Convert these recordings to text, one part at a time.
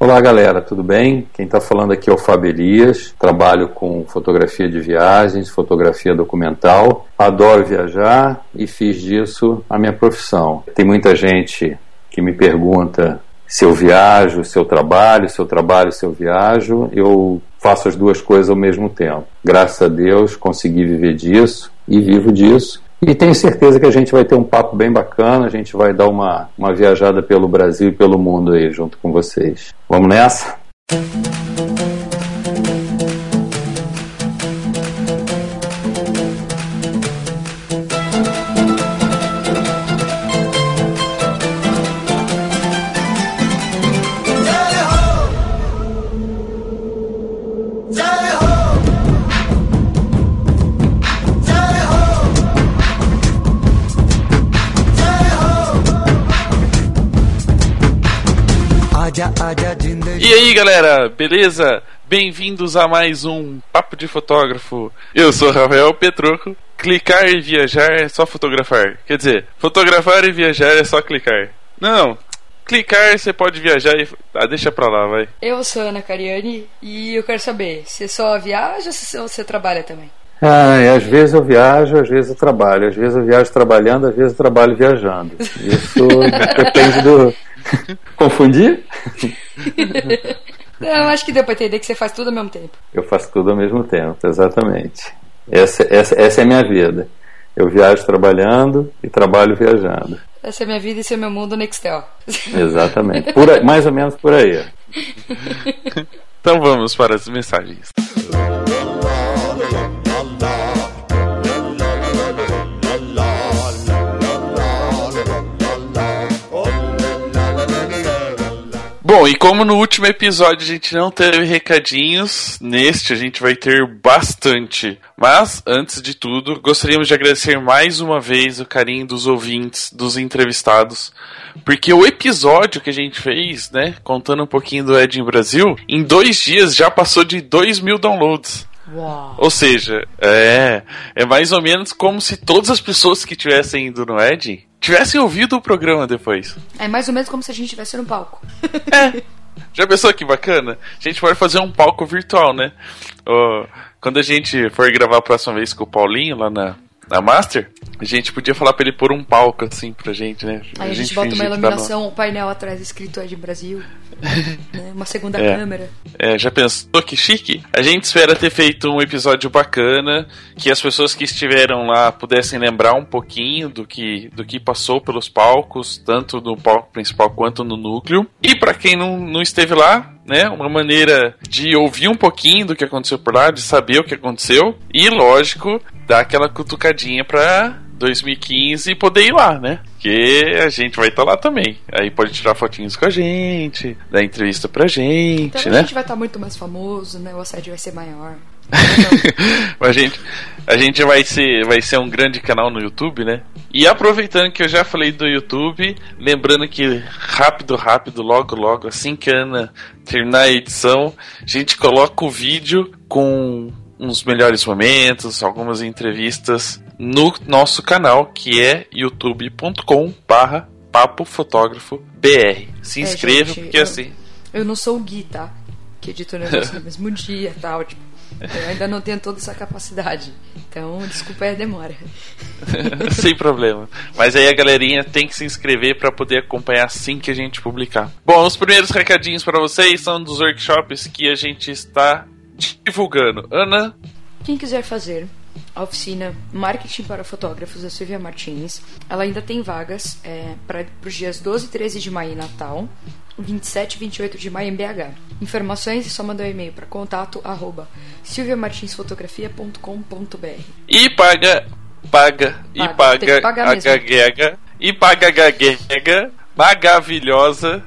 Olá galera, tudo bem? Quem está falando aqui é o Fábio Elias, trabalho com fotografia de viagens, fotografia documental, adoro viajar e fiz disso a minha profissão. Tem muita gente que me pergunta se eu viajo, se eu trabalho, se eu trabalho, se eu viajo, eu faço as duas coisas ao mesmo tempo. Graças a Deus consegui viver disso e vivo disso. E tenho certeza que a gente vai ter um papo bem bacana, a gente vai dar uma, uma viajada pelo Brasil e pelo mundo aí junto com vocês. Vamos nessa? E aí galera, beleza? Bem-vindos a mais um Papo de Fotógrafo. Eu sou Rafael Petroco. Clicar e viajar é só fotografar. Quer dizer, fotografar e viajar é só clicar. Não, clicar você pode viajar e. Ah, deixa pra lá, vai. Eu sou Ana Cariani e eu quero saber: você só viaja ou você trabalha também? Ah, às vezes eu viajo, às vezes eu trabalho. Às vezes eu viajo trabalhando, às vezes eu trabalho viajando. Isso depende do. Confundir? Não, acho que deu pra entender que você faz tudo ao mesmo tempo. Eu faço tudo ao mesmo tempo, exatamente. Essa, essa, essa é a minha vida. Eu viajo trabalhando e trabalho viajando. Essa é a minha vida e esse é o meu mundo Nextel. Exatamente. Por aí, mais ou menos por aí. então vamos para as mensagens. Bom, e como no último episódio a gente não teve recadinhos, neste a gente vai ter bastante. Mas, antes de tudo, gostaríamos de agradecer mais uma vez o carinho dos ouvintes, dos entrevistados, porque o episódio que a gente fez, né, contando um pouquinho do Ed em Brasil, em dois dias já passou de 2 mil downloads. Uau. Ou seja, é, é mais ou menos como se todas as pessoas que tivessem ido no Ed tivessem ouvido o programa depois. É mais ou menos como se a gente estivesse no palco. É. Já pensou que bacana? A gente pode fazer um palco virtual, né? Oh, quando a gente for gravar a próxima vez com o Paulinho lá na, na Master, a gente podia falar pra ele pôr um palco assim pra gente, né? Aí a, a gente, gente bota uma iluminação, um painel atrás escrito Ed Brasil. né? Uma segunda é. câmera. É, já pensou que chique? A gente espera ter feito um episódio bacana, que as pessoas que estiveram lá pudessem lembrar um pouquinho do que, do que passou pelos palcos, tanto no palco principal quanto no núcleo. E para quem não, não esteve lá, né, uma maneira de ouvir um pouquinho do que aconteceu por lá, de saber o que aconteceu e, lógico, dar aquela cutucadinha pra 2015 e poder ir lá, né? Que a gente vai estar tá lá também. Aí pode tirar fotinhos com a gente, dar entrevista pra gente, então, né? a gente vai estar tá muito mais famoso, né? O assédio vai ser maior. a gente, a gente vai ser, vai ser um grande canal no YouTube, né? E aproveitando que eu já falei do YouTube, lembrando que rápido, rápido, logo, logo, assim que a Ana terminar a edição, a gente coloca o vídeo com uns melhores momentos, algumas entrevistas no nosso canal, que é youtube.com barra Papo Fotógrafo BR. Se inscreva, é, gente, porque eu, assim. Eu não sou o Gui, tá? Que edita o negócio no mesmo dia tal. Tipo, eu ainda não tenho toda essa capacidade. Então, desculpa aí a demora. Sem problema. Mas aí a galerinha tem que se inscrever para poder acompanhar assim que a gente publicar. Bom, os primeiros recadinhos para vocês são dos workshops que a gente está divulgando. Ana? Quem quiser fazer a oficina Marketing para Fotógrafos da Silvia Martins, ela ainda tem vagas é, para os dias 12 e 13 de maio em Natal, 27 e 28 de maio em BH. Informações é só mandar um e-mail para contato arroba silviamartinsfotografia.com.br E paga, paga, e paga, paga a gaguega, e paga a gaguega maravilhosa,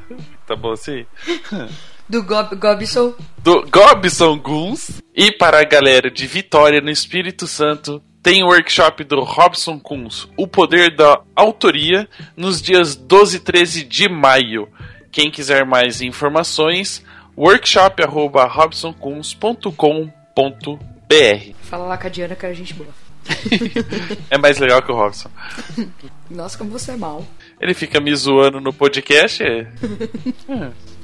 tá bom assim? do Gob Gobson. Do Gobson Guns. E para a galera de Vitória, no Espírito Santo, tem o workshop do Robson Kunz, O Poder da Autoria, nos dias 12 e 13 de maio. Quem quiser mais informações, workshop.robsonkunz.com.br Fala lá com a Diana que a gente boa. é mais legal que o Robson. Nossa, como você é mal. Ele fica me zoando no podcast. É.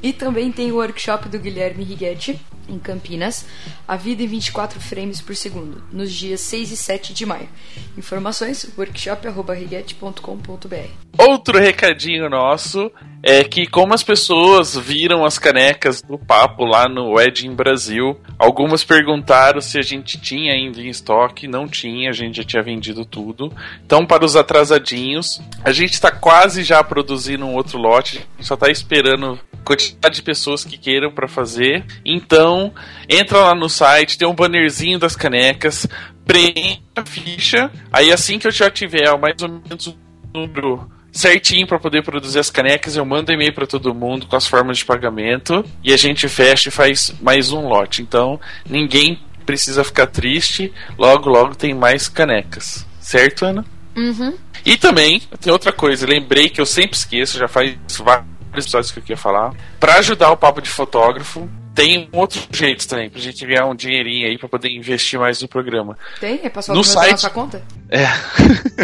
E também tem o workshop do Guilherme Righetti, em Campinas, A Vida em 24 Frames por Segundo, nos dias 6 e 7 de maio. Informações, workshop.righetti.com.br Outro recadinho nosso é que como as pessoas viram as canecas do papo lá no Wedding Brasil, algumas perguntaram se a gente tinha ainda em estoque, não tinha, a gente já tinha vendido tudo. Então, para os atrasadinhos, a gente está quase já produzindo um outro lote, só está esperando quantidade de pessoas que queiram para fazer. Então, entra lá no site, tem um bannerzinho das canecas, preencha a ficha, aí assim que eu já tiver mais ou menos o número certinho para poder produzir as canecas, eu mando e-mail para todo mundo com as formas de pagamento e a gente fecha e faz mais um lote. Então, ninguém precisa ficar triste, logo logo tem mais canecas. Certo, Ana? Uhum. E também, tem outra coisa, lembrei que eu sempre esqueço, já faz vários episódios que eu queria falar. Para ajudar o papo de fotógrafo, tem um outro jeito também, pra gente ganhar um dinheirinho aí pra poder investir mais no programa. Tem? É passou no site- nossa conta? É.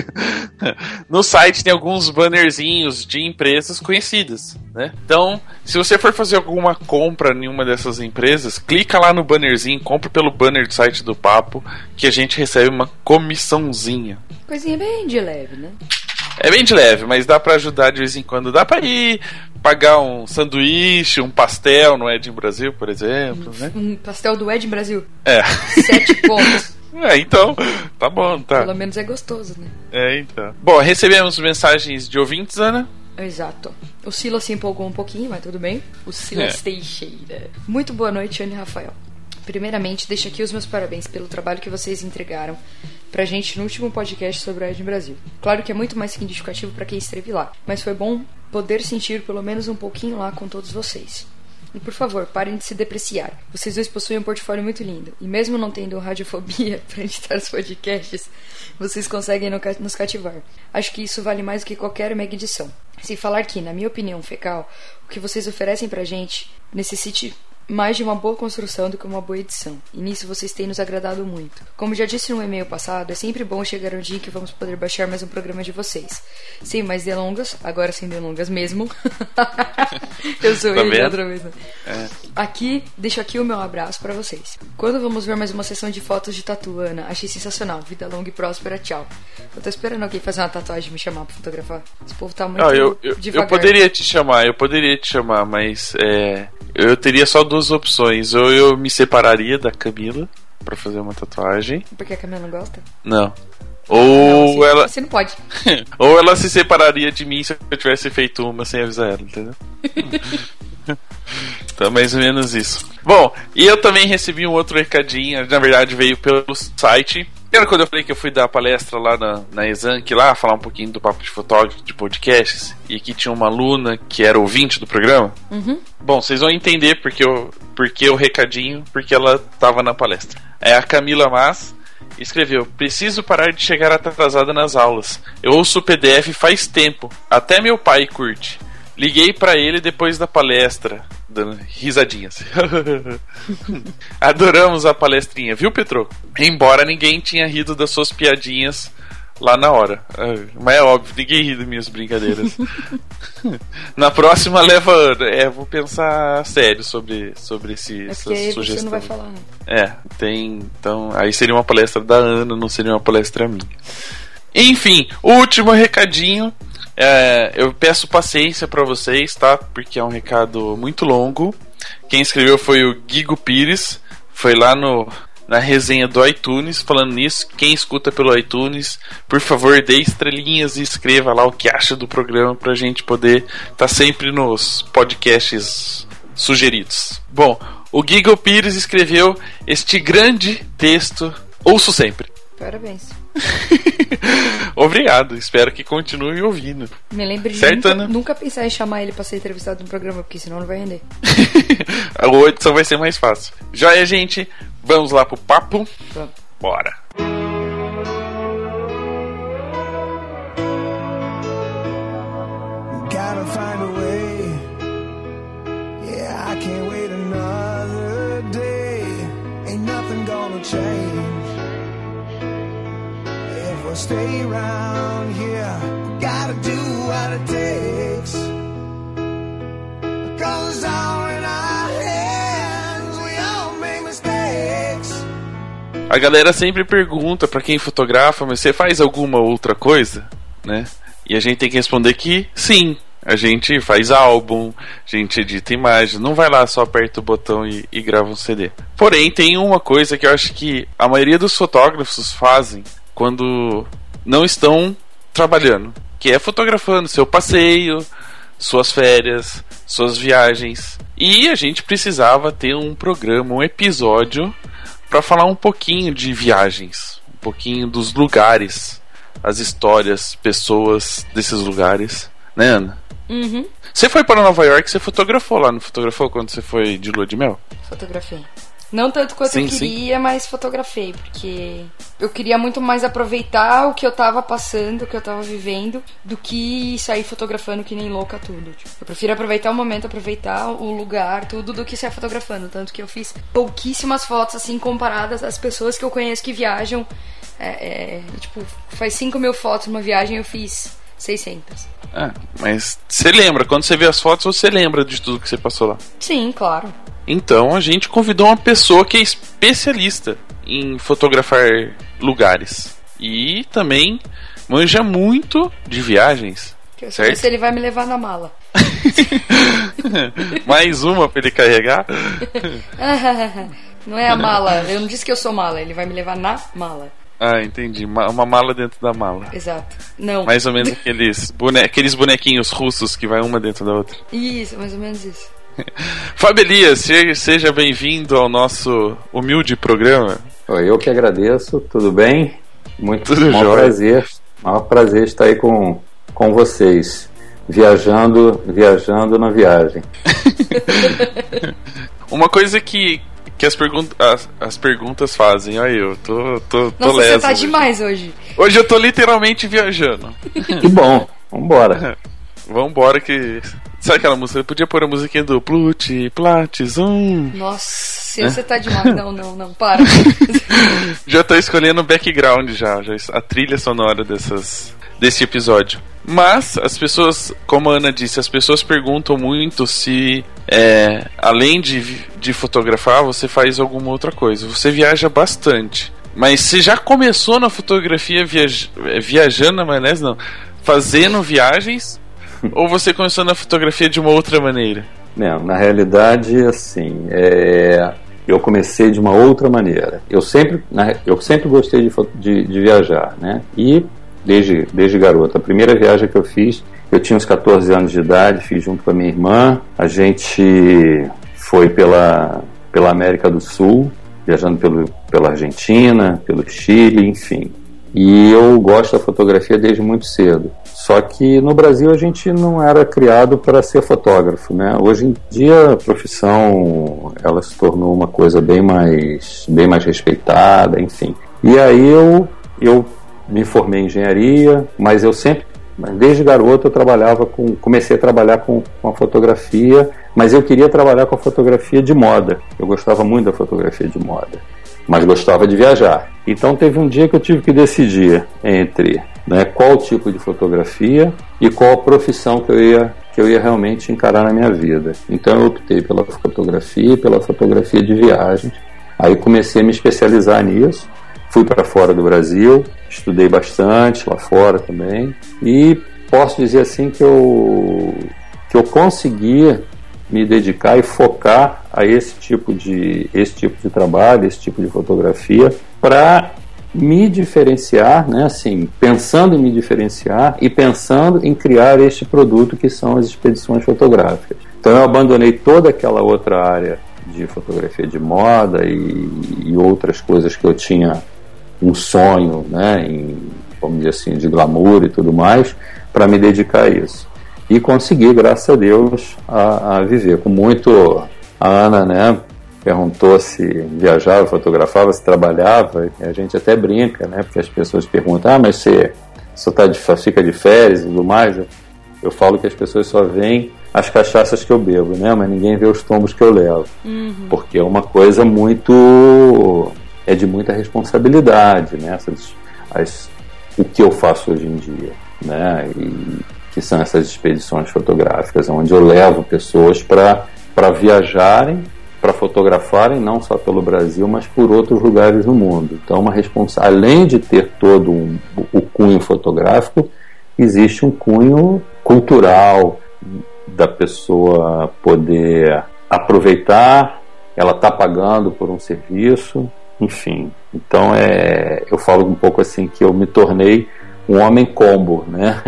no site tem alguns bannerzinhos de empresas conhecidas, né? Então, se você for fazer alguma compra em uma dessas empresas, clica lá no bannerzinho, compra pelo banner do site do Papo, que a gente recebe uma comissãozinha. Coisinha bem de leve, né? É bem de leve, mas dá pra ajudar de vez em quando. Dá pra ir pagar um sanduíche, um pastel no Ed Brasil, por exemplo, né? Um pastel do Ed Brasil. É. Sete pontos. É, então, tá bom, tá. Pelo menos é gostoso, né? É, então. Bom, recebemos mensagens de ouvintes, Ana. Exato. O Silas se empolgou um pouquinho, mas tudo bem. O Silas É. Teixeira. Muito boa noite, Ana e Rafael. Primeiramente, deixo aqui os meus parabéns pelo trabalho que vocês entregaram pra gente no último podcast sobre a Ed Brasil. Claro que é muito mais significativo pra quem esteve lá, mas foi bom poder sentir pelo menos um pouquinho lá com todos vocês. E por favor, parem de se depreciar. Vocês dois possuem um portfólio muito lindo. E mesmo não tendo radiofobia para editar os podcasts, vocês conseguem no- nos cativar. Acho que isso vale mais do que qualquer mega edição. Sem falar que, na minha opinião fecal, o que vocês oferecem pra gente necessite mais de uma boa construção do que uma boa edição. E nisso vocês têm nos agradado muito. Como já disse no e-mail passado, é sempre bom chegar um dia que vamos poder baixar mais um programa de vocês. Sem mais delongas, agora sem delongas mesmo. Eu sou Tá ele outra vez, né? Aqui, deixo aqui o meu abraço pra vocês. Quando vamos ver mais uma sessão de fotos de tatu, Ana? Achei sensacional. Vida longa e próspera, tchau. Eu tô esperando alguém fazer uma tatuagem e me chamar pra fotografar. Esse povo tá muito Ah, eu, eu, eu poderia te chamar, eu poderia te chamar, mas é, eu teria só duas opções. Ou eu me separaria da Camila pra fazer uma tatuagem. Porque a Camila não gosta? Não. Não, Ou assim, ela. Você não pode. ou ela se separaria de mim se eu tivesse feito uma sem avisar ela, entendeu? Então, mais ou menos isso. Bom, e eu também recebi um outro recadinho, na verdade veio pelo site. Lembra quando eu falei que eu fui dar palestra lá na, na Exanc, lá, falar um pouquinho do papo de fotógrafo, de podcasts, e que tinha uma aluna que era ouvinte do programa? Uhum. Bom, vocês vão entender porque, eu, porque o recadinho, porque ela estava na palestra. É a Camila Mas escreveu: Preciso parar de chegar atrasada nas aulas. Eu ouço o PDF faz tempo. Até meu pai curte. Liguei pra ele depois da palestra, dando risadinhas. Adoramos a palestrinha, viu, Petro? Embora ninguém tinha rido das suas piadinhas lá na hora. Ah, Mas é óbvio, ninguém ri das minhas brincadeiras. na próxima leva Ana. É, vou pensar sério sobre, sobre esse, É essa sugestão. você não vai falar, né? É, tem. Então, aí seria uma palestra da Ana, não seria uma palestra minha. Enfim, último recadinho. É, eu peço paciência pra vocês, tá? Porque é um recado muito longo. Quem escreveu foi o Guigo Pires. Foi lá no, na resenha do iTunes. Falando nisso, quem escuta pelo iTunes, por favor, dê estrelinhas e escreva lá o que acha do programa pra gente poder estar sempre nos podcasts sugeridos. Bom, o Guigo Pires escreveu este grande texto. Ouço sempre. Parabéns. Obrigado, espero que continue ouvindo. Me lembre de Certo, nunca, Ana? nunca pensar em chamar ele pra ser entrevistado no programa, porque senão não vai render. A edição vai ser mais fácil. Joia, gente, vamos lá pro papo? Vamos. Bora. Gotta find We stay around here, gotta do what it takes. Cause all in our hands, we all make mistakes. A galera sempre pergunta pra quem fotografa, mas você faz alguma outra coisa, né? E a gente tem que responder que sim. A gente faz álbum, a gente edita imagem, não vai lá só aperta o botão e, e grava um CD. Porém, tem uma coisa que eu acho que a maioria dos fotógrafos fazem quando não estão trabalhando, que é fotografando seu passeio, suas férias, suas viagens. E a gente precisava ter um programa, um episódio para falar um pouquinho de viagens, um pouquinho dos lugares, as histórias, pessoas desses lugares, né, Ana? Uhum. Você foi para Nova York, você fotografou lá, não fotografou quando você foi de lua de mel? Fotografei. Não tanto quanto Sim, eu sim. queria, mas fotografei, porque eu queria muito mais aproveitar o que eu tava passando, o que eu tava vivendo, do que sair fotografando que nem louca tudo. Tipo, eu prefiro aproveitar o momento, aproveitar o lugar, tudo, do que sair fotografando. Tanto que eu fiz pouquíssimas fotos, assim, comparadas às pessoas que eu conheço que viajam. É, é, tipo, faz 5 mil fotos numa viagem, eu fiz 600. Ah, mas você lembra, quando você vê as fotos, você lembra de tudo que você passou lá. Sim, claro. Então a gente convidou uma pessoa que é especialista em fotografar lugares e também manja muito de viagens. Que eu Certo. se ele vai me levar na mala. Mais uma pra ele carregar. não é a mala. Eu não disse que eu sou mala, ele vai me levar na mala. Ah, entendi. Ma- Uma mala dentro da mala. Exato. Não. Mais ou menos aqueles, bone... aqueles bonequinhos russos que vai uma dentro da outra. Isso, mais ou menos isso. Fabelias, se- seja bem-vindo ao nosso humilde programa. Eu que agradeço, tudo bem? Muito Tudo maior prazer, maior prazer estar aí com, com vocês, viajando, viajando na viagem. Uma coisa que, que as, pergun as, as perguntas fazem, olha eu, tô, tô, tô Nossa, leso você tá hoje. demais hoje. Hoje eu tô literalmente viajando. Que bom, vambora. Vambora que. Sabe aquela música? Eu podia pôr a musiquinha do Plut, Plat, Zoom. Nossa, você tá demais. Não, não, não, para. Já tô escolhendo o background já, já a trilha sonora dessas, desse episódio. Mas as pessoas, como a Ana disse, as pessoas perguntam muito se é, além de, de fotografar, você faz alguma outra coisa. Você viaja bastante. Mas você já começou na fotografia viaj é, viajando na maionese, não? Fazendo viagens? ou você começou na fotografia de uma outra maneira? Não, na realidade, assim, é, eu comecei de uma outra maneira. Eu sempre, na- eu sempre gostei de, de, de viajar, né? E desde, desde garoto. A primeira viagem que eu fiz, eu tinha uns 14 anos de idade, fiz junto com a minha irmã. A gente foi pela, pela América do Sul, viajando pelo, pela Argentina, pelo Chile, enfim. E eu gosto da fotografia desde muito cedo. Só que no Brasil a gente não era criado para ser fotógrafo, né? Hoje em dia a profissão ela se tornou uma coisa bem mais bem mais respeitada, enfim. E aí eu eu me formei em engenharia, mas eu sempre desde garoto eu trabalhava com comecei a trabalhar com, com a fotografia, mas eu queria trabalhar com a fotografia de moda. Eu gostava muito da fotografia de moda mas gostava de viajar. Então teve um dia que eu tive que decidir entre né, qual tipo de fotografia e qual profissão que eu ia que eu ia realmente encarar na minha vida. Então eu optei pela fotografia e pela fotografia de viagens. Aí comecei a me especializar nisso. Fui para fora do Brasil, estudei bastante lá fora também e posso dizer assim que eu que eu consegui me dedicar e focar a esse tipo de esse tipo de trabalho, esse tipo de fotografia para me diferenciar, né, assim, pensando em me diferenciar e pensando em criar este produto que são as expedições fotográficas. Então eu abandonei toda aquela outra área de fotografia de moda e, e outras coisas que eu tinha um sonho, né, em, vamos dizer assim, de glamour e tudo mais, para me dedicar a isso e consegui, graças a Deus, a, a viver com muito. A Ana, né, perguntou se viajava, fotografava, se trabalhava, e a gente até brinca, né, porque as pessoas perguntam: ah, mas você só tá de, fica de férias e tudo mais? Eu, eu falo que as pessoas só veem as cachaças que eu bebo, né, mas ninguém vê os tombos que eu levo, porque é uma coisa muito. é de muita responsabilidade, né, essas, as, o que eu faço hoje em dia, né, e que são essas expedições fotográficas, onde eu levo pessoas para viajarem, para fotografarem não só pelo Brasil, mas por outros lugares no mundo. Então, uma responsa além de ter todo um, o cunho fotográfico, existe um cunho cultural da pessoa poder aproveitar, ela está pagando por um serviço, enfim. Então é, eu falo um pouco assim que eu me tornei um homem combo, né?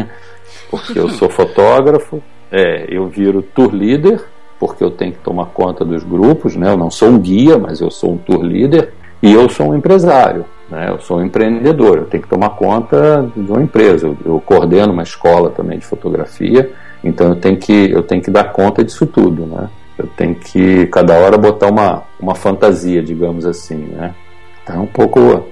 Porque eu sou fotógrafo, é, eu viro tour leader, porque eu tenho que tomar conta dos grupos, né? Eu não sou um guia, mas eu sou um tour leader e eu sou um empresário, né? Eu sou um empreendedor, eu tenho que tomar conta de uma empresa. Eu, eu coordeno uma escola também de fotografia, então eu tenho que eu tenho que dar conta disso tudo, né? Eu tenho que cada hora botar uma, uma fantasia, digamos assim, né? Então é um pouco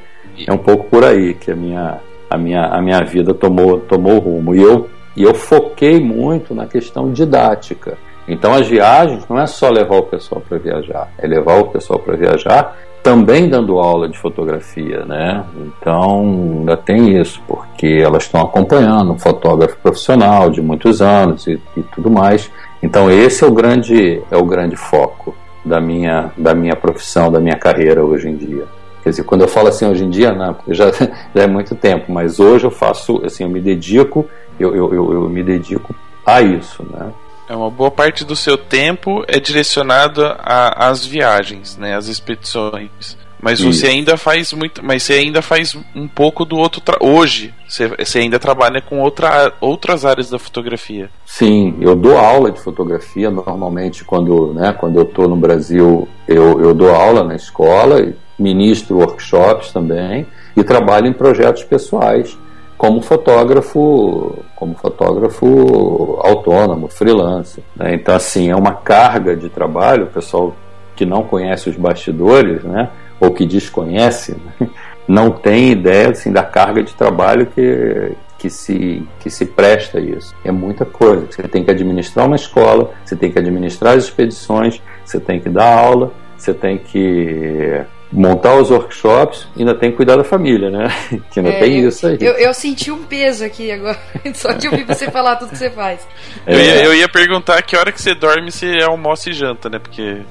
é um pouco por aí que a minha a minha a minha vida tomou tomou rumo e eu e eu foquei muito na questão didática. Então as viagens não é só levar o pessoal para viajar, é levar o pessoal para viajar também dando aula de fotografia, né? Então ainda tem isso, porque elas estão acompanhando um fotógrafo profissional de muitos anos e, e, tudo mais. Então esse é o grande é o grande foco da minha da minha profissão, da minha carreira hoje em dia. Quer dizer, quando eu falo assim hoje em dia, não, já, já é muito tempo, mas hoje eu faço, assim, eu me dedico, eu, eu, eu, eu me dedico a isso, né? É uma boa parte do seu tempo é direcionado às viagens, né, às expedições. Mas Isso. você ainda faz muito, mas você ainda faz um pouco do outro hoje. Você, você, ainda trabalha com outra, outras áreas da fotografia. Sim, eu dou aula de fotografia normalmente quando, né, quando eu estou no Brasil, eu, eu dou aula na escola, ministro workshops também e trabalho em projetos pessoais como fotógrafo, como fotógrafo autônomo, freelance. Né? Então, assim, é uma carga de trabalho. O pessoal que não conhece os bastidores, né, ou que desconhece, né? não tem ideia assim, da carga de trabalho que, que, se, que se presta a isso. É muita coisa. Você tem que administrar uma escola, você tem que administrar as expedições, você tem que dar aula, você tem que montar os workshops e ainda tem que cuidar da família, né? Que ainda é, tem isso aí. Eu, eu, senti um peso aqui agora, só de ouvir você falar tudo que você faz. É. Eu, ia, eu ia perguntar que hora que você dorme, se almoça e janta, né? Porque.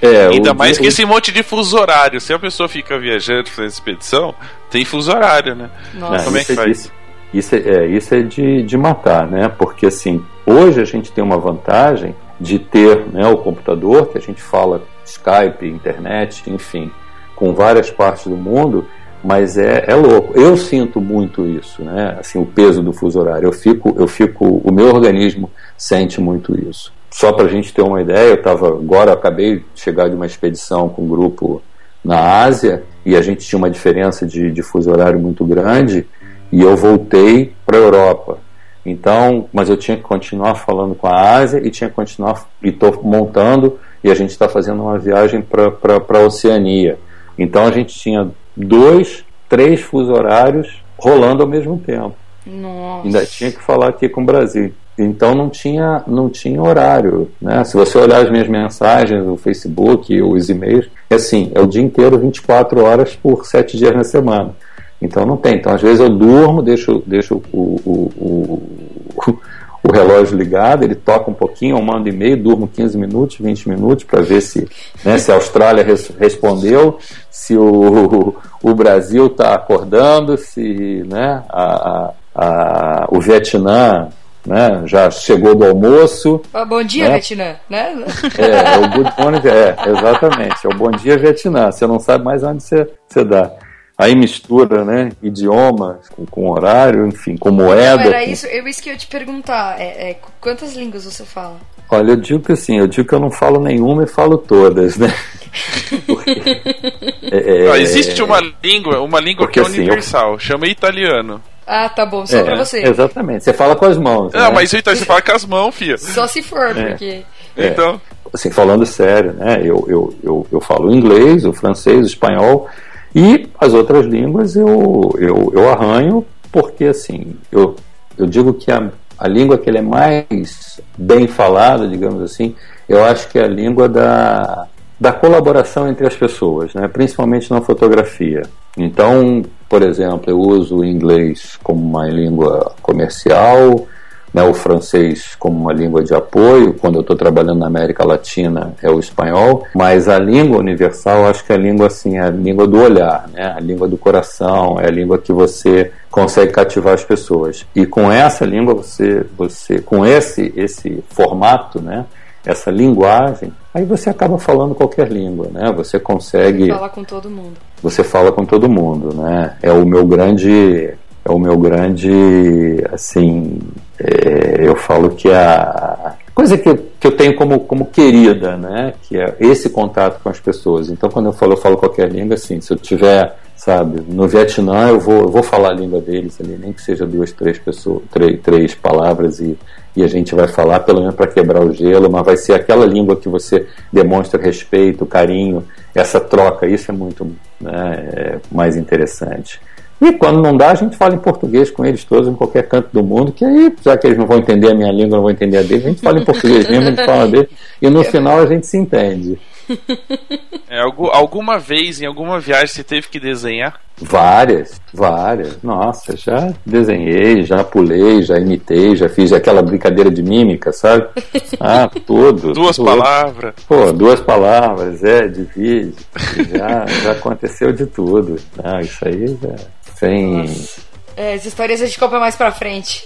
É, Ainda mais dia, que esse monte de fuso horário. Se a pessoa fica viajando fazendo expedição, tem fuso horário, né? Nossa. Como é que faz? Isso, isso, é, é, isso é de, de matar, né? Porque assim, hoje a gente tem uma vantagem de ter né, o computador, que a gente fala Skype, internet, enfim, com várias partes do mundo, mas é, é louco. Eu sinto muito isso, né? Assim, o peso do fuso horário. Eu fico, eu fico, o meu organismo sente muito isso. Só para a gente ter uma ideia, eu estava agora acabei de chegar de uma expedição com um grupo na Ásia e a gente tinha uma diferença de, de fuso horário muito grande e eu voltei para a Europa. Então, mas eu tinha que continuar falando com a Ásia e tinha que continuar e estou montando e a gente está fazendo uma viagem para a Oceania. Então a gente tinha dois, três fuso horários rolando ao mesmo tempo. Nossa. Ainda tinha que falar aqui com o Brasil. Então não tinha, não tinha horário. Né? Se você olhar as minhas mensagens, o Facebook, os e-mails, é assim, é o dia inteiro, 24 horas por 7 dias na semana. Então não tem. Então às vezes eu durmo, deixo, deixo o, o, o, o relógio ligado, ele toca um pouquinho, eu mando e-mail, durmo 15 minutos, 20 minutos para ver se, né, se a Austrália res, respondeu, se o, o Brasil está acordando, se né, a, a, o Vietnã né, já chegou do almoço. Ah, bom dia, né? Vietnã, né? É, o good morning, é, exatamente, é o bom dia, Vietnã. Você não sabe mais onde você, você dá. Aí mistura, né? Idioma com, com horário, enfim, com moeda. Não, era com... isso, eu isso que eu ia te perguntar. É, é, quantas línguas você fala? Olha, eu digo que assim, eu digo que eu não falo nenhuma e falo todas, né? Porque, é, é, existe uma língua, uma língua porque, que é universal, assim, eu... chama italiano. Ah, tá bom, só é, pra você. Exatamente, você fala com as mãos. Não, né? mas então você fala com as mãos, filha. Só se for, é. porque. É. Então. Assim, falando sério, né? Eu, eu, eu, eu falo inglês, o francês, o espanhol e as outras línguas eu, eu, eu arranho porque, assim, eu, eu digo que a, a língua que é mais bem falada, digamos assim, eu acho que é a língua da, da colaboração entre as pessoas, né? principalmente na fotografia. Então, por exemplo, eu uso o inglês como uma língua comercial, né, o francês como uma língua de apoio, quando eu estou trabalhando na América Latina é o espanhol, mas a língua universal, acho que é a língua assim, é a língua do olhar, né, a língua do coração, é a língua que você consegue cativar as pessoas. E com essa língua você, você com esse esse formato, né, essa linguagem, aí você acaba falando qualquer língua, né? Você consegue Fala com todo mundo. Você fala com todo mundo, né? É o meu grande é o meu grande, assim, é, eu falo que a coisa que eu, que eu tenho como, como querida, né, que é esse contato com as pessoas. Então, quando eu falo, eu falo qualquer língua, assim, se eu tiver, sabe, no Vietnã, eu vou, eu vou falar a língua deles ali, nem que seja duas, três pessoas, três, três palavras e, e a gente vai falar, pelo menos para quebrar o gelo, mas vai ser aquela língua que você demonstra respeito, carinho, essa troca, isso é muito né, é mais interessante. E quando não dá, a gente fala em português com eles todos, em qualquer canto do mundo, que aí, já que eles não vão entender a minha língua, não vão entender a deles, a gente fala em português mesmo, a gente fala dele, e no final a gente se entende. É, alguma vez, em alguma viagem, você teve que desenhar? Várias, várias. Nossa, já desenhei, já pulei, já imitei, já fiz aquela brincadeira de mímica, sabe? Ah, tudo. duas tudo. palavras. Pô, duas palavras, é, divide. Já, já aconteceu de tudo. Ah, isso aí já sem. É, as histórias a gente compra mais pra frente.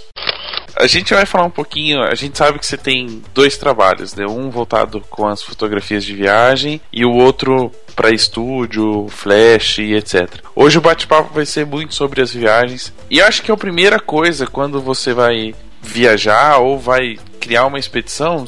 A gente vai falar um pouquinho. A gente sabe que você tem dois trabalhos, né? Um voltado com as fotografias de viagem e o outro para estúdio, flash e etc. Hoje o bate-papo vai ser muito sobre as viagens. E acho que a primeira coisa quando você vai viajar ou vai criar uma expedição,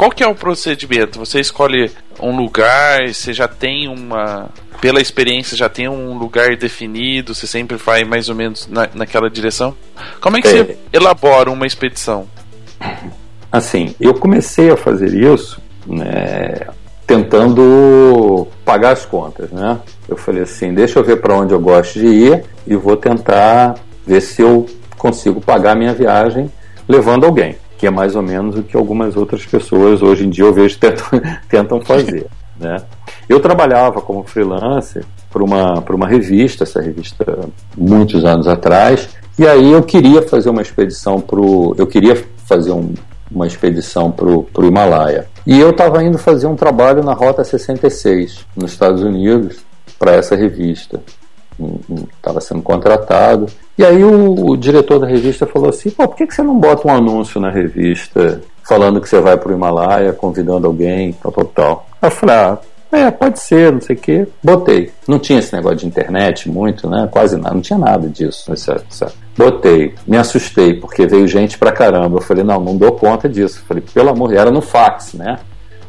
qual que é o procedimento? Você escolhe um lugar, você já tem uma pela experiência já tem um lugar definido, você sempre vai mais ou menos na, naquela direção? Como é que é. você elabora uma expedição? Assim, eu comecei a fazer isso né, tentando pagar as contas, né? Eu falei assim, deixa eu ver para onde eu gosto de ir e vou tentar ver se eu consigo pagar a minha viagem levando alguém, que é mais ou menos o que algumas outras pessoas hoje em dia eu vejo tentam, tentam fazer, né? Eu trabalhava como freelancer para uma, uma revista, essa revista muitos anos atrás, e aí eu queria fazer uma expedição para eu queria fazer um, uma expedição para o Himalaia. E eu estava indo fazer um trabalho na Rota 66, nos Estados Unidos, para essa revista. Estava sendo contratado. E aí o, o, diretor da revista falou assim: Pô, por que, que você não bota um anúncio na revista falando que você vai para o Himalaia, convidando alguém, tal, tal, tal? Eu falei: Ah, é, pode ser, não sei o que. Botei. Não tinha esse negócio de internet muito, né? Quase nada, não tinha nada disso. Essa, essa. Botei. Me assustei, porque veio gente pra caramba. Eu falei, não, não dou conta disso. Eu falei, pelo amor, era no fax, né?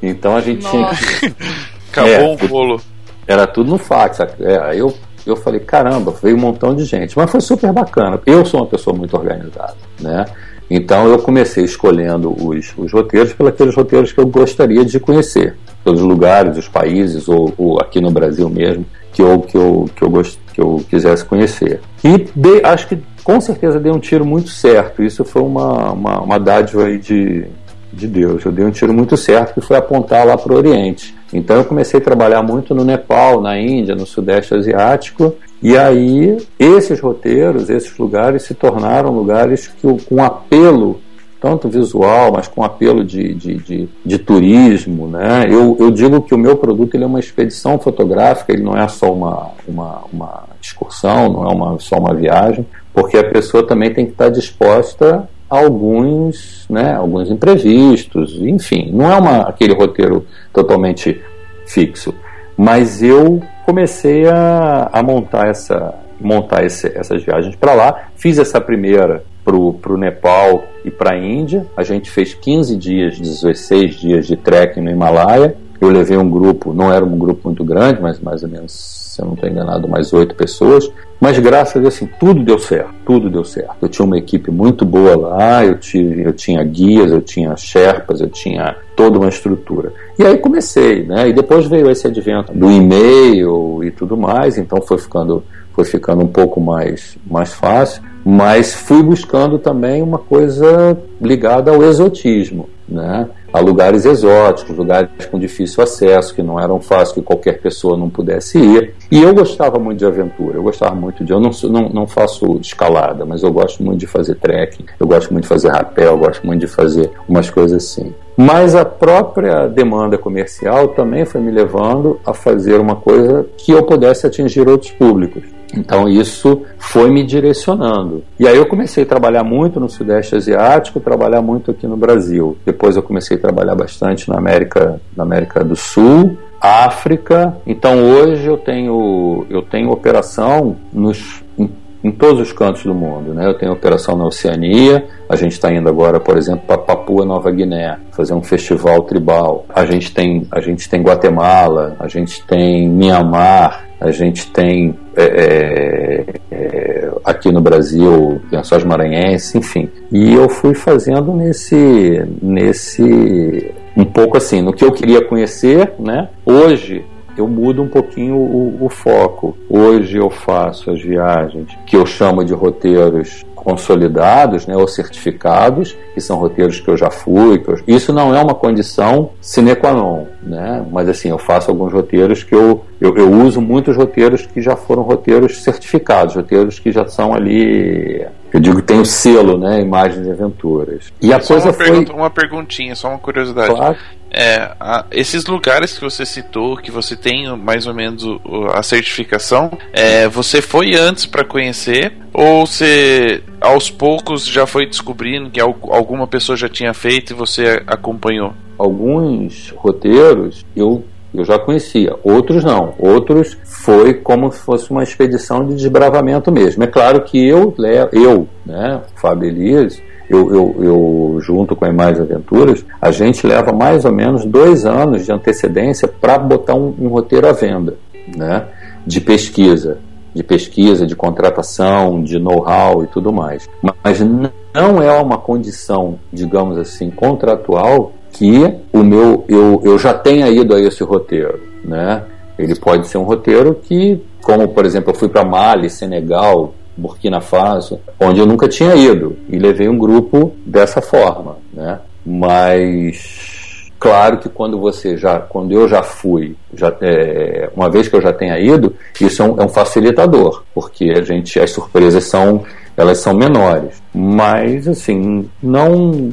Então a gente Nossa. tinha que. Acabou é, o bolo. Era tudo no fax. É, aí eu, eu falei, caramba, veio um montão de gente. Mas foi super bacana. Eu sou uma pessoa muito organizada, né? Então eu comecei escolhendo os, os roteiros pelos roteiros que eu gostaria de conhecer pelos lugares, os países, ou, ou, aqui no Brasil mesmo, que eu, que eu, que eu, gost, que eu quisesse conhecer. E de, acho que com certeza dei um tiro muito certo. Isso foi uma, uma, uma dádiva de, de Deus. Eu dei um tiro muito certo que foi apontar lá para o Oriente. Então eu comecei a trabalhar muito no Nepal, na Índia, no Sudeste Asiático. E aí esses roteiros, esses lugares se tornaram lugares que com apelo tanto visual, mas com apelo de, de, de, de, turismo. Né? Eu, eu digo que o meu produto ele é uma expedição fotográfica, ele não é só uma, uma, uma excursão, não é uma, só uma viagem, porque a pessoa também tem que estar disposta alguns, né, alguns imprevistos, enfim, não é uma, aquele roteiro totalmente fixo. Mas eu comecei a, a montar essa montar esse, essas viagens para lá. Fiz essa primeira para o Nepal e para a Índia. A gente fez 15 dias, 16 dias de trekking no Himalaia. Eu levei um grupo, não era um grupo muito grande, mas mais ou menos, se eu não estou enganado, mais oito pessoas. Mas graças a Deus, assim, tudo deu certo, tudo deu certo. Eu tinha uma equipe muito boa lá, eu, tive, eu tinha guias, eu tinha sherpas, eu tinha toda uma estrutura. E aí comecei, né? E depois veio esse advento do e-mail e tudo mais, então foi ficando foi ficando um pouco mais, mais fácil, mas fui buscando também uma coisa ligada ao exotismo. Né? a lugares exóticos, lugares com difícil acesso, que não eram fáceis, que qualquer pessoa não pudesse ir. E eu gostava muito de aventura, eu gostava muito de. Eu não, não, não faço escalada, mas eu gosto muito de fazer trekking, eu gosto muito de fazer rapel, eu gosto muito de fazer umas coisas assim. Mas a própria demanda comercial também foi me levando a fazer uma coisa que eu pudesse atingir outros públicos. Então isso foi me direcionando. E aí eu comecei a trabalhar muito no Sudeste Asiático, trabalhar muito aqui no Brasil. Depois eu comecei a trabalhar bastante na América, na América do Sul, África. Então hoje eu tenho eu tenho operação nos em, em todos os cantos do mundo, né? Eu tenho operação na Oceania. A gente está indo agora, por exemplo, para Papua Nova Guiné, fazer um festival tribal. A gente tem a gente tem Guatemala, a gente tem Mianmar, a gente tem é, é, é, aqui no Brasil Lençóis Maranhenses, enfim. E eu fui fazendo nesse, nesse um pouco assim, no que eu queria conhecer, né? Hoje eu mudo um pouquinho o, o, foco. Hoje eu faço as viagens que eu chamo de roteiros consolidados, né, ou certificados, que são roteiros que eu já fui. Eu... Isso não é uma condição sine qua non, né? Mas assim, eu faço alguns roteiros que eu, eu, eu uso muitos roteiros que já foram roteiros certificados, roteiros que já são ali eu digo que tem o selo, né? Imagens e aventuras. E a só coisa uma foi. Pergunta, uma perguntinha, só uma curiosidade. Claro. É, a, esses lugares que você citou, que você tem mais ou menos o, a certificação, é, você foi antes para conhecer ou você aos poucos já foi descobrindo que alguma pessoa já tinha feito e você acompanhou? Alguns roteiros eu eu já conhecia, outros não. Outros foi como se fosse uma expedição de desbravamento mesmo. É claro que eu, eu né, Fábio Elias, eu, eu, eu, junto com a Imagem Aventuras, a gente leva mais ou menos dois anos de antecedência para botar um, um, roteiro à venda, né? De pesquisa, de pesquisa, de contratação, de know-how e tudo mais. Mas não é uma condição, digamos assim, contratual que o meu eu, eu já tenha ido a esse roteiro, né? Ele pode ser um roteiro que, como por exemplo, eu fui para Mali, Senegal, Burkina Faso, onde eu nunca tinha ido e levei um grupo dessa forma, né? Mas claro que quando você já, quando eu já fui, já é, uma vez que eu já tenha ido, isso é um, é um facilitador, porque a gente as surpresas são elas são menores, mas assim não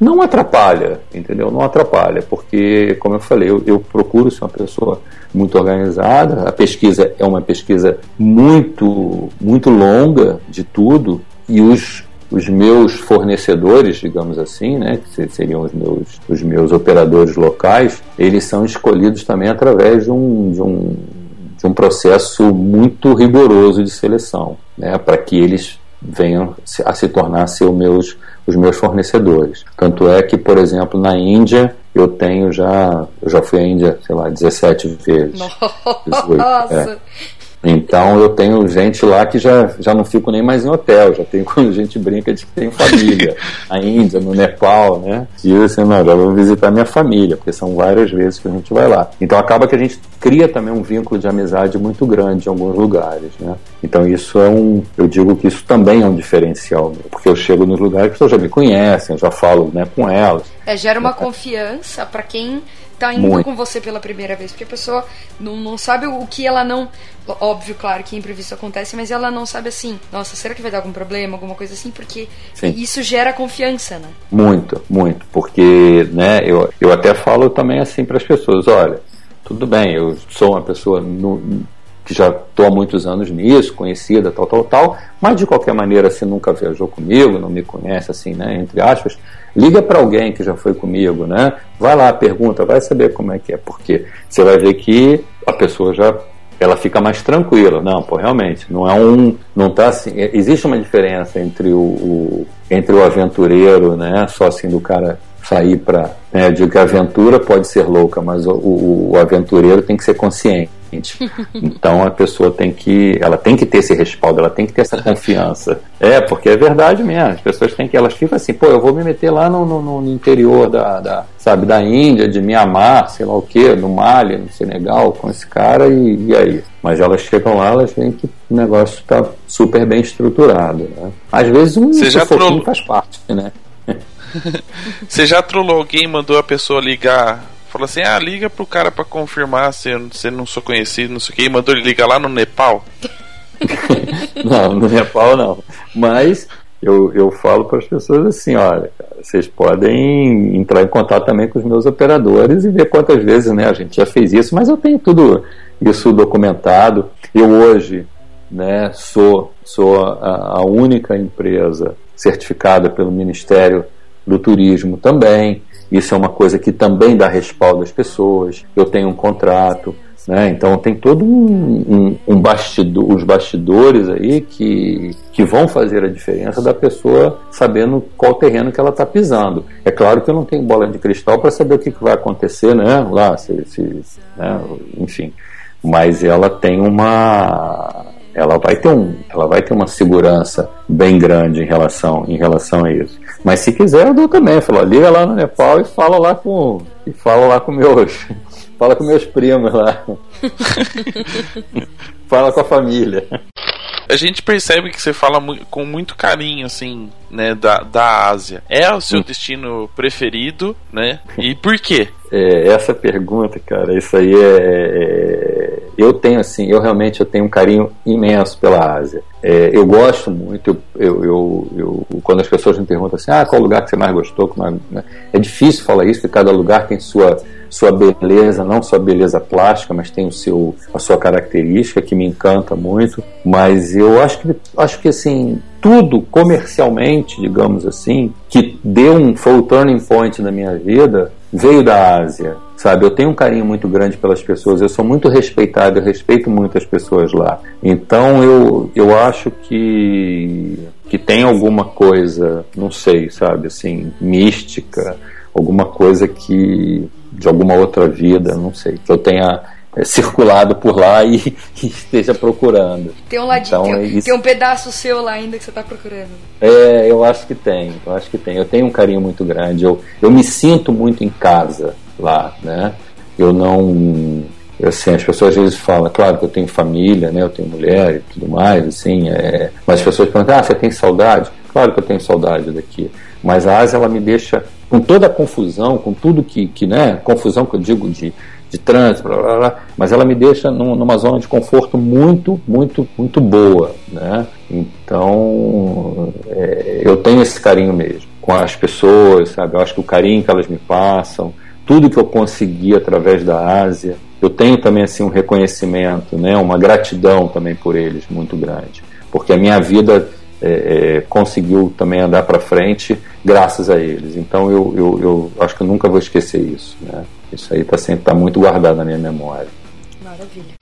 não atrapalha, entendeu? Não atrapalha, porque, como eu falei, eu, eu, procuro ser uma pessoa muito organizada. A pesquisa é uma pesquisa muito, muito longa de tudo e os, os meus fornecedores, digamos assim, né, que seriam os meus, os meus operadores locais, eles são escolhidos também através de um, de um, de um processo muito rigoroso de seleção, né, para que eles venham a se tornar ser meus os meus fornecedores. Tanto é que, por exemplo, na Índia, eu tenho já. Eu já fui à Índia, sei lá, 17 vezes. Nossa! É. Então eu tenho gente lá que já, já não fico nem mais em hotel, já tem quando a gente brinca de que tem família. Na Índia, no Nepal, né? E eu assim, não, já vou visitar minha família, porque são várias vezes que a gente vai lá. Então acaba que a gente cria também um vínculo de amizade muito grande em alguns lugares, né? Então isso é um, eu digo que isso também é um diferencial, porque eu chego nos lugares que as pessoas já me conhecem, eu já falo né, com elas. É, gera uma confiança para quem tá indo Muito. com você pela primeira vez, porque a pessoa não, não sabe o que ela não. Óbvio, claro que imprevisto acontece, mas ela não sabe assim, nossa, será que vai dar algum problema, alguma coisa assim? Porque Sim. isso gera confiança, né? Muito, muito. Porque, né, eu, eu até falo também assim para as pessoas, olha, tudo bem, eu sou uma pessoa no, que já estou há muitos anos nisso, conhecida, tal, tal, tal, mas de qualquer maneira, se nunca viajou comigo, não me conhece assim, né, entre aspas, liga para alguém que já foi comigo, né, vai lá, pergunta, vai saber como é que é, porque você vai ver que a pessoa já ela fica mais tranquila. Não, pô, realmente, não é um, não tá assim, é, existe uma diferença entre o, o entre o aventureiro, né, só assim do cara sair para, né, digo que a aventura pode ser louca, mas o, o, o aventureiro tem que ser consciente. Então a pessoa tem que, ela tem que ter esse respaldo, ela tem que ter essa confiança. É, porque é verdade mesmo. As pessoas têm que, elas ficam assim, pô, eu vou me meter lá no, no, no interior da, da, sabe, da Índia, de Mianmar, sei lá o que, no Mali, no Senegal, com esse cara e, e aí. Mas elas chegam lá, elas veem que o negócio está super bem estruturado. Né? Às vezes um pro... faz parte, né? Você já trollou alguém, mandou a pessoa ligar Falou assim: ah, liga pro cara pra confirmar se eu, se eu não sou conhecido, não sei o que, e mandou ele ligar lá no Nepal. não, no Nepal não. Mas eu, eu falo para as pessoas assim: olha, vocês podem entrar em contato também com os meus operadores e ver quantas vezes né, a gente já fez isso, mas eu tenho tudo isso documentado. Eu hoje né, sou, sou a, a única empresa certificada pelo Ministério do Turismo também. Isso é uma coisa que também dá respaldo às pessoas. Eu tenho um contrato, né? Então tem todo um, um, um bastidor, os bastidores aí que, que vão fazer a diferença da pessoa sabendo qual terreno que ela está pisando. É claro que eu não tenho bola de cristal para saber o que, que, vai acontecer, né? Lá, se, se né? enfim. Mas ela tem uma ela vai ter um, ela vai ter uma segurança bem grande em relação, em relação a isso. Mas se quiser, eu dou também. Falo, liga lá no Nepal e fala lá com, e fala lá com meus, fala com meus primos lá. fala com a família a gente percebe que você fala com muito carinho, assim, né, da, da Ásia. É o seu hum. destino preferido, né? E por quê? É, essa pergunta, cara, isso aí é, é, Eu tenho, assim, eu realmente eu tenho um carinho imenso pela Ásia. É, eu gosto muito, eu, eu, eu, quando as pessoas me perguntam assim, ah, qual lugar que você mais gostou? Né? É difícil falar isso, porque cada lugar tem sua sua beleza, não só beleza plástica, mas tem o seu, a sua característica que me encanta muito. Mas eu acho que, acho que assim, tudo comercialmente, digamos assim, que deu um foi o turning point na minha vida, veio da Ásia. Sabe, eu tenho um carinho muito grande pelas pessoas, eu sou muito respeitado, eu respeito muito as pessoas lá. Então eu, eu acho que, que tem alguma coisa, não sei, sabe, assim, mística, alguma coisa que, de alguma outra vida, não sei, que eu tenha circulado por lá e, e, esteja procurando. Tem um ladinho, então, tem, é tem, um pedaço seu lá ainda que você está procurando. É, eu acho que tem, eu acho que tem. Eu tenho um carinho muito grande, eu, eu me sinto muito em casa lá, né? Eu não assim, as pessoas às vezes falam, claro que eu tenho família, né, eu tenho mulher e tudo mais, assim, é, mas as pessoas perguntam, ah, você tem saudade? Claro que eu tenho saudade daqui, mas a Ásia ela me deixa com toda a confusão, com tudo que, que né, confusão que eu digo de, de trânsito, blá, blá, blá, mas ela me deixa num, numa zona de conforto muito, muito, muito boa, né? Então, é, eu tenho esse carinho mesmo com as pessoas, sabe? Eu acho que o carinho que elas me passam, tudo que eu consegui através da Ásia, eu tenho também assim um reconhecimento, né? Uma gratidão também por eles muito grande, porque a minha vida é, é, conseguiu também andar para frente graças a eles. Então eu, eu, eu, acho que eu nunca vou esquecer isso. Né? Isso aí está sempre tá muito guardado na minha memória. Maravilha.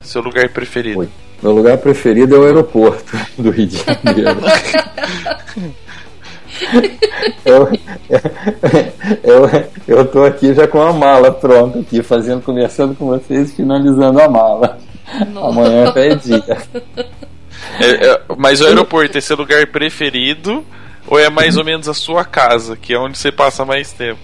Seu lugar preferido? Oi. Meu lugar preferido é o aeroporto do Rio de Janeiro. eu, eu, eu tô aqui já com a mala pronta aqui, fazendo, conversando com vocês, finalizando a mala. Nossa. Amanhã é dia. É, é, mas o aeroporto é seu lugar preferido ou é mais ou menos a sua casa, que é onde você passa mais tempo?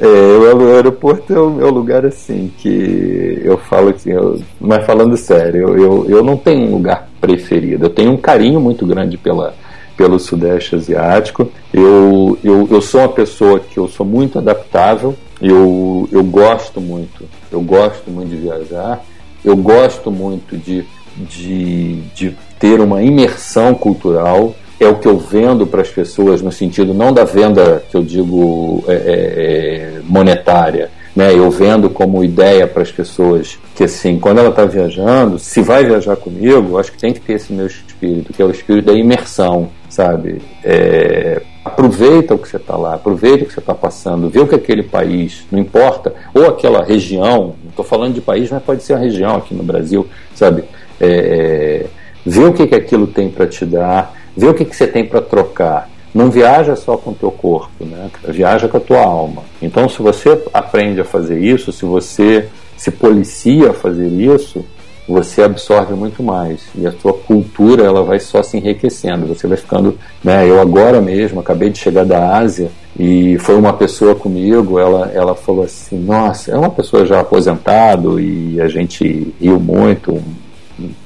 É, o aeroporto é o, o lugar assim que eu falo assim, eu, mas falando sério, eu, eu, eu não tenho um lugar preferido. Eu tenho um carinho muito grande pela, pelo Sudeste Asiático. Eu, eu, eu sou uma pessoa que eu sou muito adaptável. Eu, eu gosto muito, eu gosto muito de viajar. Eu gosto muito de, de, de ter uma imersão cultural é o que eu vendo para as pessoas no sentido não da venda que eu digo é, é, é monetária, né? Eu vendo como ideia para as pessoas que assim, quando ela está viajando, se vai viajar comigo, acho que tem que ter esse meu espírito, que é o espírito da imersão, sabe? É, aproveita o que você está lá, aproveita o que você está passando, vê o que aquele país, não importa, ou aquela região, estou falando de país, mas pode ser uma região aqui no Brasil, sabe? É, vê o que, que aquilo tem para te dar, vê o que, que você tem para trocar. Não viaja só com o teu corpo, né? viaja com a tua alma. Então, se você aprende a fazer isso, se você se policia a fazer isso, você absorve muito mais e a sua cultura ela vai só se enriquecendo. Você vai ficando, né? Eu agora mesmo acabei de chegar da Ásia e foi uma pessoa comigo. Ela ela falou assim, nossa, é uma pessoa já aposentado e a gente riu muito,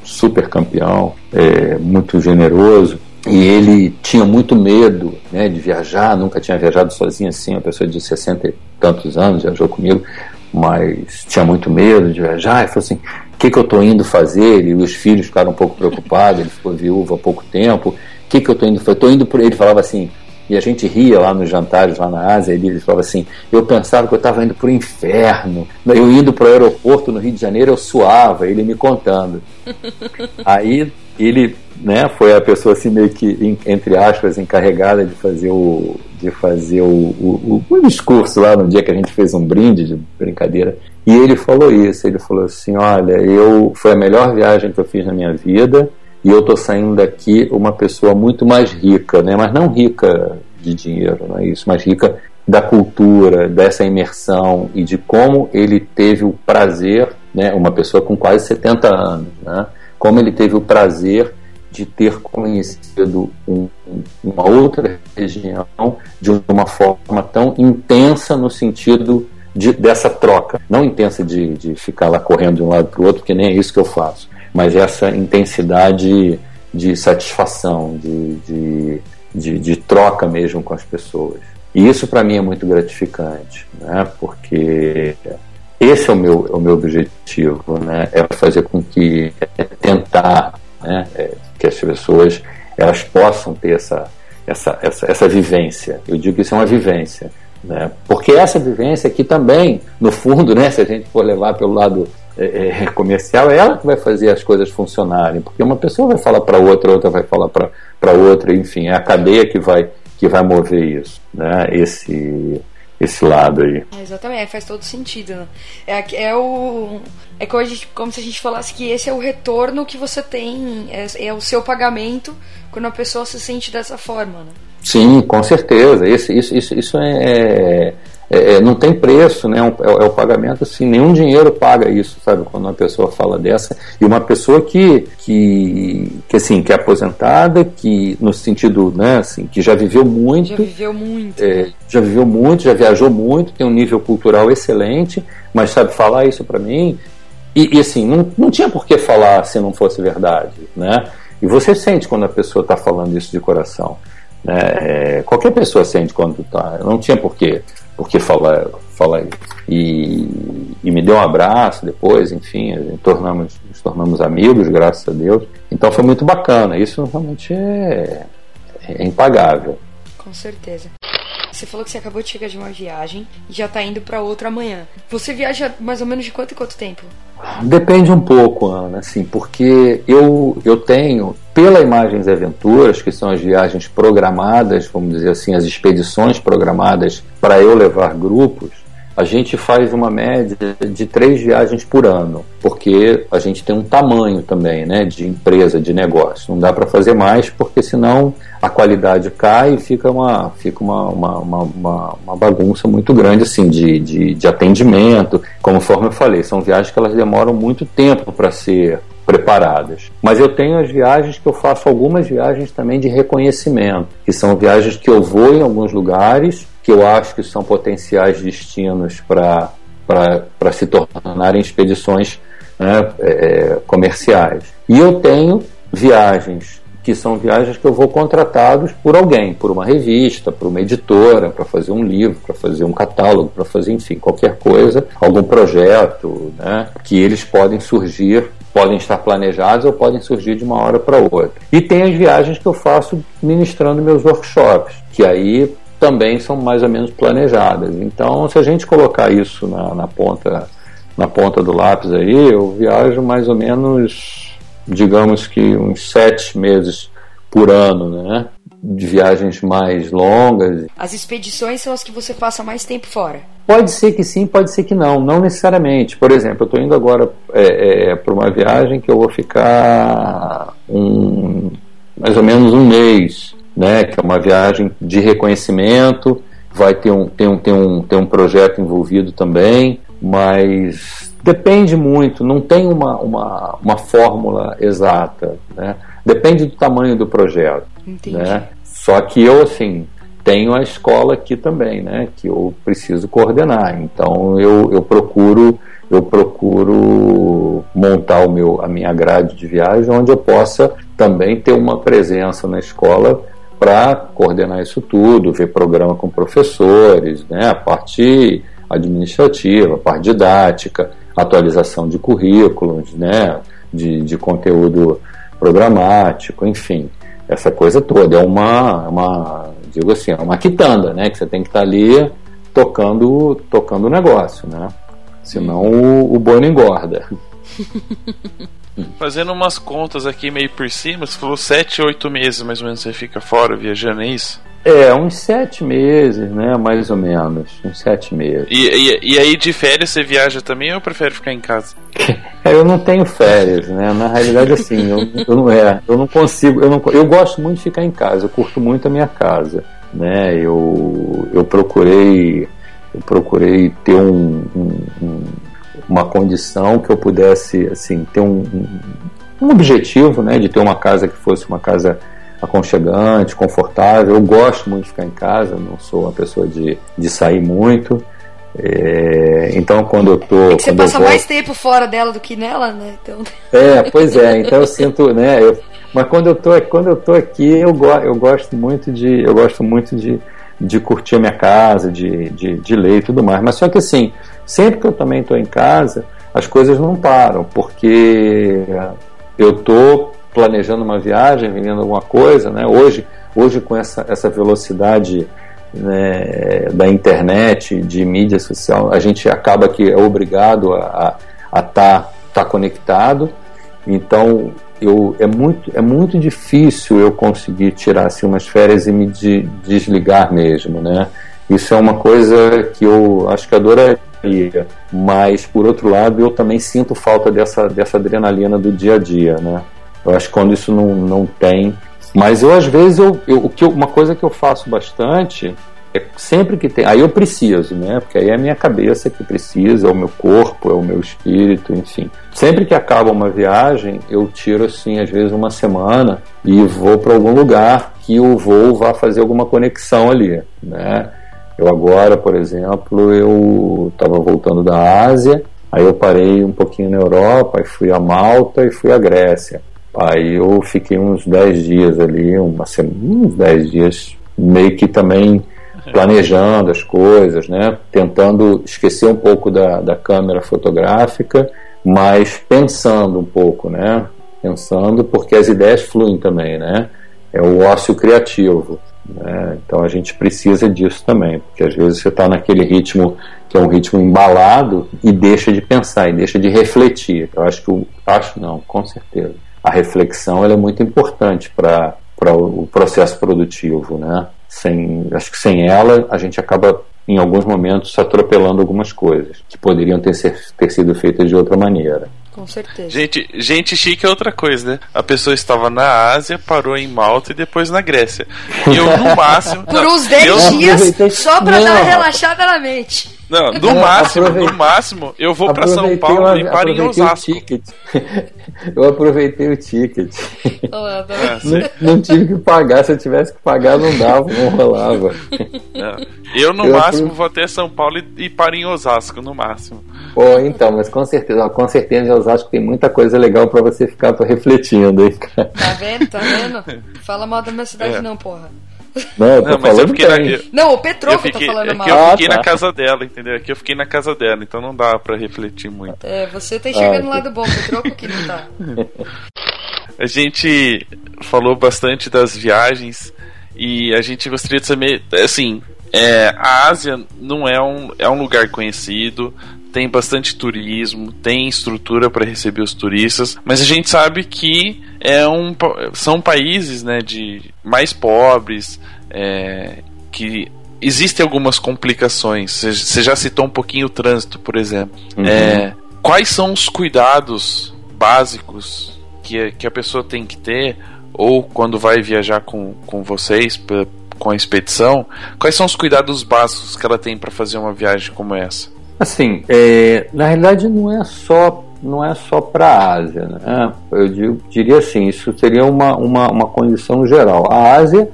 super campeão, é, muito generoso. e ele tinha muito medo né, de viajar, nunca tinha viajado sozinho assim, uma pessoa de 60 e tantos anos viajou comigo, mas tinha muito medo de viajar, e falou assim, o que, que eu estou indo fazer? E os filhos ficaram um pouco preocupados, ele ficou viúvo há pouco tempo, o que, que eu estou indo fazer? Estou indo por ele falava assim, e a gente ria lá nos jantares lá na Ásia, ele falava assim, eu pensava que eu estava indo para o inferno, eu indo para o aeroporto no Rio de Janeiro, eu suava, ele me contando. Aí ele né, foi a pessoa assim meio que entre aspas encarregada de fazer o de fazer o, o, o, discurso lá no dia que a gente fez um brinde de brincadeira e ele falou isso ele falou assim olha eu foi a melhor viagem que eu fiz na minha vida e eu tô saindo daqui uma pessoa muito mais rica né? Mas não rica de dinheiro não é isso mas rica da cultura dessa imersão e de como ele teve o prazer né? Uma pessoa com quase 70 anos né? Como ele teve o prazer de ter conhecido um, uma outra região de uma forma tão intensa no sentido de, dessa troca. Não intensa de, de ficar lá correndo de um lado para o outro, que nem é isso que eu faço, mas essa intensidade de satisfação, de, de, de, de troca mesmo com as pessoas. E isso para mim é muito gratificante, né? porque esse é o meu, é o meu objetivo, né? é fazer com que, é tentar né? É, que as pessoas elas possam ter essa, essa, essa, essa vivência. Eu digo que isso é uma vivência. Né? Porque essa vivência aqui também, no fundo, né, se a gente for levar pelo lado é, é, comercial, é ela que vai fazer as coisas funcionarem. Porque uma pessoa vai falar para outra, outra vai falar para outra, enfim, é a cadeia que vai, que vai mover isso. Né? Esse, esse lado aí. É, exatamente, faz todo sentido. Né? É, é o. É como, se a gente falasse que esse é o retorno que você tem, é, é, o seu pagamento quando a pessoa se sente dessa forma, né? Sim, com certeza. Esse, isso, isso, isso é, é, é, não tem preço, né? É, é, o pagamento assim, nenhum dinheiro paga isso, sabe? Quando uma pessoa fala dessa e uma pessoa que que, que assim que é aposentada, que no sentido, né? Assim, que já viveu muito, já viveu muito, é, né? já viveu muito, já viajou muito, tem um nível cultural excelente, mas sabe falar isso para mim e, e, assim não, não tinha por que falar se não fosse verdade, né? E você sente quando a pessoa está falando isso de coração. Né? É, qualquer pessoa sente quando está. Não tinha porquê porque fala, fala e, e me deu um abraço depois, enfim, tornamos, nos tornamos amigos, graças a Deus. Então foi muito bacana, isso realmente é, é impagável. Com certeza. Você falou que você acabou de chegar de uma viagem e já está indo para outra amanhã. Você viaja mais ou menos de quanto em quanto tempo? Depende um pouco, Ana, assim, porque eu, eu tenho, pela Imagens Aventuras, que são as viagens programadas, vamos dizer assim, as expedições programadas para eu levar grupos, a gente faz uma média de três viagens por ano, porque a gente tem um tamanho também, né, de empresa, de negócio. Não dá para fazer mais, porque senão a qualidade cai e fica uma, fica uma, uma, uma, uma bagunça muito grande assim de, de, de atendimento. Conforme eu falei, são viagens que elas demoram muito tempo para ser preparadas. Mas eu tenho as viagens que eu faço algumas viagens também de reconhecimento, que são viagens que eu vou em alguns lugares que eu acho que são potenciais destinos para se tornarem expedições né, é, é, comerciais. E eu tenho viagens que são viagens que eu vou contratados por alguém, por uma revista, por uma editora, para fazer um livro, para fazer um catálogo, para fazer, enfim, qualquer coisa, algum projeto, né, que eles podem surgir podem estar planejados ou podem surgir de uma hora para outra. E tem as viagens que eu faço ministrando meus workshops, que aí também são mais ou menos planejadas. Então, se a gente colocar isso na, na ponta na ponta do lápis aí, eu viajo mais ou menos, digamos que uns sete meses por ano, né? De viagens mais longas. As expedições são as que você passa mais tempo fora? Pode ser que sim, pode ser que não, não necessariamente. Por exemplo, eu estou indo agora é, é, para uma viagem que eu vou ficar um, mais ou menos um mês né, que é uma viagem de reconhecimento, vai ter um, ter um, ter um, ter um projeto envolvido também, mas depende muito, não tem uma, uma, uma fórmula exata, né? depende do tamanho do projeto. Entendi. Né? Só que eu, assim, tenho a escola aqui também, né, que eu preciso coordenar, então eu, eu procuro eu procuro montar o meu, a minha grade de viagem onde eu possa também ter uma presença na escola para coordenar isso tudo, ver programa com professores, né, a parte administrativa, a parte didática, atualização de currículos, né, de, de conteúdo programático, enfim, essa coisa toda. É uma, uma digo assim, é uma quitanda, né, que você tem que estar tá ali tocando tocando o negócio, né? Senão o, o boi não engorda. Fazendo umas contas aqui meio por cima, você falou 7, 8 meses mais ou menos você fica fora viajando, é isso? É, uns sete meses, né? Mais ou menos. Uns sete meses. E, e, e aí de férias você viaja também ou prefere ficar em casa? É, eu não tenho férias, né? Na realidade, assim, eu, eu não é, eu não consigo, eu não, eu gosto muito de ficar em casa, eu curto muito a minha casa, né? Eu, eu procurei, eu procurei ter um, um, um uma condição que eu pudesse, assim, ter um, um objetivo, né? De ter uma casa que fosse uma casa aconchegante, confortável. Eu gosto muito de ficar em casa, não sou uma pessoa de, de sair muito. É, então quando eu tô. É que você passa mais tempo fora dela do que nela, né? Então... É, pois é, então eu sinto, né? Eu, mas quando eu tô, quando eu tô aqui, eu, go, eu gosto muito de. Eu gosto muito de, de curtir a minha casa, de, de, de ler e tudo mais. Mas só que assim, sempre que eu também estou em casa, as coisas não param, porque eu tô planejando uma viagem, vendendo alguma coisa, né? Hoje, hoje com essa, essa velocidade né, da internet, de mídia social, a gente acaba que é obrigado a estar tá, tá conectado. Então, eu, é, muito, é muito difícil eu conseguir tirar assim, umas férias e me de, desligar mesmo, né? Isso é uma coisa que eu acho que adoraria, mas por outro lado eu também sinto falta dessa, dessa adrenalina do dia a dia, né? Eu acho que quando isso não, não tem. Mas eu, às vezes, eu, eu, o que uma coisa que eu faço bastante é sempre que tem. Aí eu preciso, né? Porque aí é a minha cabeça que precisa, é o meu corpo, é o meu espírito, enfim. Sempre que acaba uma viagem, eu tiro, assim, às vezes uma semana e vou para algum lugar que o voo vá fazer alguma conexão ali, né? Eu agora, por exemplo, eu estava voltando da Ásia, aí eu parei um pouquinho na Europa, aí fui a Malta e fui à Grécia. Aí eu fiquei uns 10 dias ali, uma semana, uns 10 dias, meio que também planejando as coisas, né? Tentando esquecer um pouco da, da câmera fotográfica, mas pensando um pouco, né? Pensando, porque as ideias fluem também, né? É o ócio criativo. Né? Então a gente precisa disso também, porque às vezes você está naquele ritmo que é um ritmo embalado e deixa de pensar e deixa de refletir. Eu acho que o acho não, com certeza a reflexão é muito importante para o processo produtivo, né? Sem, acho que sem ela a gente acaba em alguns momentos atropelando algumas coisas que poderiam ter, ser, ter sido feitas de outra maneira. Com certeza. Gente, gente chique é outra coisa, né? A pessoa estava na Ásia, parou em Malta e depois na Grécia. E eu, no máximo. Por uns 10 dias, só pra não. dar uma relaxada na mente. Não, no máximo, no máximo, eu vou para São Paulo uma, e paro em Osasco. Eu aproveitei o ticket. Olá, é, não, não, tive que pagar, se eu tivesse que pagar não dava, não rolava. Não. Eu no eu máximo vou até São Paulo e, e paro em Osasco, no máximo. Pô, então, mas com certeza, com certeza em Osasco tem muita coisa legal para você ficar refletindo aí, cara. Tá vendo? Tá vendo? Fala mal da minha cidade é. não, porra. Não, eu tô não, mas eu fiquei na, eu, Não, o Petroco fiquei, tá falando é mal. eu fiquei ah, tá. na casa dela, entendeu? Aqui eu fiquei na casa dela, então não dá pra refletir muito. É, você tá enxergando ah, o lado bom, o Petroco que não tá. a gente falou bastante das viagens e a gente gostaria de saber, assim, é, a Ásia não é um, é um lugar conhecido, tem bastante turismo, tem estrutura para receber os turistas, mas a gente sabe que é um, são países né, de mais pobres, é, que existem algumas complicações. Você já citou um pouquinho o trânsito, por exemplo. Uhum. É, quais são os cuidados básicos que, que a pessoa tem que ter, ou quando vai viajar com, com vocês, com a expedição, quais são os cuidados básicos que ela tem para fazer uma viagem como essa? Assim, é, na realidade não é só não é só para a Ásia, né? Eu digo, diria assim, isso seria uma, uma, uma condição geral. A Ásia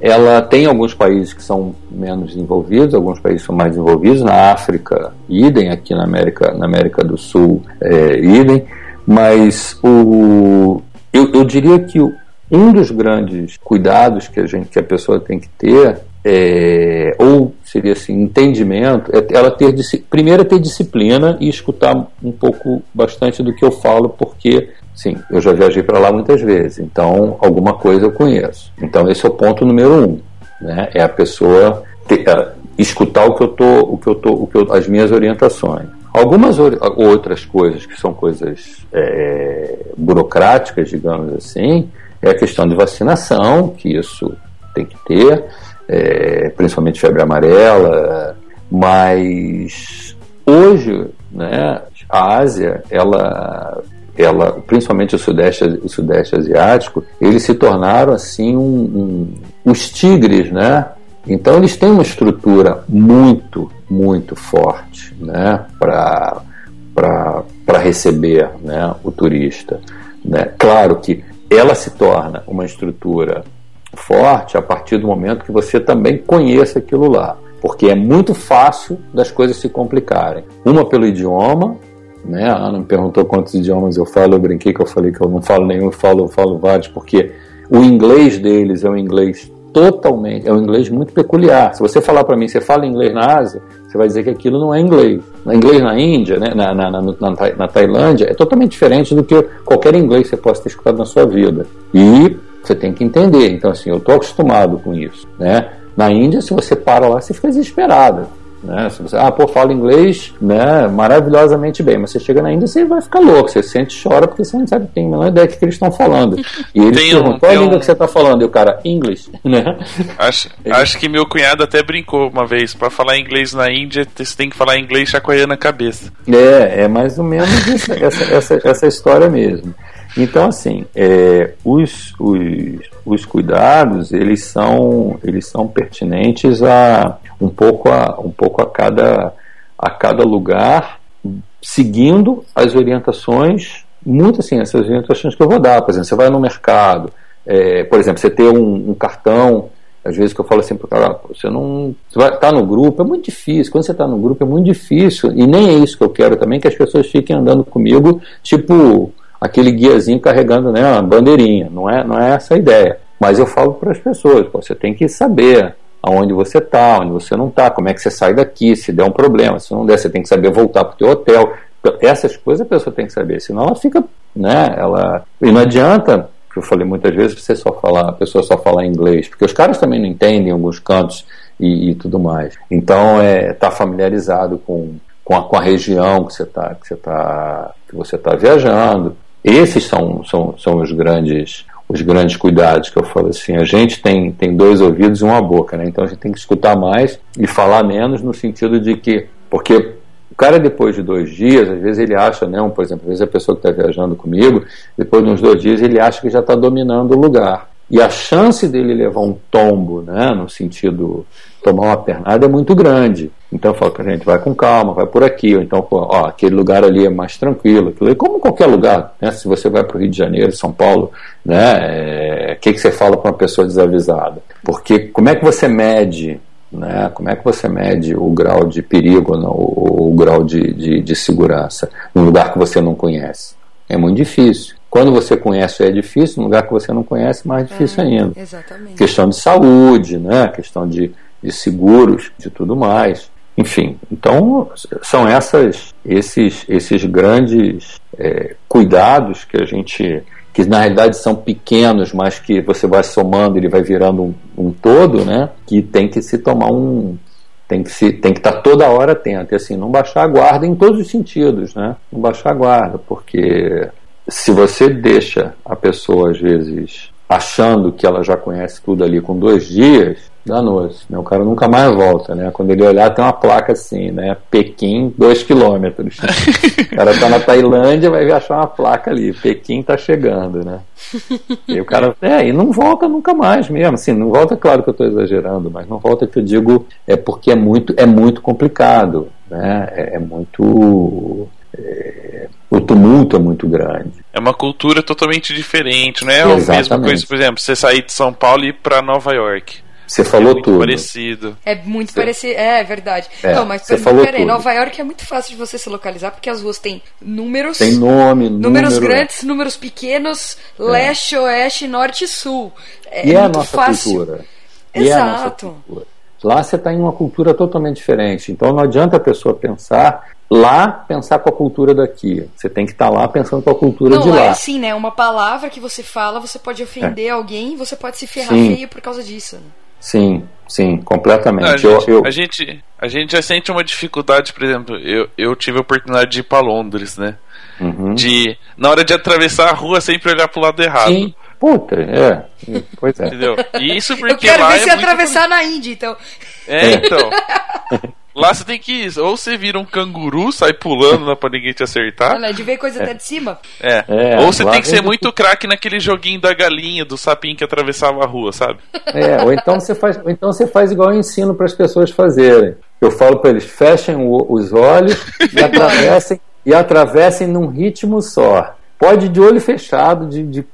ela tem alguns países que são menos desenvolvidos, alguns países são mais desenvolvidos. Na África, idem, aqui na América, na América do Sul, é, idem. Mas o, eu, eu diria que um dos grandes cuidados que a, gente, que a pessoa tem que ter é, ou seria assim, entendimento, é ela ter primeiro é ter disciplina e escutar um pouco bastante do que eu falo, porque sim, eu já viajei para lá muitas vezes, então alguma coisa eu conheço. Então esse é o ponto número um, né? É a pessoa ter, uh, escutar o que eu tô, o que eu tô, o que eu, as minhas orientações. Algumas outras coisas que são coisas é, burocráticas, digamos assim, é a questão de vacinação, que isso tem que ter é, principalmente febre amarela, mas hoje, né, a Ásia, ela, ela, principalmente o sudeste, o sudeste asiático, eles se tornaram assim um, um, os tigres, né? Então eles têm uma estrutura muito, muito forte, né, para receber, né, o turista, né? Claro que ela se torna uma estrutura forte a partir do momento que você também conheça aquilo lá. Porque é muito fácil das coisas se complicarem. Uma pelo idioma, né? A Ana me perguntou quantos idiomas eu falo, eu brinquei que eu falei que eu não falo nenhum, eu falo, eu falo vários, porque o inglês deles é um inglês totalmente, é um inglês muito peculiar. Se você falar para mim, você fala inglês na Ásia, você vai dizer que aquilo não é inglês. Na inglês na Índia, né, na, na, na, na, na Tailândia, é totalmente diferente do que qualquer inglês que você possa ter escutado na sua vida. E você tem que entender. Então, assim, eu estou acostumado com isso. Né? Na Índia, se você para lá, você fica desesperado. Né? Se você, ah, pô, fala inglês né, maravilhosamente bem, mas você chega na Índia você vai ficar louco, você sente e chora porque você não sabe, tem a menor ideia do que eles estão falando. E eles tem perguntam, um, qual a língua um... que você está falando? E o cara, inglês, né? Acho, acho que meu cunhado até brincou uma vez, para falar inglês na Índia, você tem que falar inglês chacoalhando a cabeça. É, é mais ou menos essa, essa, essa história mesmo. Então, assim, é, os, os, os cuidados, eles são, eles são pertinentes a um pouco a, um pouco a, cada, a cada lugar, seguindo as orientações, muito assim, essas orientações que eu vou dar. Por exemplo, você vai no mercado, é, por exemplo, você ter um, um cartão às vezes que eu falo assim para o cara, você não você vai estar tá no grupo, é muito difícil. Quando você está no grupo é muito difícil. E nem é isso que eu quero também, que as pessoas fiquem andando comigo, tipo, aquele guiazinho carregando né, uma bandeirinha. Não é, não é essa a ideia. Mas eu falo para as pessoas, você tem que saber aonde você está, onde você não está, como é que você sai daqui, se der um problema, se não der, você tem que saber voltar para o teu hotel. Essas coisas a pessoa tem que saber, senão ela fica, né, ela... E não adianta, que eu falei muitas vezes, você só falar, a pessoa só falar inglês, porque os caras também não entendem alguns cantos e, e tudo mais. Então, é tá familiarizado com, com a, com a região que você está que você tá, que você tá viajando, esses são, são, são os grandes os grandes cuidados que eu falo assim, a gente tem, tem dois ouvidos e uma boca, né? Então a gente tem que escutar mais e falar menos no sentido de que, porque o cara depois de dois dias, às vezes ele acha, né, por exemplo, às vezes a pessoa que está viajando comigo, depois de uns dois dias ele acha que já está dominando o lugar. E a chance dele levar um tombo, né, no sentido tomar uma pernada é muito grande. Então eu falo que a gente vai com calma, vai por aqui, ou então, ó, aquele lugar ali é mais tranquilo, aquilo como qualquer lugar, né? Se você vai para o Rio de Janeiro, São Paulo, né? O é, que, que você fala para uma pessoa desavisada? Porque como é que você mede né? Como é que você mede o grau de perigo não, ou o grau de, de, de, segurança num lugar que você não conhece? É muito difícil. Quando você conhece é difícil, num lugar que você não conhece, mais difícil é, ainda. Exatamente. Questão de saúde, né? questão de, de seguros, de tudo mais. Enfim, então são essas, esses, esses grandes é, cuidados que a gente, que na realidade são pequenos, mas que você vai somando, ele vai virando um, um todo, né? Que tem que se tomar um, tem que, se, tem que estar toda hora atento, e assim, não baixar a guarda em todos os sentidos, né? Não baixar a guarda, porque se você deixa a pessoa, às vezes, achando que ela já conhece tudo ali com dois dias, danou-se. Né? O cara nunca mais volta, né? Quando ele olhar, tem uma placa assim, né? Pequim, dois quilômetros. o cara tá na Tailândia, vai achar uma placa ali, Pequim tá chegando, né? E o cara, é, e não volta nunca mais mesmo. Assim, não volta, claro que eu estou exagerando, mas não volta que eu digo é porque é muito, é muito complicado, né? É, é muito. É, o tumulto é muito grande. É uma cultura totalmente diferente, não é a mesma coisa, por exemplo, você sair de São Paulo e ir para Nova York. Você falou muito tudo. parecido. É muito parecido. É, é verdade. É, não, mas falou peraí, tudo. Nova York é muito fácil de você se localizar porque as ruas têm números. Tem nome, Números número, grandes, números pequenos, leste, oeste, norte e sul. É, E é a muito nossa fácil. cultura. E é a nossa Exato. cultura. Lá você está em uma cultura totalmente diferente. Então não adianta a pessoa pensar lá, pensar com a cultura daqui. Você tem que estar lá pensando com a cultura Não, de lá é assim, né? Uma palavra que você fala, você pode ofender alguém, você pode se ferrar Sim. feio por causa disso. Sim, sim, Não, a, completamente. gente, eu, eu- a, gente, a gente já sente uma dificuldade, por exemplo, eu, eu tive a oportunidade de ir pra Londres, né? Uhum. De, na hora de atravessar a rua, sempre olhar pro lado errado. Sim, puta, é. Pois é. Entendeu? E isso Eu porque quero lá ver é se muito- atravessar na Índia, então. É, então. Lá você tem que. Ou você vira um canguru, sai pulando lá pra ninguém te acertar. Olha, de ver coisa até de cima. É. É, ou você tem que ser muito craque naquele joguinho da galinha, do sapinho que atravessava a rua, sabe? É, ou então você faz, ou então você faz igual eu ensino para as pessoas fazerem. Eu falo para eles, fechem o- os olhos e atravessem e atravessem num ritmo só. Pode ir de olho fechado, de, de-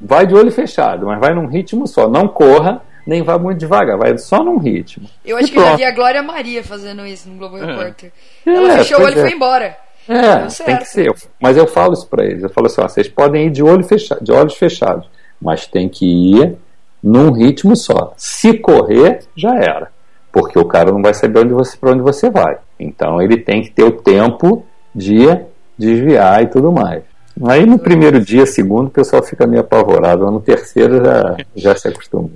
vai de olho fechado, mas vai num ritmo só. Não corra, nem vá muito devagar, vai só num ritmo. Eu acho E que eu já pronto. vi a Glória Maria fazendo isso no Globo Repórter. É, Ela fechou o olho e é. foi embora. É, tem que ser. Mas eu falo isso para eles. Eu falo assim: ó, vocês podem ir de, olho fechado, de olhos fechados, mas tem que ir num ritmo só. Se correr, já era. Porque o cara não vai saber onde você, para onde você vai. Então ele tem que ter o tempo de desviar e tudo mais. Aí no primeiro dia, segundo, o pessoal fica meio apavorado. No terceiro já, já se acostumou.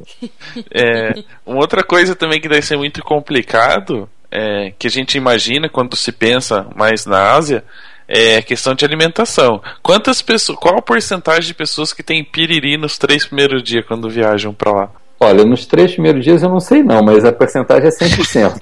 É, uma outra coisa também que deve ser muito complicado, é, que a gente imagina quando se pensa mais na Ásia, é a questão de alimentação. Quantas pessoas, qual a porcentagem de pessoas que tem piriri nos três primeiros dias quando viajam pra lá? Olha, nos três primeiros dias eu não sei não, mas a porcentagem é 100%.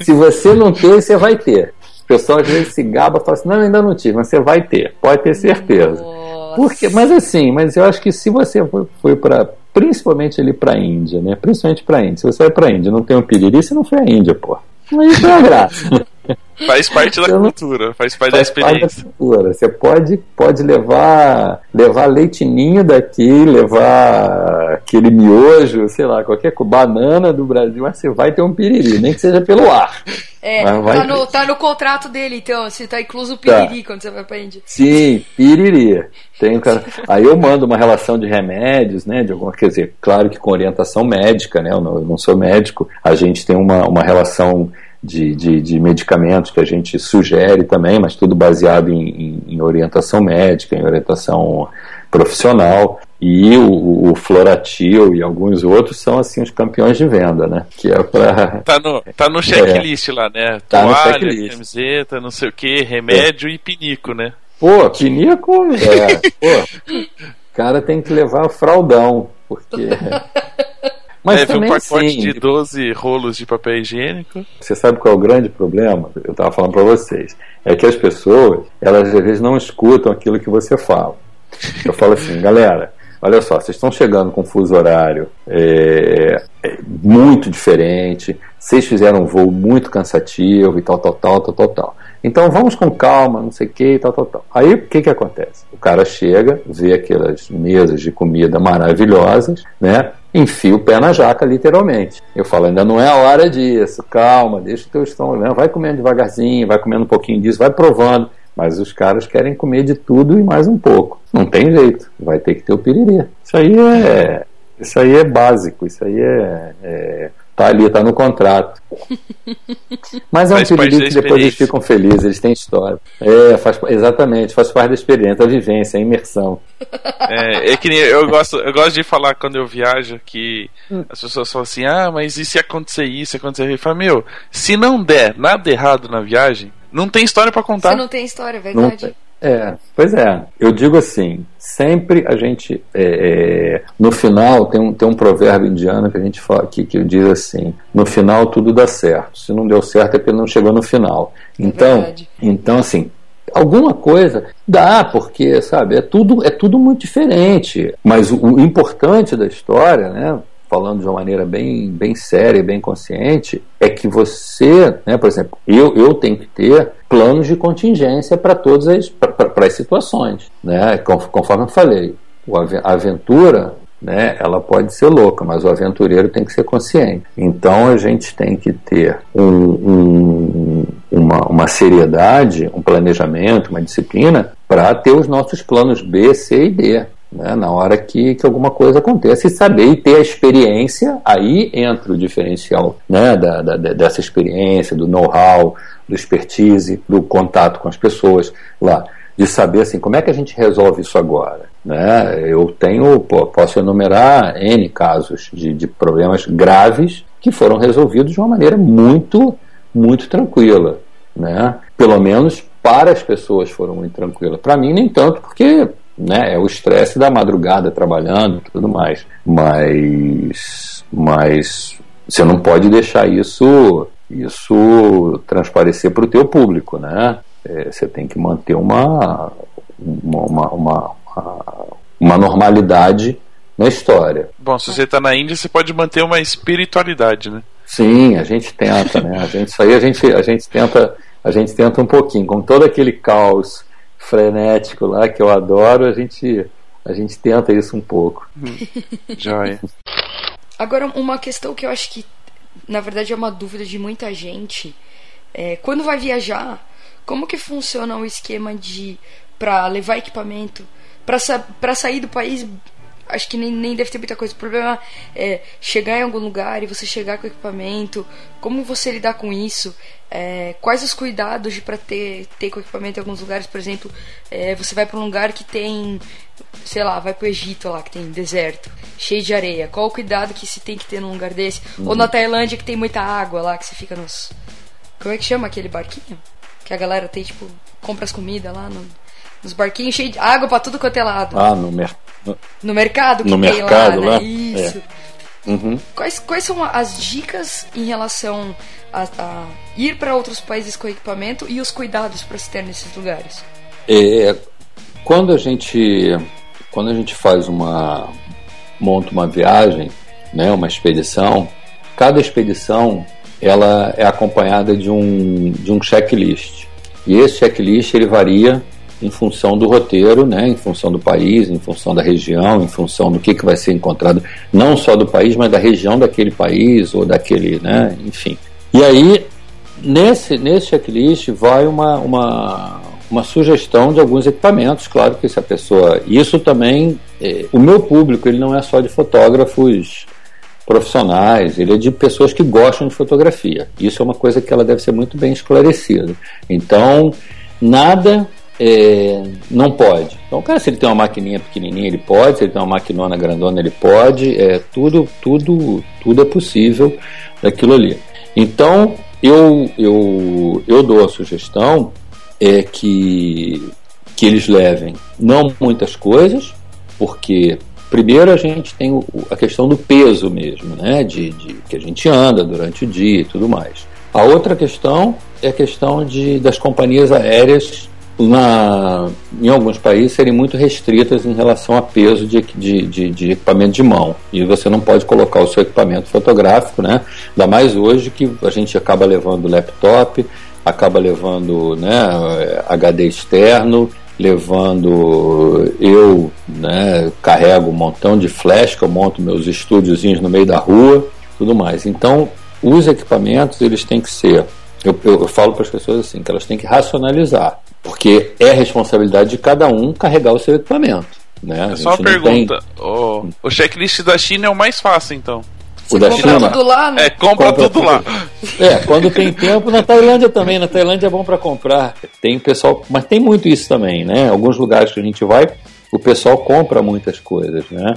se você não ter, você vai ter. O pessoal às vezes se gaba e fala assim, não, ainda não tive, mas você vai ter, pode ter certeza. Nossa. Porque, mas assim, mas eu acho que se você foi, foi para principalmente ali para a Índia, né? Principalmente para a Índia. Se você vai para a Índia, e não tem um piriri, você não foi à Índia, pô. Aí foi a graça. Faz parte da cultura, faz parte da Faz parte da experiência. cultura. Você pode, pode levar, levar leitinho daqui, levar aquele miojo, sei lá, qualquer banana do Brasil, mas você vai ter um piriri, nem que seja pelo ar. É, tá no, tá no contrato dele, então. Se tá incluso o piriri quando você vai pra Índia. Sim, piriri. Tem um cara... Aí eu mando uma relação de remédios, né? De alguma, quer dizer, claro que com orientação médica, né? Eu não, eu não sou médico, a gente tem uma, uma relação de, de, de medicamentos que a gente sugere também, mas tudo baseado em, em, em orientação médica, em orientação profissional. E o, o Floratil e alguns outros são assim os campeões de venda, né? Que é para Tá no, tá no checklist lá, né? Tá no Toalha, checklist. camiseta, não sei o que, remédio e pinico, né? Pô, pinico, é, pô, o cara tem que levar fraldão, porque. Mas Leve um também pacote assim, de 12 rolos de papel higiênico. você sabe qual é o grande problema? Eu estava falando para vocês, é que as pessoas, elas às vezes não escutam aquilo que você fala. Eu falo assim, galera, olha só, vocês estão chegando com um fuso horário é, é, muito diferente, vocês fizeram um voo muito cansativo e tal, tal, tal, tal, tal, tal. Então vamos com calma, não sei o que, tal, tal, tal. Aí o que que acontece? O cara chega, vê aquelas mesas de comida maravilhosas, né? Enfia o pé na jaca, literalmente. Eu falo, ainda não é a hora disso, calma, deixa o teu estômago, né? vai comendo devagarzinho, vai comendo um pouquinho disso, vai provando. Mas os caras querem comer de tudo e mais um pouco. Não tem jeito, vai ter que ter o piriri. Isso aí é, isso aí é básico, isso aí é, é tá ali, tá no contrato. Mas é um piriri que depois eles ficam felizes, eles têm história. É, faz, exatamente, faz parte da experiência, da vivência, a imersão. É, é que nem eu gosto, eu gosto de falar quando eu viajo que as pessoas falam assim: ah, mas e se acontecer isso, se acontecer isso? Eu falo, meu, se não der nada errado na viagem, não tem história pra contar. Você não tem história, é Não verdade. tem. É, pois é. Eu digo assim, sempre a gente, é, é, no final, tem um, tem um provérbio indiano que a gente fala aqui, que diz assim, no final tudo dá certo. Se não deu certo é porque não chegou no final. Então, verdade. então assim, alguma coisa dá, porque, sabe, é tudo, é tudo muito diferente. Mas o, o importante da história, né? Falando de uma maneira bem, bem séria, bem consciente, é que você, né, por exemplo, eu, eu tenho que ter planos de contingência para todas as, para as situações, né? Con- Conforme eu falei, a aventura né, ela pode ser louca, mas o aventureiro tem que ser consciente. Então a gente tem que ter um, um, uma, uma seriedade, um planejamento, uma disciplina para ter os nossos planos B, C e D. Né, na hora que, que alguma coisa aconteça e saber e ter a experiência, aí entra o diferencial né, da, da dessa experiência, do know-how, do expertise, do contato com as pessoas lá de saber assim como é que a gente resolve isso agora. Né? Eu tenho, posso enumerar N casos de, de problemas graves que foram resolvidos de uma maneira muito, muito tranquila. Né? Pelo menos para as pessoas foram muito tranquilas. Para mim, nem tanto, porque né, é o estresse da madrugada trabalhando e tudo mais. Mas, mas você não pode deixar isso isso transparecer para o teu público, né? é, você tem que manter uma, uma, uma, uma, normalidade na história. Bom, se você está na Índia, você pode manter uma espiritualidade, né? Sim, a gente tenta, né? A gente, isso aí a gente, a gente tenta, a gente tenta um pouquinho, com todo aquele caos frenético lá que eu adoro, a gente, a gente tenta isso um pouco. Joia. Agora, uma questão que eu acho que, na verdade, é uma dúvida de muita gente. É, quando vai viajar, como que funciona o esquema de para levar equipamento para sa sair do país? Acho que nem, nem deve ter muita coisa. O problema é chegar em algum lugar e você chegar com o equipamento. Como você lidar com isso? É, quais os cuidados de para ter ter com equipamento em alguns lugares? Por exemplo, é, você vai para um lugar que tem, sei lá, vai para o Egito lá que tem deserto, cheio de areia. Qual o cuidado que se tem que ter num lugar desse? Uhum. Ou na Tailândia que tem muita água lá que você fica nos como é que chama aquele barquinho? que a galera tem, tipo, compra as comidas lá no, nos barquinhos cheios de água pra tudo quanto é lado. Ah, no, mer no, mercado que no tem mercado lá, né? Isso. É. Uhum. Quais, quais são as dicas em relação a, a ir para outros países com equipamento e os cuidados para se ter nesses lugares? É, quando a gente quando a gente faz uma monta uma viagem, né, uma expedição, cada expedição ela é acompanhada de um, de um checklist. E esse checklist ele varia em função do roteiro, né, em função do país, em função da região, em função do que, que vai ser encontrado, não só do país, mas da região daquele país ou daquele, né, enfim. E aí, nesse, nesse checklist vai uma, uma, uma sugestão de alguns equipamentos, claro que se a pessoa... Isso também, é, o meu público, ele não é só de fotógrafos profissionais, ele é de pessoas que gostam de fotografia. Isso é uma coisa que ela deve ser muito bem esclarecida. Então, nada é, não pode. Então, cara, se ele tem uma maquininha pequenininha, ele pode. Se ele tem uma maquinona grandona, ele pode. É tudo, tudo, tudo é possível daquilo ali. Então, eu, eu, eu dou a sugestão é que que eles levem não muitas coisas, porque Primeiro a gente tem o, a questão do peso mesmo, né? De, de, que a gente anda durante o dia e tudo mais. A outra questão é a questão de, das companhias aéreas na, em alguns países serem muito restritas em relação a peso de, de, de, de, equipamento de mão. E você não pode colocar o seu equipamento fotográfico, né? Ainda mais hoje que a gente acaba levando laptop, acaba levando né, HD externo levando eu né, carrego um montão de flash que eu monto meus estúdiozinhos no meio da rua tudo mais então os equipamentos eles têm que ser eu, eu, eu falo para as pessoas assim que elas têm que racionalizar porque é responsabilidade de cada um carregar o seu equipamento né? É só uma pergunta tem... o, o checklist da China é o mais fácil então o da compra China. tudo lá, né? É, compra, compra tudo, tudo, lá. É, quando tem tempo, na Tailândia também. Na Tailândia é bom para comprar. Tem pessoal, mas tem muito isso também, né? Alguns lugares que a gente vai, o pessoal compra muitas coisas, né?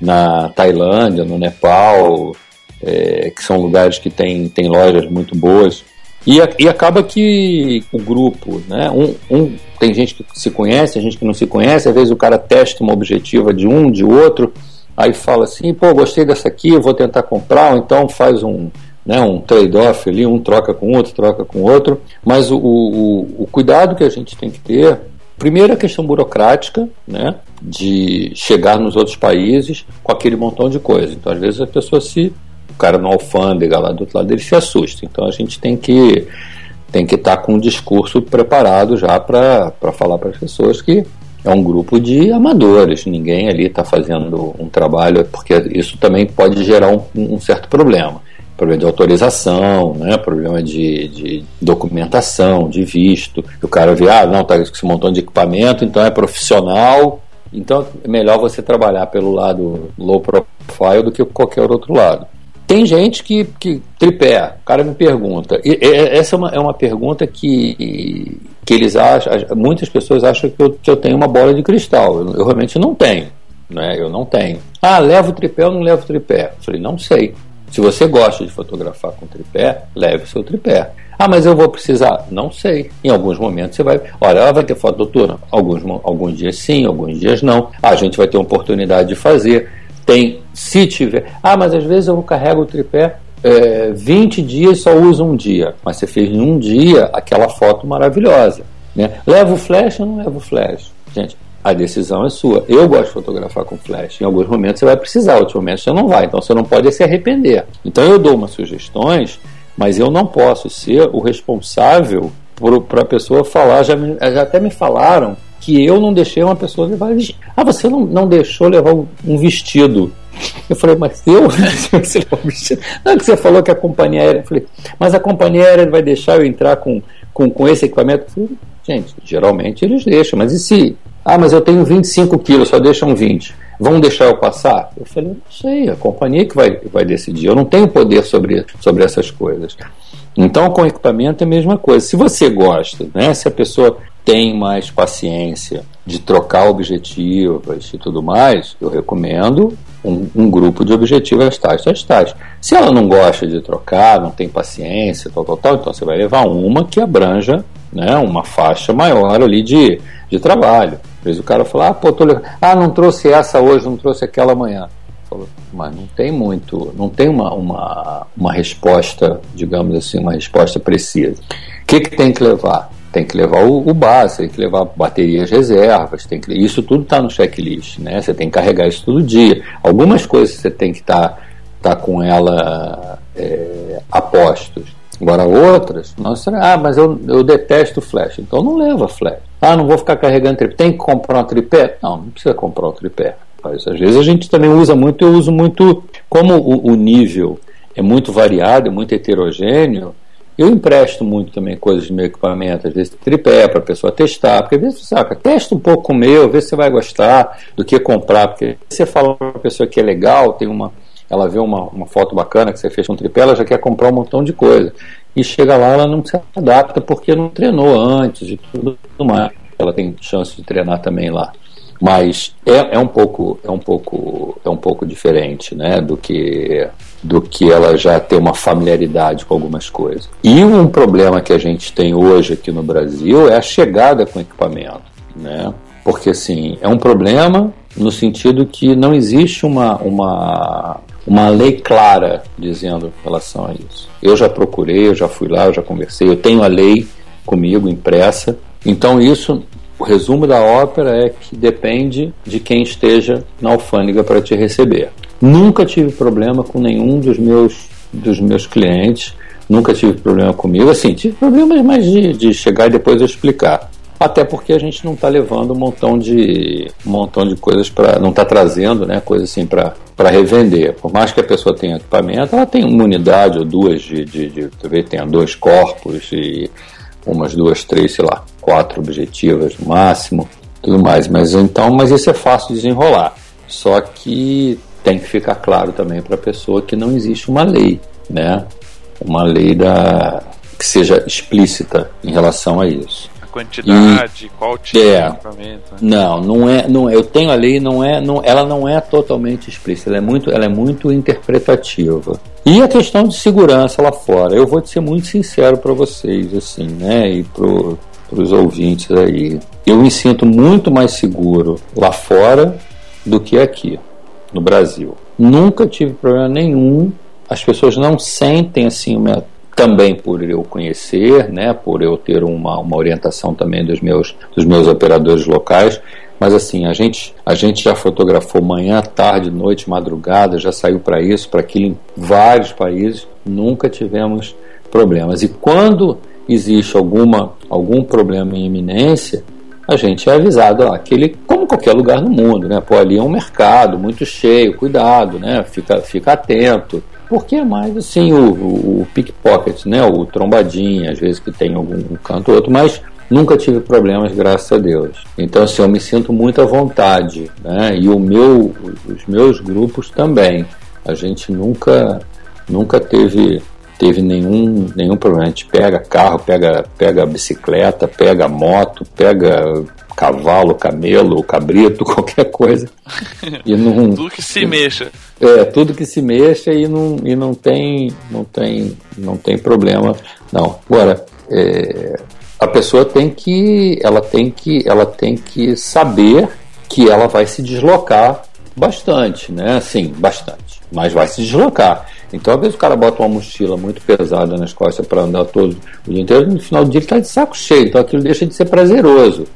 Na Tailândia, no Nepal, é, que são lugares que tem, tem lojas muito boas. E, e acaba que o grupo, né? Um, um, tem gente que se conhece, a gente que não se conhece, às vezes o cara testa uma objetiva de um, de outro aí fala assim, pô, gostei dessa aqui, vou tentar comprar, ou então faz um, né, um trade-off ali, um troca com outro, troca com outro, mas o, o, o cuidado que a gente tem que ter, primeiro a questão burocrática, né, de chegar nos outros países com aquele montão de coisa. Então, às vezes a pessoa se, o cara no alfândega lá do outro lado, ele se assusta. Então, a gente tem que tem que estar tá com um discurso preparado já para falar para as pessoas que é um grupo de amadores, ninguém ali está fazendo um trabalho, porque isso também pode gerar um, um certo problema. Problema de autorização, né? problema de, de documentação, de visto. O cara vê, ah, não, tá com esse montão de equipamento, então é profissional, então é melhor você trabalhar pelo lado low profile do que qualquer outro lado. Tem gente que, que tripé, o cara me pergunta, e, e, essa é uma, é uma pergunta que, que eles acham, muitas pessoas acham que eu, que eu tenho uma bola de cristal, eu, eu realmente não tenho, né? eu não tenho. Ah, levo tripé ou não levo tripé? Eu falei, não sei. Se você gosta de fotografar com tripé, leve seu tripé. Ah, mas eu vou precisar? Não sei. Em alguns momentos você vai. Olha, ela vai ter foto noturna. Alguns, alguns dias sim, alguns dias não. Ah, a gente vai ter oportunidade de fazer. Tem, se tiver. Ah, mas às vezes eu carrego o tripé é, 20 dias só uso um dia. Mas você fez em um dia aquela foto maravilhosa. Né? Leva o flash ou não leva o flash? Gente, a decisão é sua. Eu gosto de fotografar com flash. Em alguns momentos você vai precisar, outros momentos você não vai. Então você não pode se arrepender. Então eu dou umas sugestões, mas eu não posso ser o responsável para a pessoa falar. Já, me, já até me falaram que eu não deixei uma pessoa levar vestido. Ah, você não, não deixou levar um vestido. Eu falei, mas eu um vestido? Não, que você falou que a companhia aérea. Eu falei, mas a companhia aérea vai deixar eu entrar com, com, com esse equipamento? Eu falei, gente, geralmente eles deixam, mas e se ah, mas eu tenho 25 quilos, só deixam 20. Vão deixar eu passar? Eu falei, não sei, a companhia que vai, vai decidir. Eu não tenho poder sobre, sobre essas coisas. Então, com equipamento é a mesma coisa. Se você gosta, né, se a pessoa tem mais paciência de trocar objetivos e tudo mais, eu recomendo um, um, grupo de objetivos tais, tais, tais. Se ela não gosta de trocar, não tem paciência, tal, tal, tal, então você vai levar uma que abranja né, uma faixa maior ali de, de trabalho. Às vezes o cara fala, ah, pô, tô ah, não trouxe essa hoje, não trouxe aquela amanhã. Falo, mas não tem muito, não tem uma, uma, uma resposta, digamos assim, uma resposta precisa. O que, que tem que levar? Tem que levar o, o básico, tem que levar baterias reservas, tem que, isso tudo está no checklist, né? Você tem que carregar isso todo dia. Algumas coisas você tem que estar tá, tá com ela é, a postos. Agora outras, nossa, ah, mas eu, eu detesto flash, então não leva flash. Ah, não vou ficar carregando tripé. Tem que comprar um tripé? Não, não precisa comprar um tripé. Mas, às vezes a gente também usa muito, eu uso muito, como o, o nível é muito variado, é muito heterogêneo, eu empresto muito também coisas do meu equipamento, às vezes tripé para a pessoa testar, porque às vezes saca, testa um pouco o meu, vê se você vai gostar do que comprar, porque você fala para a pessoa que é legal, tem uma, ela vê uma, uma foto bacana que você fez com tripé, ela já quer comprar um montão de coisa. E chega lá, ela não se adapta porque não treinou antes e tudo mais. Ela tem chance de treinar também lá. Mas é, é um pouco é um pouco é um pouco diferente, né, do que do que ela já ter uma familiaridade com algumas coisas. E um problema que a gente tem hoje aqui no Brasil é a chegada com equipamento, né? Porque assim, é um problema no sentido que não existe uma, uma uma lei clara dizendo em relação a isso. Eu já procurei, eu já fui lá, eu já conversei, eu tenho a lei comigo impressa. Então isso, o resumo da ópera é que depende de quem esteja na alfândega para te receber. Nunca tive problema com nenhum dos meus dos meus clientes, nunca tive problema comigo. Assim, tive problemas mais de, de chegar e depois eu explicar até porque a gente não está levando um montão de um montão de coisas para não está trazendo né coisas assim para para revender por mais que a pessoa tenha equipamento ela tem uma unidade ou duas de, de, de talvez tenha dois corpos e umas duas três sei lá quatro objetivas no máximo tudo mais. Mas então mas isso é fácil de desenrolar. Só que tem que ficar claro também para a pessoa que não existe uma lei né? Uma lei da que seja explícita em relação a isso quantidade, e, qual tipo é, de equipamento. Né? Não, não é, não, eu tenho a lei, não é, não, ela não é totalmente explícita, ela é muito, ela é muito interpretativa. E a questão de segurança lá fora, eu vou ser muito sincero para vocês, assim, né, e para os ouvintes aí. Eu me sinto muito mais seguro lá fora do que aqui, no Brasil. Nunca tive problema nenhum. As pessoas não sentem assim uma também por eu conhecer, né, por eu ter uma, uma orientação também dos meus, dos meus operadores locais, mas assim, a gente, a gente já fotografou manhã, tarde, noite, madrugada, já saiu para isso, para aquilo em vários países, nunca tivemos problemas. E quando existe alguma, algum problema em iminência, a gente é avisado, ó, aquele, como qualquer lugar no mundo, né? Pô, ali é um mercado muito cheio, cuidado, né? Fica, fica atento. Porque é mais assim o, o, o pickpocket, né? O trombadinha, às vezes que tem algum um canto ou outro, mas nunca tive problemas, graças a Deus. Então, assim, eu me sinto muito à vontade, né? E o meu, os meus grupos também. A gente nunca, nunca teve teve nenhum, nenhum problema. A gente pega carro, pega, pega bicicleta, pega moto, pega cavalo, camelo, cabrito, qualquer coisa. E não, tudo que se mexa. É, tudo que se mexa e não, e não tem não tem não tem problema não. Agora, é, a pessoa tem que ela tem que ela tem que saber que ela vai se deslocar bastante, né? Sim, bastante, mas vai se deslocar. Então, às vezes o cara bota uma mochila muito pesada nas costas para andar todo o dia inteiro, no final do dia ele está de saco cheio, então aquilo deixa de ser prazeroso.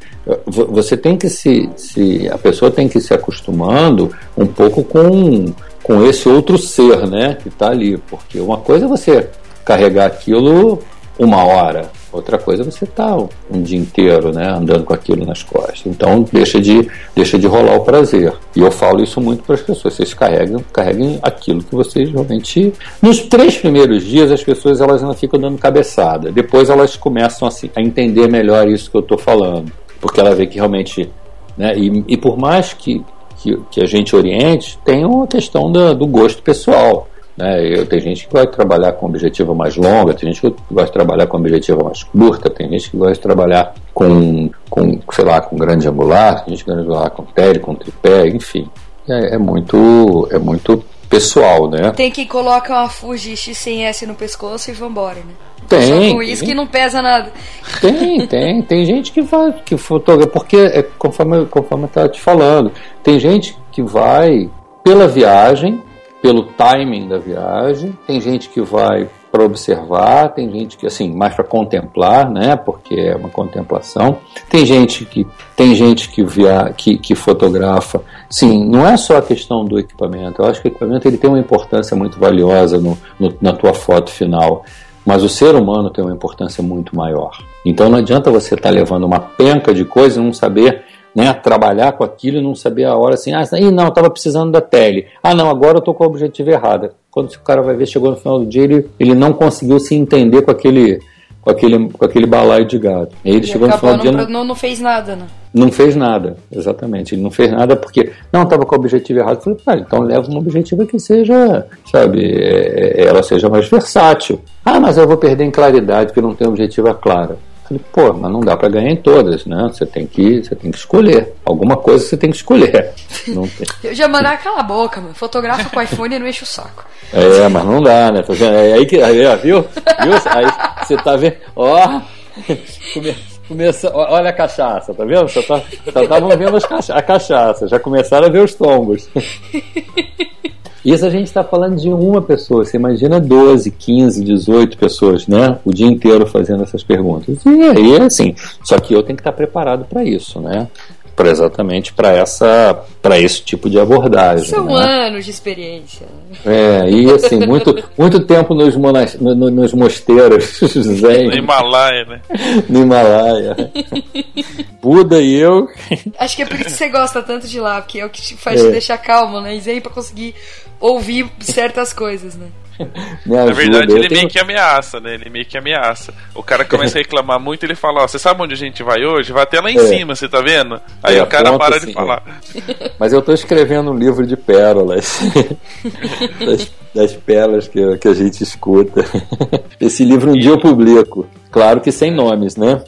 Você tem que se, se. A pessoa tem que ir se acostumando um pouco com, com esse outro ser, né? Que está ali. Porque uma coisa é você carregar aquilo uma hora, Outra coisa é você tá um dia inteiro, né, andando com aquilo nas costas. Então deixa de deixa de rolar o prazer. E eu falo isso muito para as pessoas. Vocês carregam, carreguem aquilo que vocês realmente. Nos três primeiros dias as pessoas elas não ficam dando cabeçada. Depois elas começam a, a entender melhor isso que eu estou falando, porque ela vê que realmente, né, e, e por mais que, que, que a gente oriente, tem uma questão da, do gosto pessoal. Né? Eu, tem gente que de trabalhar com objetivo mais longa, tem gente que gosta de trabalhar com objetivo mais curta, tem gente que gosta de trabalhar com, com sei lá, com grande angular, tem gente que gosta de trabalhar com tele, com tripé, enfim. É, é, muito, é muito pessoal, né? Tem que colocar uma Fuji X100S no pescoço e vambora, né? Tem. Com isso que não pesa nada. Tem, tem. Tem gente que vai, que fotografa, porque é, conforme, conforme eu estava te falando, tem gente que vai pela viagem, pelo timing da viagem, tem gente que vai para observar, tem gente que assim mais para contemplar, né? Porque é uma contemplação. Tem gente que tem gente que via, que, que fotografa. Sim, não é só a questão do equipamento. Eu acho que o equipamento ele tem uma importância muito valiosa no, no, na tua foto final. Mas o ser humano tem uma importância muito maior. Então não adianta você estar tá levando uma penca de coisa e não saber né, trabalhar com aquilo e não saber a hora assim, ah, não, estava precisando da tele. Ah, não, agora eu estou com o objetivo errado. Quando o cara vai ver, chegou no final do dia, ele, ele não conseguiu se entender com aquele, com aquele, com aquele balaio de gado. E ele e chegou no final do dia. Não, não, não fez nada, né? Não fez nada, exatamente. Ele não fez nada porque não estava com o objetivo errado. Eu falei, ah, então leva um objetivo que seja, sabe, é, ela seja mais versátil. Ah, mas eu vou perder em claridade porque não tem objetivo claro. Falei, pô, mas não dá para ganhar em todas, né? Você tem que, você tem que escolher. Alguma coisa você tem que escolher. Não tem... Eu já mandar cala a boca, mano. Fotografa com iPhone e não enche o saco. É, mas não dá, né? É aí que, aí, viu? viu? Aí você tá vendo, ó, começa, olha a cachaça, tá vendo? Você tá, só estavam vendo cacha, a cachaça, já começaram a ver os tombos. Isso a gente está falando de uma pessoa. Você imagina 12, 15, 18 pessoas, né? O dia inteiro fazendo essas perguntas. E aí, assim, só que eu tenho que estar preparado para isso, né? Pra exatamente para essa para esse tipo de abordagem. São né? anos de experiência. É, e assim, muito, muito tempo nos, monas, no, nos mosteiros zen. No Himalaia, né? No Himalaia. Buda e eu. Acho que é por isso que você gosta tanto de lá, porque é o que te faz é. te deixar calmo, né? E zen pra conseguir ouvir certas coisas, né? Na verdade, ele meio que ameaça, né? Ele meio que ameaça. O cara começa a reclamar muito, ele fala: Ó, você sabe onde a gente vai hoje? Vai até lá em é. cima, você tá vendo? Aí é, o cara para assim, de falar. É. Mas eu tô escrevendo um livro de pérolas. das, das, pérolas que, que a gente escuta. Esse livro um dia eu publico. Claro que sem nomes, né?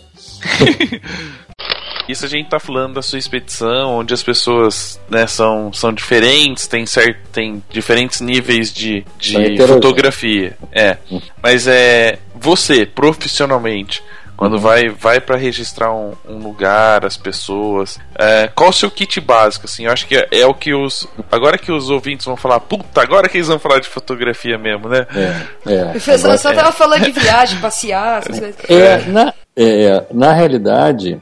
Isso a gente tá falando da sua expedição, onde as pessoas né, são, são diferentes, tem, certo, tem diferentes níveis de, de fotografia. É. Hum. Mas é você, profissionalmente, quando uhum. vai vai para registrar um, um, lugar, as pessoas, é, qual o seu kit básico? Assim, eu acho que é, é, o que os agora que os ouvintes vão falar, puta, agora que eles vão falar de fotografia mesmo, né? É, é. Só, só tava falando de viagem, passear, essas coisas. É, na, é, na realidade,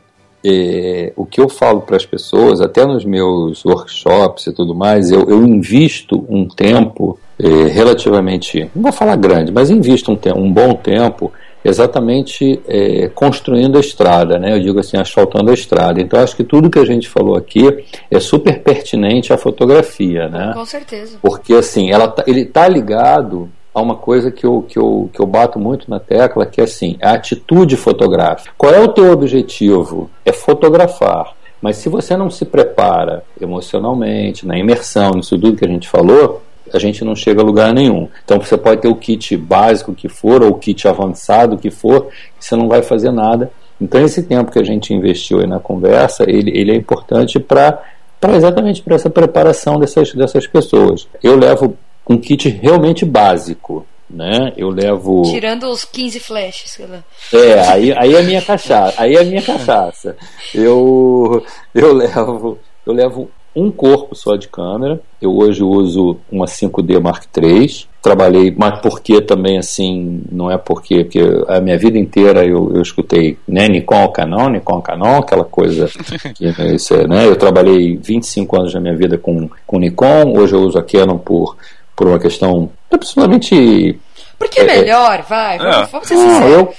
é, o que eu falo para as pessoas, até nos meus workshops e tudo mais, eu, eu invisto um tempo é, relativamente, não vou falar grande, mas invisto um, um bom tempo exatamente é, construindo a estrada, né? Eu digo assim, asfaltando a estrada. Então acho que tudo que a gente falou aqui é super pertinente à fotografia, né? Com certeza. Porque assim, ela tá, ele está ligado a uma coisa que eu, que, eu, que eu bato muito na tecla, que é assim, a atitude fotográfica. Qual é o teu objetivo? É fotografar. Mas se você não se prepara emocionalmente, na imersão, nisso tudo que a gente falou, a gente não chega a lugar nenhum. Então você pode ter o kit básico que for, ou o kit avançado que for, você não vai fazer nada. Então esse tempo que a gente investiu aí na conversa, ele, ele é importante para exatamente para essa preparação dessas, dessas pessoas. Eu levo um kit realmente básico. Né? Eu levo. Tirando os 15 flashes, sei lá. É, aí, aí é minha cachaça. Aí é minha cachaça. Eu, eu levo. Eu levo um corpo só de câmera. Eu hoje uso uma 5D Mark III. Trabalhei, mas porque também assim, não é porque, porque a minha vida inteira eu, eu escutei né, Nikon ou Canon, Nikon Canon, aquela coisa que isso é, né? Eu trabalhei 25 anos da minha vida com, com Nikon, hoje eu uso a Canon por, por uma questão absolutamente porque é melhor, vai, vamos, É. vamos ser não, sinceros. eu,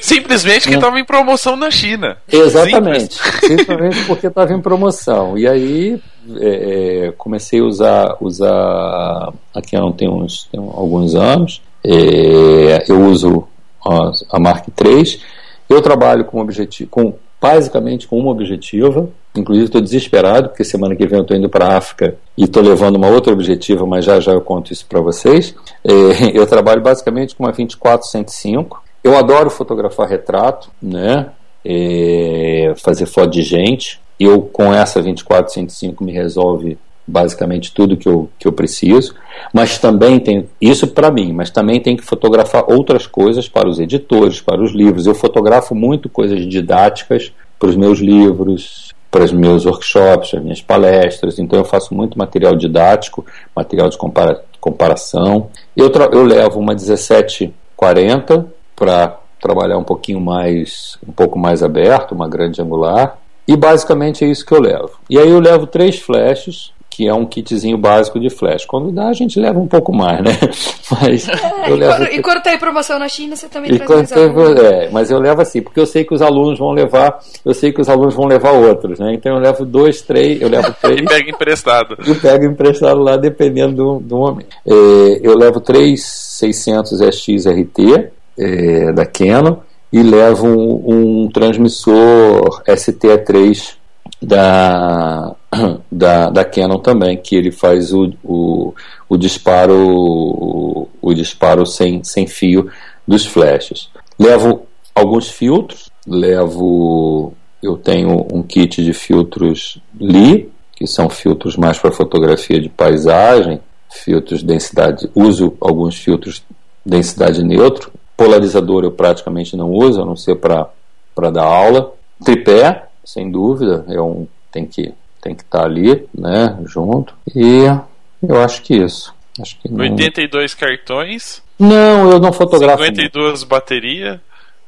Simplesmente que estava em promoção na China. Exatamente. Simplesmente porque estava em promoção. E aí é, é, comecei a usar, usar a Canon tem, uns, tem alguns anos. É, eu uso a, a Mark III. Eu trabalho com objetivo, com basicamente com uma objetiva. Inclusive estou desesperado porque semana que vem eu estou indo para a África e estou levando uma outra objetiva, mas já já eu conto isso para vocês. É, eu trabalho basicamente com uma 24-105. Eu adoro fotografar retrato, né? É, fazer foto de gente. Eu com essa 24-105 me resolve basicamente tudo que eu, que eu preciso, mas também tem isso para mim, mas também tem que fotografar outras coisas para os editores, para os livros. Eu fotografo muito coisas didáticas para os meus livros, para os meus workshops, para as minhas palestras, então eu faço muito material didático, material de compara comparação. Eu, eu levo uma 1740 para trabalhar um pouquinho mais, um pouco mais aberto, uma grande angular, e basicamente é isso que eu levo. E aí eu levo três flashes, que é um kitzinho básico de flash. Quando dá, a gente leva um pouco mais, né? Mas É, eu e, levo. quando, e quando tá em promoção na China, você também E traz quando algum. é, mas eu levo assim, porque eu sei que os alunos vão levar, eu sei que os alunos vão levar outros, né? Então eu levo dois, três, eu levo três E pega emprestado. e pego emprestado lá dependendo do, do momento. É, eu levo três 600 XRT é, da Canon e levo um, um transmissor ST3 da, da, da Canon também, que ele faz o, o, o disparo o, o disparo sem, sem fio dos flashes. Levo alguns filtros, levo eu tenho um kit de filtros Lee, que são filtros mais para fotografia de paisagem, filtros de densidade, uso alguns filtros densidade neutro, polarizador eu praticamente não uso, a não ser para dar aula. Tripé, sem dúvida, é um tem que tem que estar ali, né, junto. E eu acho que isso. Acho que não... 82 cartões, Não, eu não fotografo. muito. 52 bateria.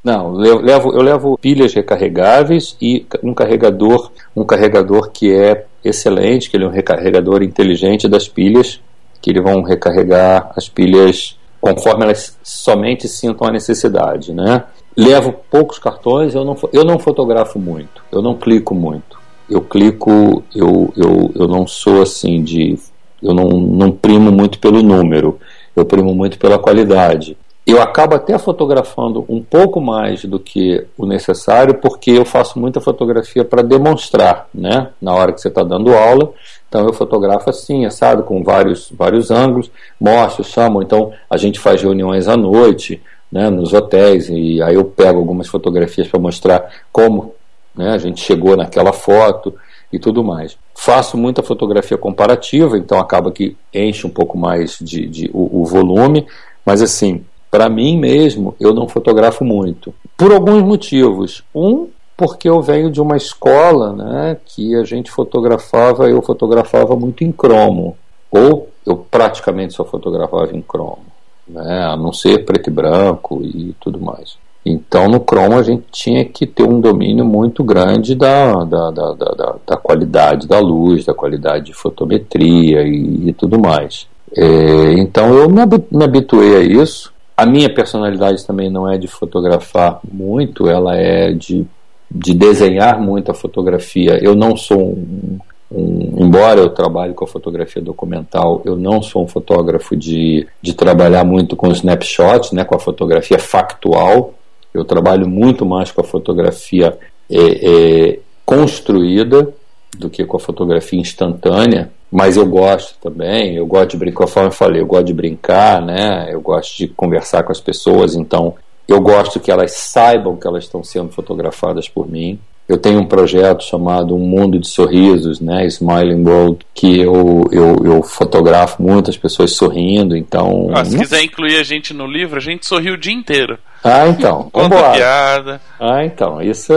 Não, eu levo, eu levo pilhas recarregáveis e um carregador, um carregador que é excelente, que ele é um recarregador inteligente das pilhas, que eles vão recarregar as pilhas conforme elas somente sintam a necessidade, né? Levo poucos cartões, eu não, eu não fotografo muito, eu não clico muito. Eu clico, eu, eu, eu não sou assim de. Eu não, não primo muito pelo número, eu primo muito pela qualidade. Eu acabo até fotografando um pouco mais do que o necessário, porque eu faço muita fotografia para demonstrar, né? Na hora que você está dando aula, então eu fotografo assim, assado, com vários, vários ângulos, mostro, chamo. Então a gente faz reuniões à noite, né, nos hotéis, e aí eu pego algumas fotografias para mostrar como né, a gente chegou naquela foto e tudo mais. Faço muita fotografia comparativa, então acaba que enche um pouco mais de, de o, o volume, mas assim, para mim mesmo, eu não fotografo muito. Por alguns motivos. Um, porque eu venho de uma escola né, que a gente fotografava, eu fotografava muito em cromo. Ou eu praticamente só fotografava em cromo, né, a não ser preto e branco e tudo mais. Então, no cromo, a gente tinha que ter um domínio muito grande da, da, da, da, da- da qualidade da luz, da qualidade de fotometria e, e tudo mais. É, então, eu me habi- me habituei a isso a minha personalidade também não é de fotografar muito, ela é de, de desenhar muito a fotografia. Eu não sou um, um, embora eu trabalhe com a fotografia documental, eu não sou um fotógrafo de, de trabalhar muito com snapshots, né, com a fotografia factual. Eu trabalho muito mais com a fotografia é, é, construída do que com a fotografia instantânea mas eu gosto também, eu gosto de brincar, conforme eu falei, eu gosto de brincar, né? Eu gosto de conversar com as pessoas, então eu gosto que elas saibam que elas estão sendo fotografadas por mim. Eu tenho um projeto chamado Um Mundo de Sorrisos, né, Smiling World, que eu, eu, eu fotografo muitas pessoas sorrindo, então... Ah, se quiser incluir a gente no livro, a gente sorri o dia inteiro. Ah, então. Vambora. piada. Ah, então. Isso,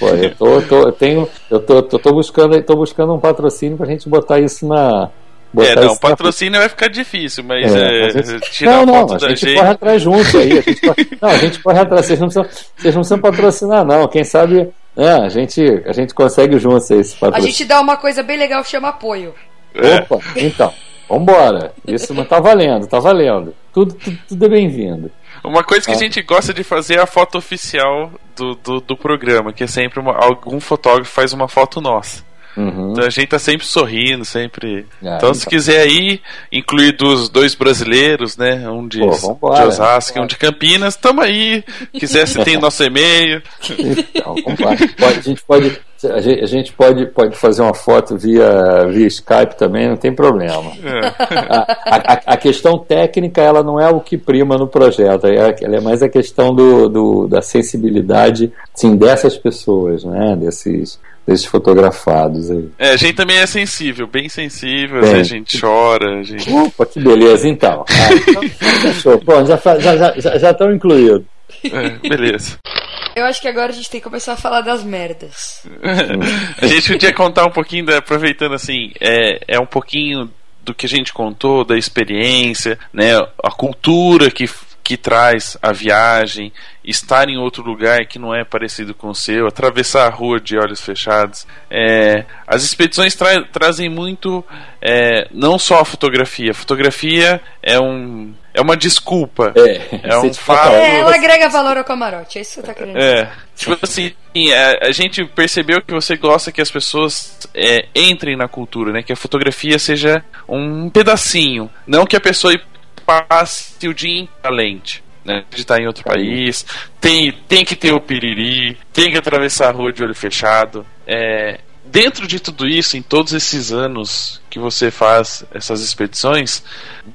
pô, eu tô, tô, eu tenho, eu tô, tô, tô buscando, tô buscando um patrocínio pra gente botar isso na. É, não, patrocínio vai ficar difícil, mas é, é, gente... tirar não, não, a gente gente... corre atrás junto aí. A gente corre... não, a gente corre atrás. Vocês não, precisam, vocês não precisam patrocinar, não. Quem sabe é, a, gente, a gente consegue junto esse patrocínio. A gente dá uma coisa bem legal que chama apoio. Opa, então. Vambora. Isso não tá valendo, tá valendo. Tudo, tudo, tudo é bem-vindo. Uma coisa que a ah. gente gosta de fazer é a foto oficial do, do, do programa, que é sempre uma, algum fotógrafo faz uma foto nossa. Uhum. Então a gente tá sempre sorrindo, sempre. Ah, então, se então. quiser aí, incluir dos dois brasileiros, né? Um de, Pô, de Osasco e um de Campinas, tamo aí. Quiser, você tem nosso e-mail. Então, pode, a gente pode. A gente, a gente, pode, pode fazer uma foto via, via Skype também, não tem problema. É. A, a, a, questão técnica ela não é o que prima no projeto, é, ela é mais a questão do, do, da sensibilidade sim, dessas pessoas, né? desses, desses fotografados aí. É, a gente também é sensível, bem sensível, bem, a gente chora. A gente... Opa, que beleza, então. Ah. Bom, já estão já, já, já, já incluídos. É, beleza. Eu acho que agora a gente tem que começar a falar das merdas. a gente podia contar um pouquinho, aproveitando assim, é, é um pouquinho do que a gente contou, da experiência, né, a cultura que que traz a viagem, estar em outro lugar que não é parecido com o seu, atravessar a rua de olhos fechados. É, as expedições tra trazem muito, é, não só a fotografia. A fotografia é um é uma desculpa. É, é um fato. É, ela agrega valor ao camarote, é isso que você tá querendo dizer. É. Tipo assim, a, a, gente percebeu que você gosta que as pessoas é, entrem na cultura, né? Que a fotografia seja um pedacinho. Não que a pessoa passe o dia em lente. Né, de estar em outro país, tem, tem que ter o piriri, tem que atravessar a rua de olho fechado. É, dentro de tudo isso, em todos esses anos que você faz essas expedições,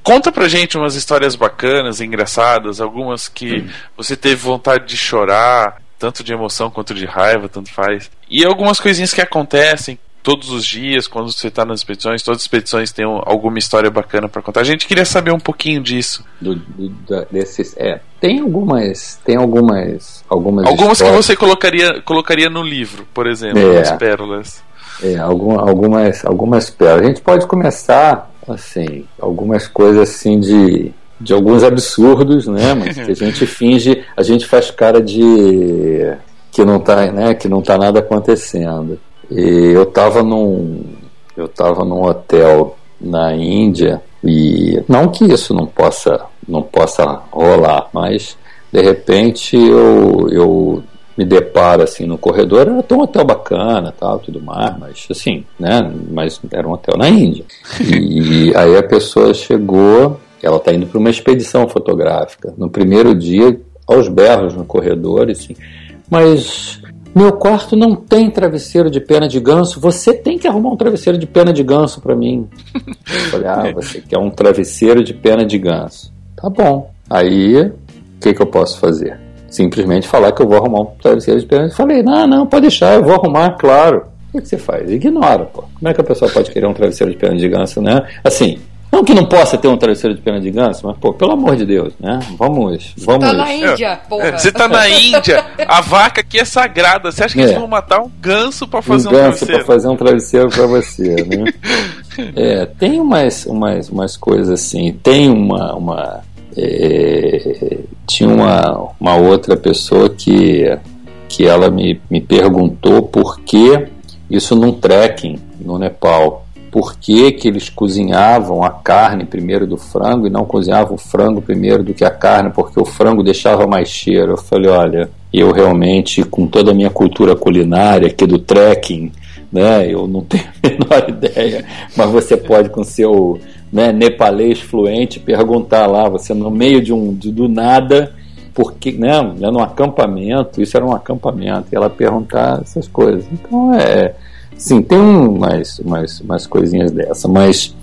conta pra gente umas histórias bacanas, engraçadas, algumas que hum. você teve vontade de chorar, tanto de emoção quanto de raiva, tanto faz. E algumas coisinhas que acontecem todos os dias, quando você está nas expedições, todas as expedições têm alguma história bacana para contar. A gente queria saber um pouquinho disso. Do, do, desses, é, tem algumas, tem algumas, algumas. Algumas histórias. que você colocaria, colocaria no livro, por exemplo, é, as pérolas. É, algum, algumas, algumas pérolas. A gente pode começar assim, algumas coisas assim de de alguns absurdos, né? Mas que a gente finge, a gente faz cara de que não tá, né? Que não tá nada acontecendo. E eu estava num, eu tava num hotel na Índia e não que isso não possa, não possa rolar, mas de repente eu, eu me deparo assim no corredor, era até um hotel bacana, tal, tudo mais, mas assim, né? Mas era um hotel na Índia. E aí a pessoa chegou, ela está indo para uma expedição fotográfica. No primeiro dia, aos berros no corredor, assim, mas meu quarto não tem travesseiro de pena de ganso. Você tem que arrumar um travesseiro de pena de ganso para mim. Eu falei, ah, você quer um travesseiro de pena de ganso. Tá bom. Aí, o que, que eu posso fazer? Simplesmente falar que eu vou arrumar um travesseiro de pena de Falei, não, não, pode deixar, eu vou arrumar, claro. O que você faz? Ignora, pô. Como é que a pessoa pode querer um travesseiro de pena de ganso, né? Assim, não que não possa ter um travesseiro de pena de ganso, mas, pô, pelo amor de Deus, né? Vamos, vamos. Você tá na Índia, porra. Você tá na Índia, a vaca aqui é sagrada. Você acha que é. eles vão matar um ganso para fazer um, um ganso travesseiro? pra fazer um travesseiro pra você, né? é, tem umas, umas, umas coisas assim. Tem uma. uma é, tinha uma, uma outra pessoa que, que ela me, me perguntou por que isso num trekking no Nepal por que, que eles cozinhavam a carne primeiro do frango e não cozinhavam o frango primeiro do que a carne, porque o frango deixava mais cheiro. Eu falei, olha, eu realmente, com toda a minha cultura culinária aqui do trekking, né, eu não tenho a menor ideia, mas você pode com seu né, nepalês fluente perguntar lá, você no meio de um de, do nada, porque, né, num acampamento, isso era um acampamento, e ela perguntar essas coisas. Então é Sim, tem umas, umas, umas coisinhas dessa, mas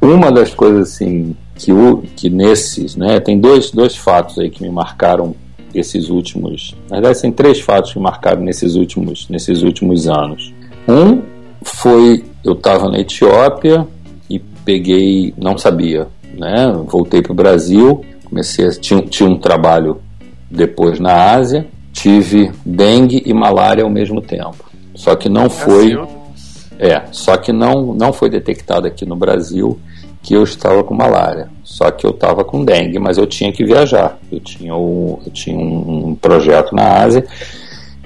uma das coisas assim que, o, que nesses, né, tem dois, dois fatos aí que me marcaram esses últimos, na verdade tem três fatos que marcaram nesses últimos, nesses últimos anos. Um foi eu estava na Etiópia e peguei, não sabia, né, voltei para o Brasil, comecei a, tinha, tinha um trabalho depois na Ásia, tive dengue e malária ao mesmo tempo. Só que não foi. É, só que não, não foi detectado aqui no Brasil que eu estava com malária. Só que eu estava com dengue, mas eu tinha que viajar. Eu tinha, o, eu tinha um, um projeto na Ásia.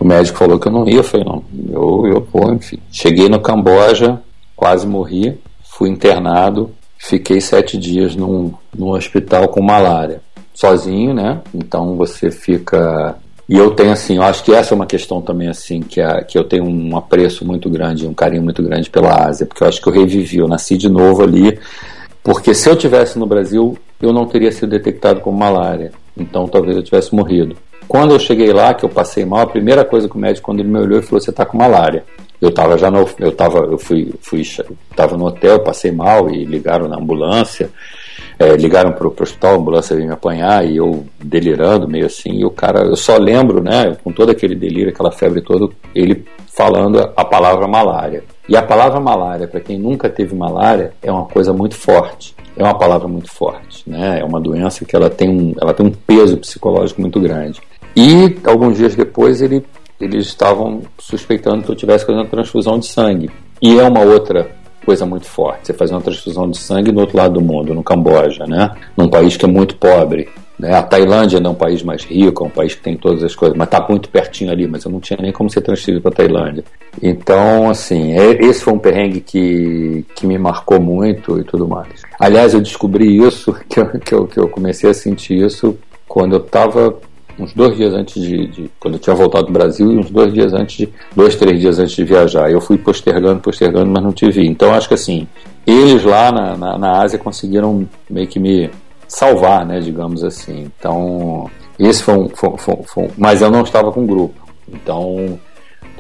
O médico falou que eu não ia. Eu falei, não, eu, eu vou, enfim. Cheguei no Camboja, quase morri. Fui internado. Fiquei sete dias num, num hospital com malária. Sozinho, né? Então você fica e eu tenho assim, eu acho que essa é uma questão também assim que, a, que eu tenho um apreço muito grande, um carinho muito grande pela Ásia, porque eu acho que eu revivi, eu nasci de novo ali, porque se eu tivesse no Brasil, eu não teria sido detectado com malária, então talvez eu tivesse morrido. Quando eu cheguei lá, que eu passei mal, a primeira coisa que o médico quando ele me olhou, ele falou: "Você está com malária". Eu estava já no, eu tava, eu fui, fui, tava no hotel, passei mal e ligaram na ambulância. É, ligaram para o hospital, a ambulância veio me apanhar e eu delirando, meio assim. E o cara, eu só lembro, né, com todo aquele delírio, aquela febre toda, ele falando a palavra malária. E a palavra malária, para quem nunca teve malária, é uma coisa muito forte. É uma palavra muito forte, né? É uma doença que ela tem um, ela tem um peso psicológico muito grande. E alguns dias depois ele, eles estavam suspeitando que eu tivesse fazendo transfusão de sangue. E é uma outra coisa muito forte. Você fazer uma transfusão de sangue no outro lado do mundo, no Camboja, né? Num país que é muito pobre. Né? A Tailândia não é um país mais rico, é um país que tem todas as coisas, mas está muito pertinho ali, mas eu não tinha nem como ser transferido para a Tailândia. Então, assim, é, esse foi um perrengue que, que me marcou muito e tudo mais. Aliás, eu descobri isso, que eu, que eu, que eu comecei a sentir isso quando eu estava uns dois dias antes de, de, quando eu tinha voltado do Brasil e uns dois dias antes de, dois, três dias antes de viajar. Eu fui postergando, postergando, mas não tive. Então acho que assim, eles lá na, na, na Ásia conseguiram meio que me salvar, né, digamos assim. Então, esse foi um, foi, foi, foi, mas eu não estava com grupo. Então,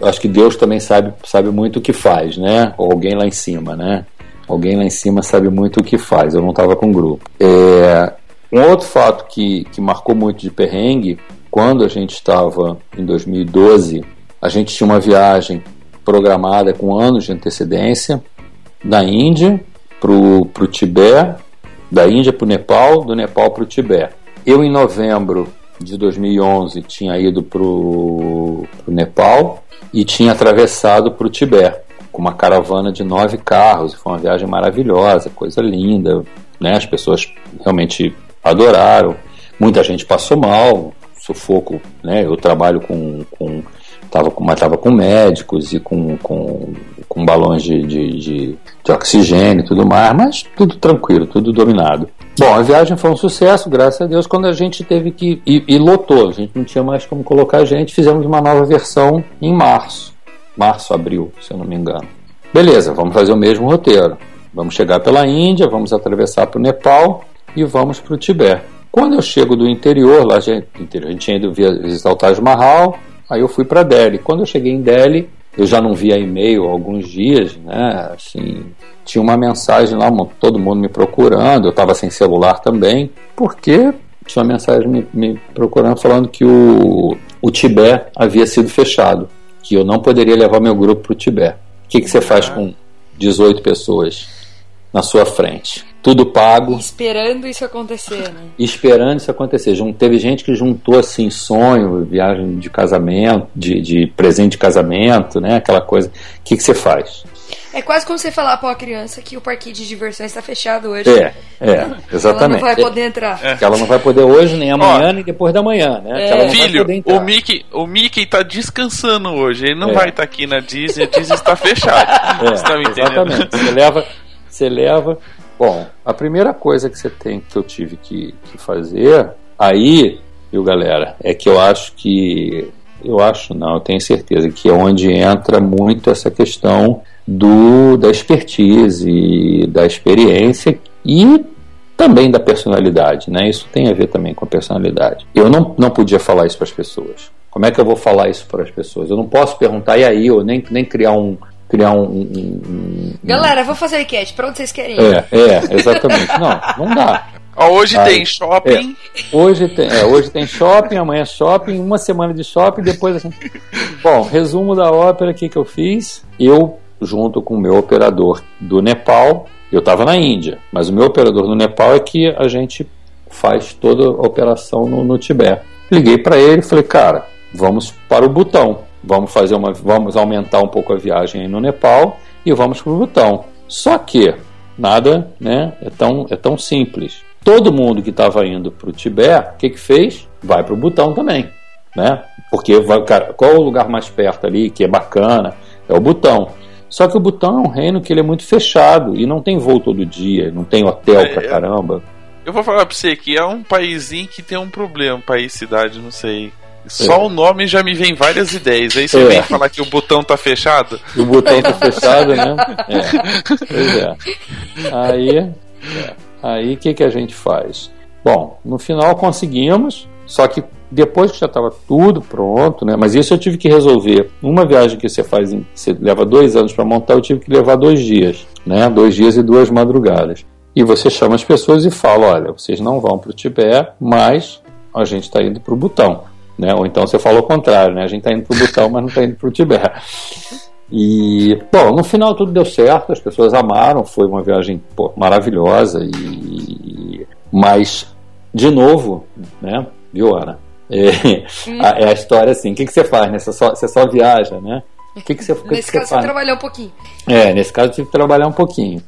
acho que Deus também sabe, sabe muito o que faz, né? Ou alguém lá em cima, né? Alguém lá em cima sabe muito o que faz. Eu não estava com grupo. É, um outro fato que, que marcou muito de perrengue, quando a gente estava em 2012, a gente tinha uma viagem programada com anos de antecedência da Índia para o Tibete, da Índia para o Nepal, do Nepal para o Tibete. Eu, em novembro de 2011, tinha ido para o Nepal e tinha atravessado para o Tibete com uma caravana de nove carros. Foi uma viagem maravilhosa, coisa linda. Né? As pessoas realmente adoraram. Muita gente passou mal, sufoco, né? Eu trabalho com, com tava com, tava com médicos e com, com, com balões de, de, de, de oxigênio e tudo mais, mas tudo tranquilo, tudo dominado. Bom, a viagem foi um sucesso, graças a Deus, quando a gente teve que. E, e lotou, a gente não tinha mais como colocar a gente, fizemos uma nova versão em março. Março, abril, se eu não me engano. Beleza, vamos fazer o mesmo roteiro. Vamos chegar pela Índia, vamos atravessar para o Nepal, e vamos para o Tibete. Quando eu chego do interior, lá a gente, a gente tinha ido visitar o Taj Mahal, aí eu fui para Delhi. Quando eu cheguei em Delhi, eu já não via e-mail há alguns dias, né? Assim, tinha uma mensagem lá, todo mundo me procurando, eu estava sem celular também, porque tinha uma mensagem me, me procurando falando que o, o Tibete havia sido fechado, que eu não poderia levar meu grupo para o Tibete. O que, que você faz com 18 pessoas na sua frente? Tudo pago. Esperando isso acontecer, né? Esperando isso acontecer. Teve gente que juntou assim sonho, viagem de casamento, de, de presente de casamento, né? Aquela coisa. O que, que você faz? É quase como você falar para uma criança que o parque de diversões está fechado hoje. É, é, exatamente. Ela não vai poder entrar. É. Ela não vai poder hoje, nem amanhã, Ó, nem depois da manhã, né? É. Filho, o Mickey, o Mickey tá descansando hoje. Ele não é. vai estar tá aqui na Disney, a Disney está fechada. É, exatamente. Você leva, Você leva. Bom, a primeira coisa que você tem que eu tive que, que fazer aí, viu, galera, é que eu acho que. Eu acho não, eu tenho certeza que é onde entra muito essa questão do da expertise, da experiência e também da personalidade, né? Isso tem a ver também com a personalidade. Eu não, não podia falar isso para as pessoas. Como é que eu vou falar isso para as pessoas? Eu não posso perguntar, e aí, ou nem, nem criar um. Criar um, um, um Galera, vou fazer enquete. Pra onde vocês querem ir? É, é, exatamente. Não, não dá. Ó, hoje Aí, tem shopping. Hoje tem, é, hoje tem shopping, amanhã é shopping, uma semana de shopping, depois assim. Bom, resumo da ópera, o que, que eu fiz? Eu, junto com o meu operador do Nepal, eu estava na Índia, mas o meu operador no Nepal é que a gente faz toda a operação no, no Tibete. Liguei para ele e falei, cara, vamos para o Butão, vamos fazer uma, vamos aumentar um pouco a viagem aí no Nepal e vamos para o Butão. Só que nada, né, é tão, é tão simples. Todo mundo que estava indo para o Tibete, o que que fez? Vai para o Butão também, né? Porque vai, cara, qual é o lugar mais perto ali que é bacana? É o Butão. Só que o Butão é um reino que ele é muito fechado e não tem voo todo dia, não tem hotel É, pra é. caramba. Eu vou falar pra você que é um paísinho que tem um problema, país, cidade, não sei. Só o nome já me vem várias ideias. Aí você É. vem falar que o botão tá fechado. O botão tá fechado, né? É. Pois é. Aí, é. aí o que, que a gente faz? Bom, no final conseguimos, só que depois que já estava tudo pronto, né? Mas isso eu tive que resolver. Uma viagem que você faz, em, você leva dois anos para montar, eu tive que levar dois dias, né? Dois dias e duas madrugadas. E você chama as pessoas e fala, olha, vocês não vão para o Tibete, mas a gente está indo para o Butão, né? Ou então você fala o contrário, né? A gente está indo para o Butão, mas não está indo para o Tibete. E, bom, no final tudo deu certo, as pessoas amaram, foi uma viagem pô, maravilhosa e mas de novo, né, viu, Ana? É, a, é a história assim, o que, que você faz, né? Você só, você só viaja, né? Que, que você, Nesse que caso, você você faz? trabalhar um pouquinho. É, nesse caso eu tive que trabalhar um pouquinho.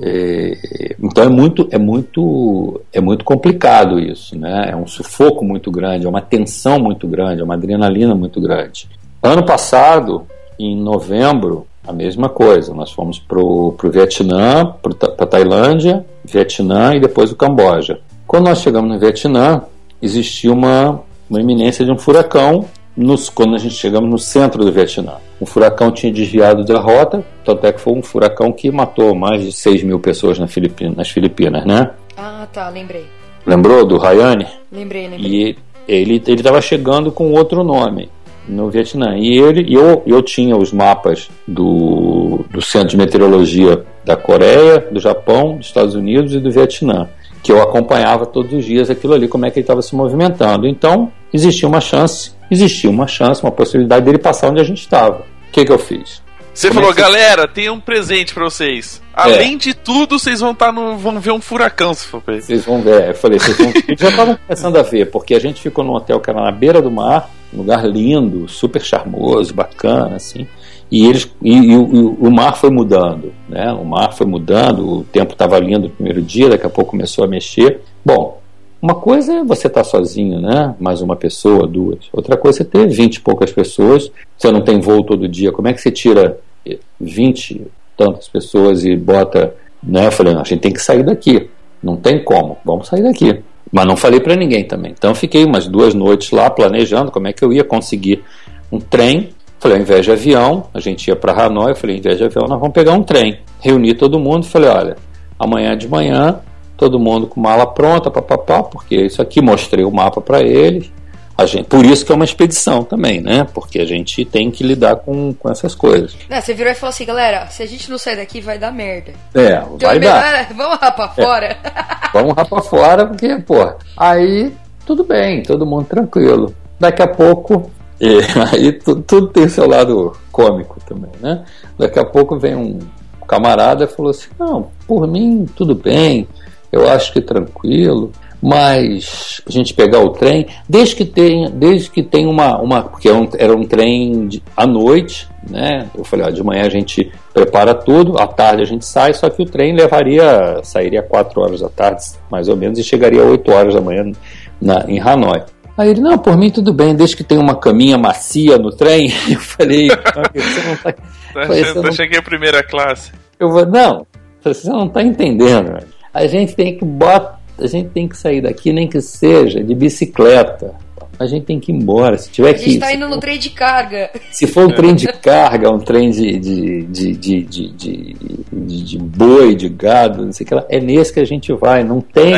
É, então é muito, é muito, é muito complicado isso, né? É um sufoco muito grande, é uma tensão muito grande, é uma adrenalina muito grande. Ano passado, em novembro, a mesma coisa. Nós fomos para o Vietnã, para Tailândia, Vietnã e depois o Camboja. Quando nós chegamos no Vietnã, existia uma, uma iminência de um furacão nos, quando a gente chegamos no centro do Vietnã. O furacão tinha desviado da rota, tanto é que foi um furacão que matou mais de 6 mil pessoas na Filipina, nas Filipinas, né? Ah, tá, lembrei. Lembrou do Rayane? Lembrei, lembrei. E ele ele estava chegando com outro nome no Vietnã. E ele eu, eu tinha os mapas do, do Centro de Meteorologia da Coreia, do Japão, dos Estados Unidos e do Vietnã, que eu acompanhava todos os dias aquilo ali, como é que ele estava se movimentando. Então, existia uma chance, existia uma chance, uma possibilidade dele passar onde a gente estava. O que, que eu fiz? Você é falou, galera, tem um presente pra vocês. Além de tudo, vocês vão estar no. vão ver um furacão, se for pra isso. Vocês vão ver. Eu falei, vocês vão... Já estavam começando a ver, porque a gente ficou num hotel que era na beira do mar, um lugar lindo, super charmoso, bacana, assim. E eles e, e o, e o mar foi mudando, né? O mar foi mudando, o tempo estava lindo no primeiro dia, daqui a pouco começou a mexer. Bom, uma coisa é você estar sozinho, né? Mais uma pessoa, duas. Outra coisa é ter vinte e poucas pessoas. Você não tem voo todo dia. Como é que você tira eh, vinte tantas pessoas e bota, né? Eu falei, a gente tem que sair daqui. Não tem como. Vamos sair daqui. Mas não falei para ninguém também. Então fiquei umas duas noites lá planejando como é que eu ia conseguir um trem. Falei, ao invés de avião, a gente ia para Hanoi. Eu falei, ao invés de avião, nós vamos pegar um trem. Reuni todo mundo. Falei, olha, amanhã de manhã, todo mundo com mala pronta, papapá, porque isso aqui mostrei o mapa para eles. A gente, por isso que é uma expedição também, né? Porque a gente tem que lidar com, com essas coisas. Não, você virou e falou assim, galera, se a gente não sair daqui, vai dar merda. É, Então, vai melhor, dar. é, vamos lá pra fora. Vamos rapar fora, porque, pô, aí tudo bem, todo mundo tranquilo. Daqui a pouco, e aí tu- tudo tem seu lado cômico também, né? Daqui a pouco vem um camarada e falou assim: não, por mim tudo bem, eu acho que tranquilo. Mas a gente pegar o trem, desde que tenha, desde que tenha uma, uma porque era um, era um trem de, à noite, né? Eu falei, de manhã a gente prepara tudo, à tarde a gente sai, só que o trem levaria, sairia 4 horas da tarde, mais ou menos, e chegaria 8 horas da manhã na, em Hanoi. Aí ele, não, por mim tudo bem, desde que tenha uma caminha macia no trem. Eu falei, "Amigo, você não tá. Tá você tá não- é a primeira classe. Eu vou, não. Você não está entendendo. A gente tem que botar, a gente tem que sair daqui, nem que seja de bicicleta. A gente tem que ir embora. Se tiver A gente tá se indo no trem de carga. Se for um trem de carga, um trem de, de, de, de, de, de, de- de boi, de gado, não sei o que lá, é nesse que a gente vai. Não tem.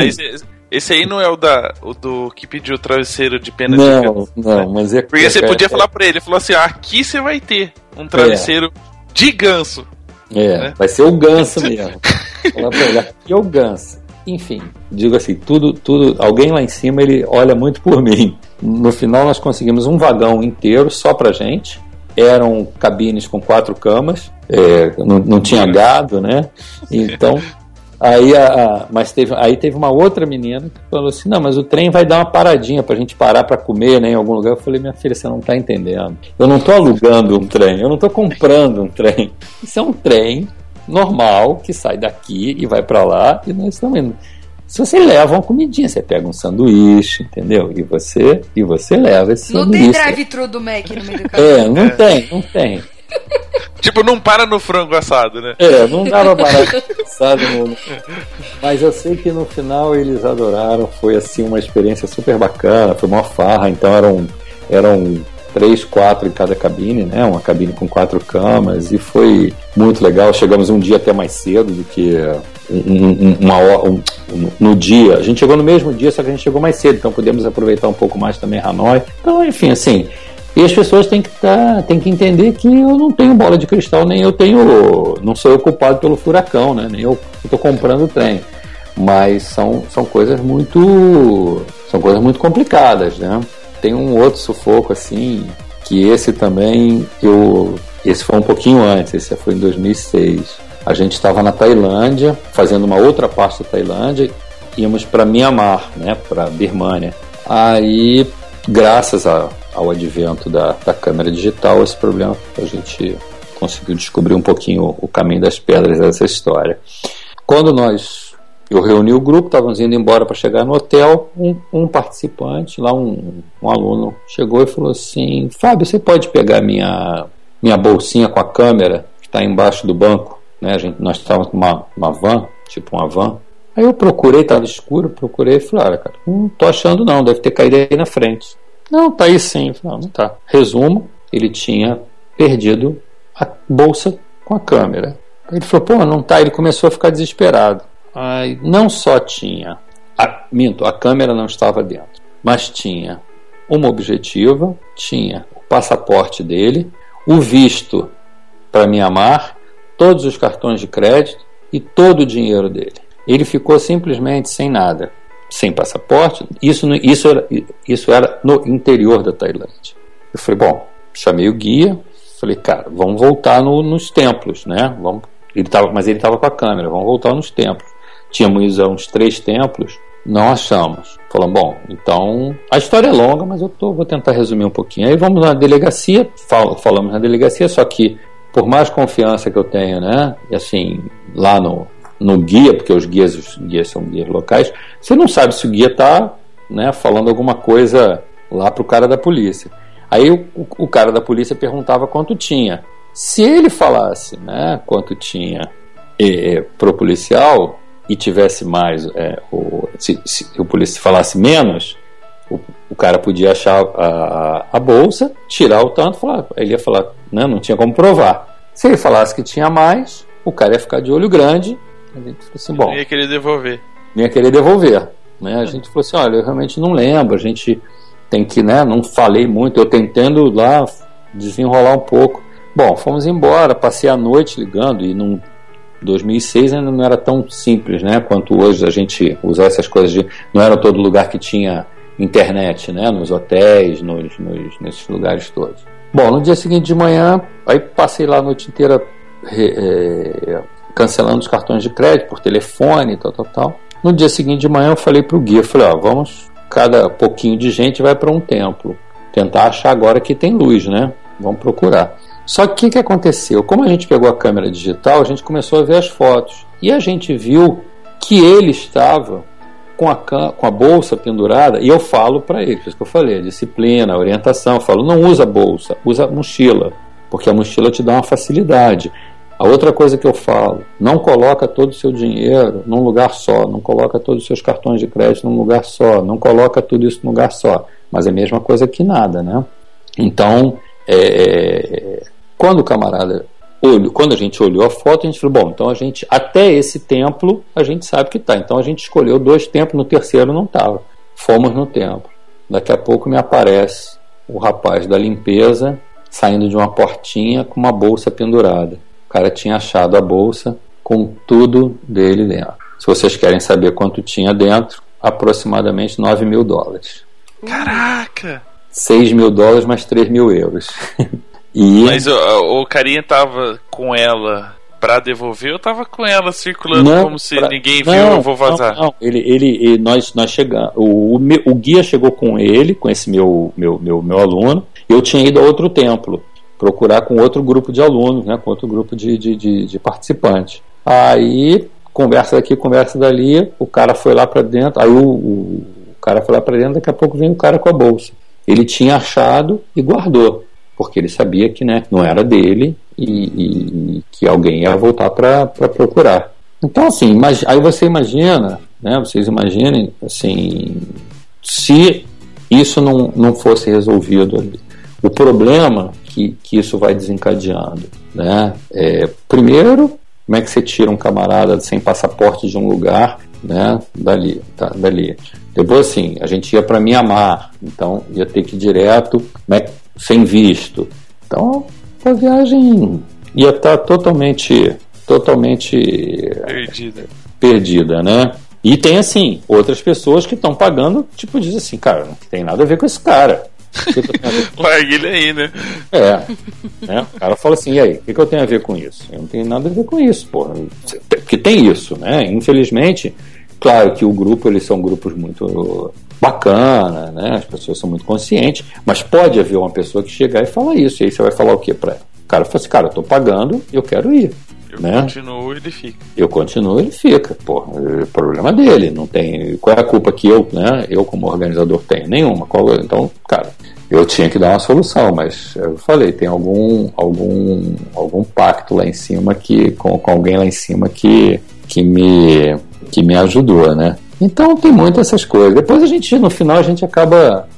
Esse, aí não é o, da, o do que pediu o travesseiro de pena de Não, ganso, não, né? mas é Porque você é- podia é- falar pra ele, ele falou assim: ah, aqui você vai ter um travesseiro de ganso. É, né? vai ser o ganso mesmo. Falar pra ele, aqui é o ganso. Enfim, digo assim, tudo, tudo, alguém lá em cima ele olha muito por mim. No final nós conseguimos um vagão inteiro só pra gente. Eram cabines com quatro camas, é, não, não tinha gado, né? Então, aí, a, mas teve, aí teve uma outra menina que falou assim: não, mas o trem vai dar uma paradinha pra gente parar pra comer, né? Em algum lugar. Eu falei: minha filha, você não tá entendendo. Eu não tô alugando um trem, eu não tô comprando um trem. Isso é um trem normal que sai daqui e vai pra lá e nós estamos indo. Se você leva uma comidinha, você pega um sanduíche, entendeu? E você e você leva esse Não tem sanduíche. drive-thru do Mac no meio do caminho. É, não tem, não tem. Tipo, não para no frango assado, né? É, não dava para sabe? no- Mas eu sei que no final eles adoraram, foi assim uma experiência super bacana, foi uma farra, então eram eram três, quatro em cada cabine, né? Uma cabine com quatro camas e foi muito legal. Chegamos um dia até mais cedo do que um- um- uma hora um- no dia. A gente chegou no mesmo dia, só que a gente chegou mais cedo, então podemos aproveitar um pouco mais também Hanoi. Então, enfim, assim, e as pessoas têm que, tá, têm que entender que eu não tenho bola de cristal, nem eu tenho. Não sou eu culpado pelo furacão, né? Nem eu estou comprando o trem. Mas são, são coisas muito. São coisas muito complicadas, né? Tem um outro sufoco assim, que esse também eu. Esse foi um pouquinho antes, esse foi em 2006. A gente estava na Tailândia, fazendo uma outra parte da Tailândia, íamos para Myanmar, né? Para Birmânia. Aí graças a- ao advento da, da câmera digital, esse problema a gente conseguiu descobrir um pouquinho o caminho das pedras dessa história. Quando nós eu reuni o grupo, estávamos indo embora para chegar no hotel, um, um participante, lá um, um aluno, chegou e falou assim: Fábio, você pode pegar minha, minha bolsinha com a câmera que está embaixo do banco? Né, a gente, nós estávamos com uma, uma van, tipo uma van. Aí eu procurei, estava escuro, procurei e falei: Olha, cara, não tô achando não, deve ter caído aí na frente. Não, tá aí sim. Eu falei, Não, não tá. Resumo, ele tinha perdido a bolsa com a câmera. Ele falou, pô, não tá. Ele começou a ficar desesperado. Aí, não só tinha, a, minto, a câmera não estava dentro, mas tinha uma objetiva, tinha o passaporte dele, o visto para Mianmar, todos os cartões de crédito e todo o dinheiro dele. Ele ficou simplesmente sem nada, sem passaporte. Isso, isso, era, isso era no interior da Tailândia. Eu falei, bom, chamei o guia, falei, cara, vamos voltar no- nos templos, né? Vamos, ele tava, mas ele estava com a câmera, vamos voltar nos templos. Tínhamos ido a uns três templos, não achamos. Falamos, bom, então a história é longa, mas eu tô, vou tentar resumir um pouquinho. Aí vamos na delegacia, fal- falamos na delegacia, só que por mais confiança que eu tenho, né? E assim, lá no, no guia, porque os guias, os guias são guias locais, você não sabe se o guia está né, falando alguma coisa lá pro cara da polícia. Aí o, o, o cara da polícia perguntava quanto tinha. Se ele falasse né, quanto tinha eh, pro policial e tivesse mais, é, o, se, se o polícia falasse menos, o, o cara podia achar a, a, a bolsa, tirar o tanto, falar, ele ia falar, né, não tinha como provar. Se ele falasse que tinha mais, o cara ia ficar de olho grande. A gente falou assim, bom, Não ia querer devolver. nem ia querer devolver. Né? A gente falou assim, olha, eu realmente não lembro, a gente tem que, né, não falei muito, eu tentando lá desenrolar um pouco. Bom, fomos embora, passei a noite ligando e num 2006 ainda não era tão simples, né, quanto hoje a gente usar essas coisas de, não era todo lugar que tinha internet, né, nos hotéis, nos, nos nesses lugares todos. Bom, no dia seguinte de manhã, aí passei lá a noite inteira é, cancelando os cartões de crédito por telefone, tal, tal, tal. No dia seguinte de manhã eu falei pro guia, falei, ó, vamos, cada pouquinho de gente vai para um templo, tentar achar agora que tem luz, né? Vamos procurar. Só que o que, que aconteceu? Como a gente pegou a câmera digital, a gente começou a ver as fotos e a gente viu que ele estava com a, com a bolsa pendurada e eu falo para ele, por isso que eu falei, disciplina, orientação, eu falo, não usa bolsa, usa mochila, porque a mochila te dá uma facilidade. A outra coisa que eu falo, não coloca todo o seu dinheiro num lugar só, não coloca todos os seus cartões de crédito num lugar só, não coloca tudo isso num lugar só. Mas é a mesma coisa que nada, né? Então, é, quando o camarada olhou, quando a gente olhou a foto, a gente falou, bom, então a gente, até esse templo, a gente sabe que está. Então a gente escolheu dois templos, no terceiro não estava. Fomos no templo. Daqui a pouco me aparece o rapaz da limpeza saindo de uma portinha com uma bolsa pendurada. O cara tinha achado a bolsa com tudo dele dentro. Se vocês querem saber quanto tinha dentro, aproximadamente 9 mil dólares. Caraca! 6 mil dólares mais 3 mil euros. e... Mas o, o carinha tava com ela para devolver ou tava com ela circulando Não, como se pra- ninguém viu, Não, eu vou vazar? Não, não. Ele, ele, ele- nós, nós chegamos. O, o, o guia chegou com ele, com esse meu, meu, meu, meu aluno. Eu tinha ido a outro templo procurar com outro grupo de alunos, né, com outro grupo de, de, de, de participantes. Aí conversa daqui, conversa dali. O cara foi lá para dentro. Aí o, o, cara foi lá para dentro. Daqui a pouco vem o cara com a bolsa. Ele tinha achado e guardou, porque ele sabia que né, não era dele e, e- e que alguém ia voltar para procurar. Então, assim, mas aí você imagina, né? Vocês imaginem, assim, se isso não, não fosse resolvido ali. O problema que, que isso vai desencadeando, né? É, primeiro, como é que você tira um camarada sem passaporte de um lugar, né? Dali, tá, dali. Depois, assim, a gente ia para Mianmar, então ia ter que ir direto, né, sem visto. Então, a viagem ia estar totalmente, totalmente Perdida. perdida, né? E tem assim, outras pessoas que estão pagando, tipo, diz assim, cara, não tem nada a ver com esse cara. O que que eu tenho a ver Larga ele aí, né? é. Né? O cara fala assim, e aí, o que, que eu tenho a ver com isso? Eu não tenho nada a ver com isso, porra. Porque tem isso, né? Infelizmente, claro que o grupo, eles são grupos muito bacana, né? As pessoas são muito conscientes, mas pode haver uma pessoa que chegar e falar isso, e aí você vai falar o que pra ela? O cara fala assim, cara, eu tô pagando, eu quero ir. Eu Né? continuo, ele fica. Eu continuo, ele fica. Porra, é problema dele. Não tem. Qual é a culpa que eu, né? Eu como organizador tenho? Nenhuma. Qual, então, cara, eu tinha que dar uma solução, mas eu falei, tem algum algum algum pacto lá em cima que com, com alguém lá em cima que que me que me ajudou, né? Então tem muito essas coisas. Depois a gente no final a gente acaba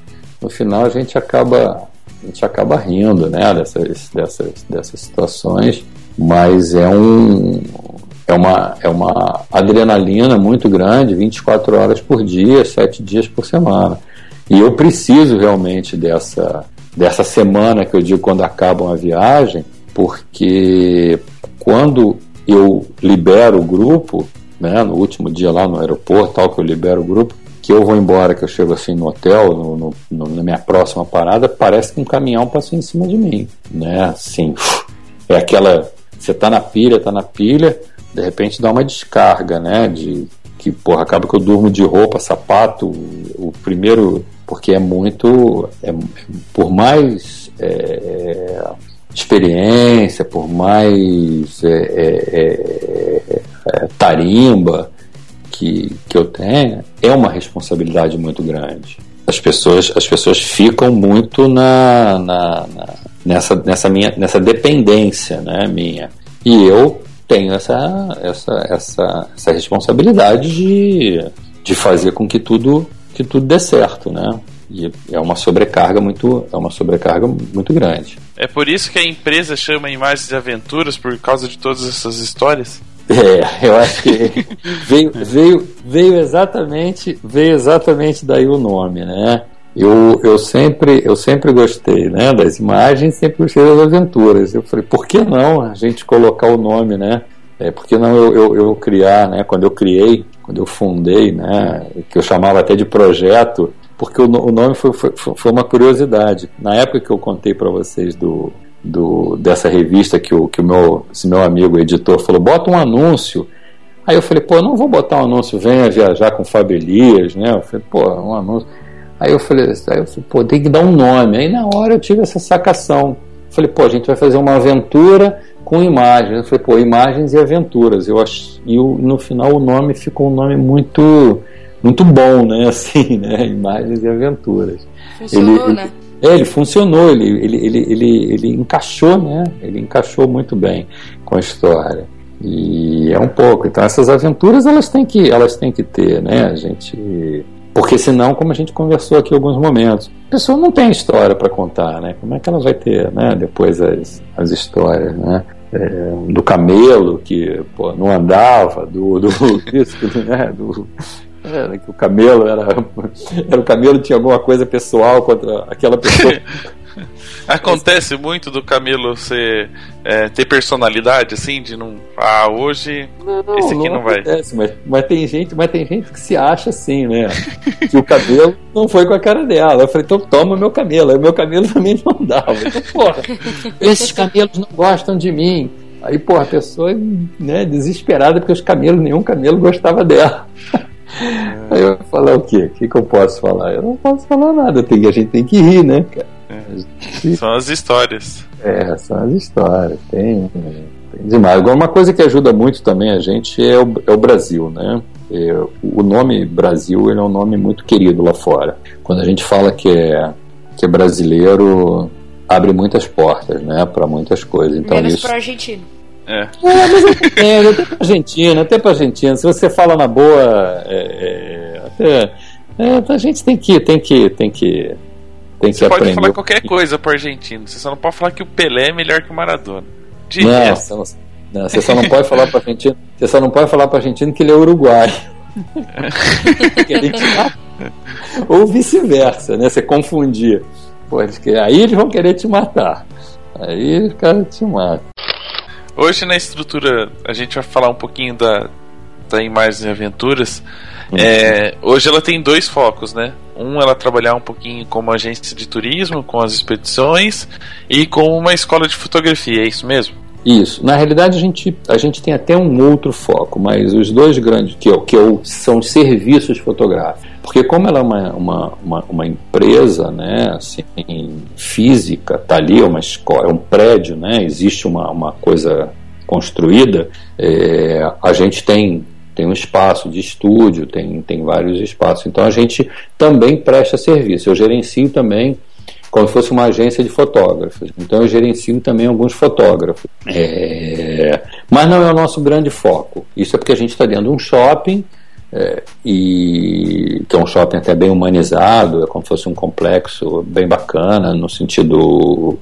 no final a gente acaba a gente acaba rindo, né, dessas dessas dessas situações, mas é um é uma, é uma adrenalina muito grande, 24 horas por dia, 7 dias por semana. E eu preciso realmente dessa, dessa semana que eu digo quando acaba uma viagem, porque quando eu libero o grupo, né, no último dia lá no aeroporto, tal, que eu libero o grupo, que eu vou embora, que eu chego assim no hotel, no, no- no- na minha próxima parada, parece que um caminhão passou em cima de mim, né, assim, é aquela, você tá na pilha, tá na pilha, de repente dá uma descarga, né, de que, porra, acaba que eu durmo de roupa, sapato, o, primeiro, porque é muito, é, por mais é, experiência, por mais é, é, é, é, tarimba que, que eu tenha, é uma responsabilidade muito grande. As pessoas, as pessoas ficam muito na, na, na- nessa, nessa, minha, nessa dependência né, minha. E eu tenho essa, essa, essa, essa responsabilidade de, de fazer com que tudo, que tudo dê certo, né? E é uma sobrecarga muito, é uma sobrecarga muito grande. É por isso que a empresa chama Imagens de Aventuras, por causa de todas essas histórias? É, eu acho que veio, veio, veio exatamente, veio exatamente daí o nome, né? Eu, eu sempre, eu sempre gostei, né, das imagens, sempre gostei das aventuras. Eu falei, por que não a gente colocar o nome, né? É, por que não eu, eu, eu criar, né? Quando eu criei, quando eu fundei, né? Que eu chamava até de projeto, porque o, o nome foi, foi, foi uma curiosidade. Na época que eu contei para vocês do, do, dessa revista que o, que o meu, esse meu amigo editor falou, bota um anúncio. Aí eu falei, pô, não vou botar um anúncio, venha viajar com Fábio Elias, né? Eu falei, pô, um anúncio. Aí eu falei, aí eu falei, pô, tem que dar um nome. Aí na hora eu tive essa sacação. Falei, pô, a gente vai fazer uma aventura com imagens. Eu falei, pô, imagens e aventuras. Eu ach... E no final o nome ficou um nome muito, muito bom, né? Assim, né? Imagens e aventuras. Funcionou, Ele- né? É, ele funcionou, ele, ele, ele, ele, ele encaixou, né? Ele encaixou muito bem com a história. E é um pouco. Então essas aventuras elas têm que, elas têm que ter, né? A gente porque senão, como a gente conversou aqui alguns momentos, a pessoa não tem história para contar, né? Como é que ela vai ter, né? Depois as, as histórias, né? É, do camelo que pô, não andava, do, do, né? do que o camelo era, era o camelo tinha alguma coisa pessoal contra aquela pessoa Acontece muito do Camilo ser, é, ter personalidade, assim, de não. Ah, hoje não, esse aqui não, não vai. Acontece, mas, mas, tem gente, mas tem gente que se acha assim, né? que o cabelo não foi com a cara dela. Eu falei, então toma meu camelo. Aí o meu camelo também não dava. Então, porra, esses camelos não gostam de mim. Aí, porra, a pessoa né, desesperada porque os camelos, nenhum camelo gostava dela. Aí eu falei o quê? O que, que eu posso falar? Eu não posso falar nada, tem, a gente tem que rir, né, cara? É. São as histórias. É, são as histórias. Tem, tem demais. Agora, uma coisa que ajuda muito também a gente é o, é o Brasil, né? É, o nome Brasil ele é um nome muito querido lá fora. Quando a gente fala que é, que é brasileiro, abre muitas portas, né, para muitas coisas. Então, Menos isso... para argentino. É. é, mas eu entendo, até pra Argentina, até pra Argentina. Se você fala na boa, é, é, até, é, a gente tem que, tem que, tem que tem você pode falar qualquer coisa pro argentino, você só não pode falar que o Pelé é melhor que o Maradona. De não, resto. Não, você só não pode falar pro argentino, você só não pode falar pro argentino que ele é uruguai. Ou vice-versa, né? Você confundir. Pô, eles, aí eles vão querer te matar. Aí os caras te matam. Hoje na estrutura a gente vai falar um pouquinho da, da Imagens e Aventuras. Uhum. É, hoje ela tem dois focos, né? Um, ela trabalhar um pouquinho como agência de turismo, com as expedições, e com uma escola de fotografia, é isso mesmo? Isso. Na realidade, a gente, a gente tem até um outro foco, mas os dois grandes, que, que são os serviços fotográficos. Porque como ela é uma, uma, uma, uma, empresa né, assim, física, tá ali, é uma escola, é um prédio, né, existe uma, uma coisa construída, é, a gente tem tem um espaço de estúdio, tem, tem vários espaços. Então a gente também presta serviço. Eu gerencio também como se fosse uma agência de fotógrafos. Então eu gerencio também alguns fotógrafos. É... Mas não é o nosso grande foco. Isso é porque a gente está dentro de um shopping é, e que é um shopping até bem humanizado, é como se fosse um complexo bem bacana no sentido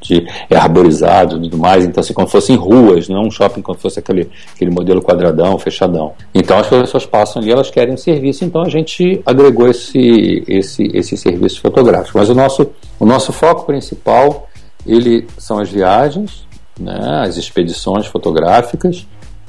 de é arborizado e tudo mais, então assim como se fossem ruas, não um shopping como se fosse aquele, aquele modelo quadradão, fechadão. Então as pessoas passam ali, elas querem um serviço, então a gente agregou esse esse esse serviço fotográfico. Mas o nosso o nosso foco principal ele são as viagens, né, as expedições fotográficas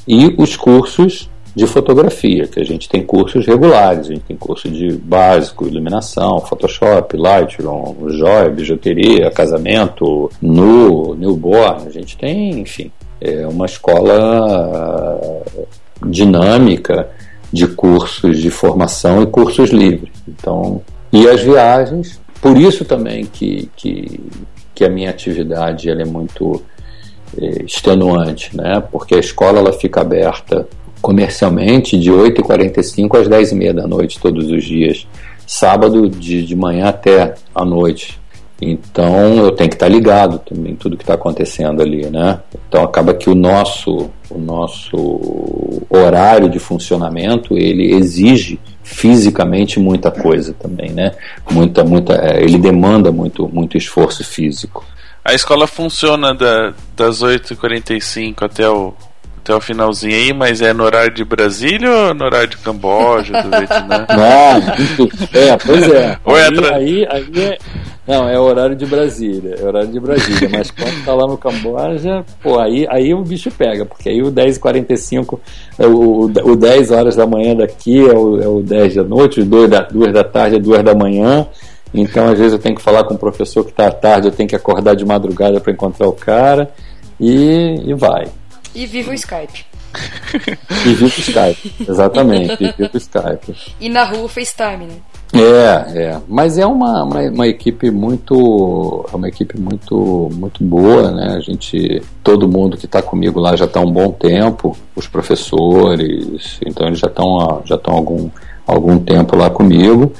e os cursos de fotografia, que a gente tem cursos regulares, a gente tem curso de básico, iluminação, Photoshop, Lightroom, joia, bijuteria, casamento, nu, newborn, a gente tem, enfim, é uma escola dinâmica de cursos de formação e cursos livres. Então, e as viagens, por isso também que, que, que a minha atividade ela é muito é, extenuante, né? porque a escola ela fica aberta comercialmente de 8h45 às 10h30 da noite todos os dias. Sábado de, de manhã até a noite. Então eu tenho que estar ligado também tudo que está acontecendo ali, né? Então acaba que o nosso o nosso horário de funcionamento ele exige fisicamente muita coisa também, né? Muita muita é, ele demanda muito muito esforço físico. A escola funciona da, das 8h45 até o até o finalzinho aí, mas é no horário de Brasília ou no horário de Camboja, do Vietnã? Não, é, pois é. Ou é aí, aí, aí é, não, é horário de Brasília, é horário de Brasília, mas quando tá lá no Camboja, pô, aí, aí o bicho pega, porque aí o 10h45, é o, o 10 horas da manhã daqui é o, é o 10 da noite, o 2 da, 2 da tarde é 2 da manhã, então às vezes eu tenho que falar com o professor que está à tarde, eu tenho que acordar de madrugada para encontrar o cara, e, e vai. E viva o Skype. e viva o Skype, exatamente, e viva o Skype. E na rua o FaceTime, né? É, é, mas é uma, uma, uma, equipe muito, é uma equipe muito, muito boa, né? A gente, todo mundo que está comigo lá já está há um bom tempo, os professores, então eles já estão já estão algum algum tempo lá comigo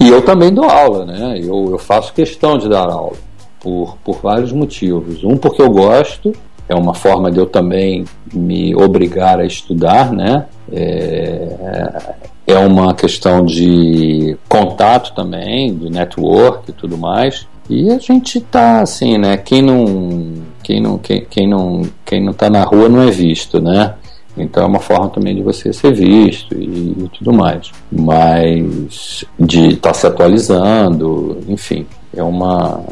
E eu também dou aula, né? Eu, eu faço questão de dar aula por, por vários motivos. Um, porque eu gosto, é uma forma de eu também me obrigar a estudar, né? É, é uma questão de contato também, de network e tudo mais. E a gente tá assim, né? Quem não, quem não, quem, quem não, quem não tá na rua não é visto, né? Então é uma forma também de você ser visto e, e tudo mais. Mas de estar tá se atualizando, enfim, é uma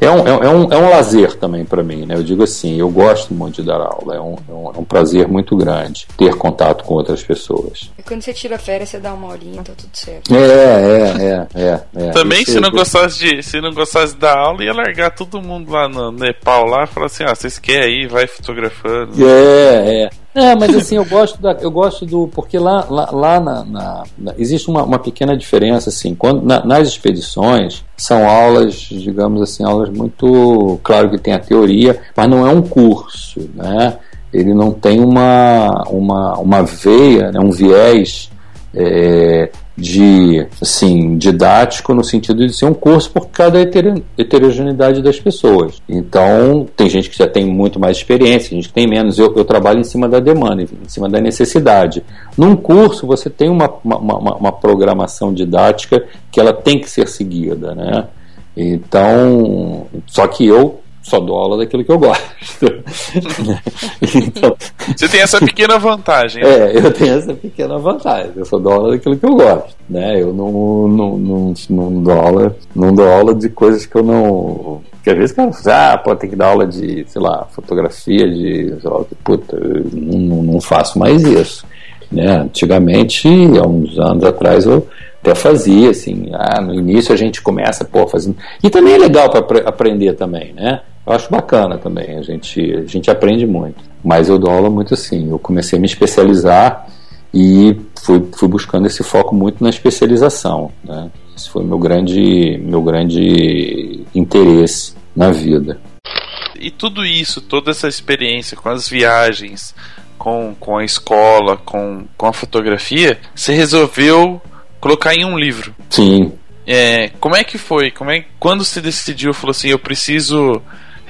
é um, é, um, é um lazer também para mim, né? Eu digo assim, eu gosto muito de dar aula, é um, é um, é um, prazer muito grande ter contato com outras pessoas. E quando você tira férias, você dá uma aulinha, tá tudo certo. É, é, é, é. é. Também, se não, gostasse de, se não gostasse de dar aula, ia largar todo mundo lá no Nepal lá e falar assim, ah, vocês querem aí, vai fotografando. É, é. É, mas assim, eu gosto, da, eu gosto do. Porque lá, lá, lá na, na, na, existe uma, uma pequena diferença, assim, quando, na, nas expedições, são aulas, digamos assim, aulas muito. Claro que tem a teoria, mas não é um curso, né? Ele não tem uma, uma, uma veia, né, um viés é, de assim didático no sentido de ser um curso por cada heterogeneidade das pessoas. Então tem gente que já tem muito mais experiência, gente que tem menos. Eu, eu trabalho em cima da demanda, em cima da necessidade. Num curso você tem uma, uma, uma, uma programação didática que ela tem que ser seguida, né? Então, só que eu só dou aula daquilo que eu gosto. então, Você tem essa pequena vantagem. Né? É, eu tenho essa pequena vantagem. Eu só dou aula daquilo que eu gosto. Né? Eu não, não, não, não, dou aula, não dou aula de coisas que eu não. Porque às vezes, cara, ah, pode ter que dar aula de, sei lá, fotografia, de. Sei lá, puta, eu não, não faço mais isso. Né? Antigamente, há uns anos atrás, eu até fazia, assim, ah, no início a gente começa, pô, fazendo. E também é legal para aprender também, né? Eu acho bacana também, a gente, a gente aprende muito. Mas eu dou aula muito assim. Eu comecei a me especializar e fui, fui buscando esse foco muito na especialização. Né? Esse foi meu grande, meu grande interesse na vida. E tudo isso, toda essa experiência com as viagens, com, com a escola, com, com a fotografia, você resolveu colocar em um livro. Sim. É, como é que foi? Como é, quando você decidiu, falou assim, eu preciso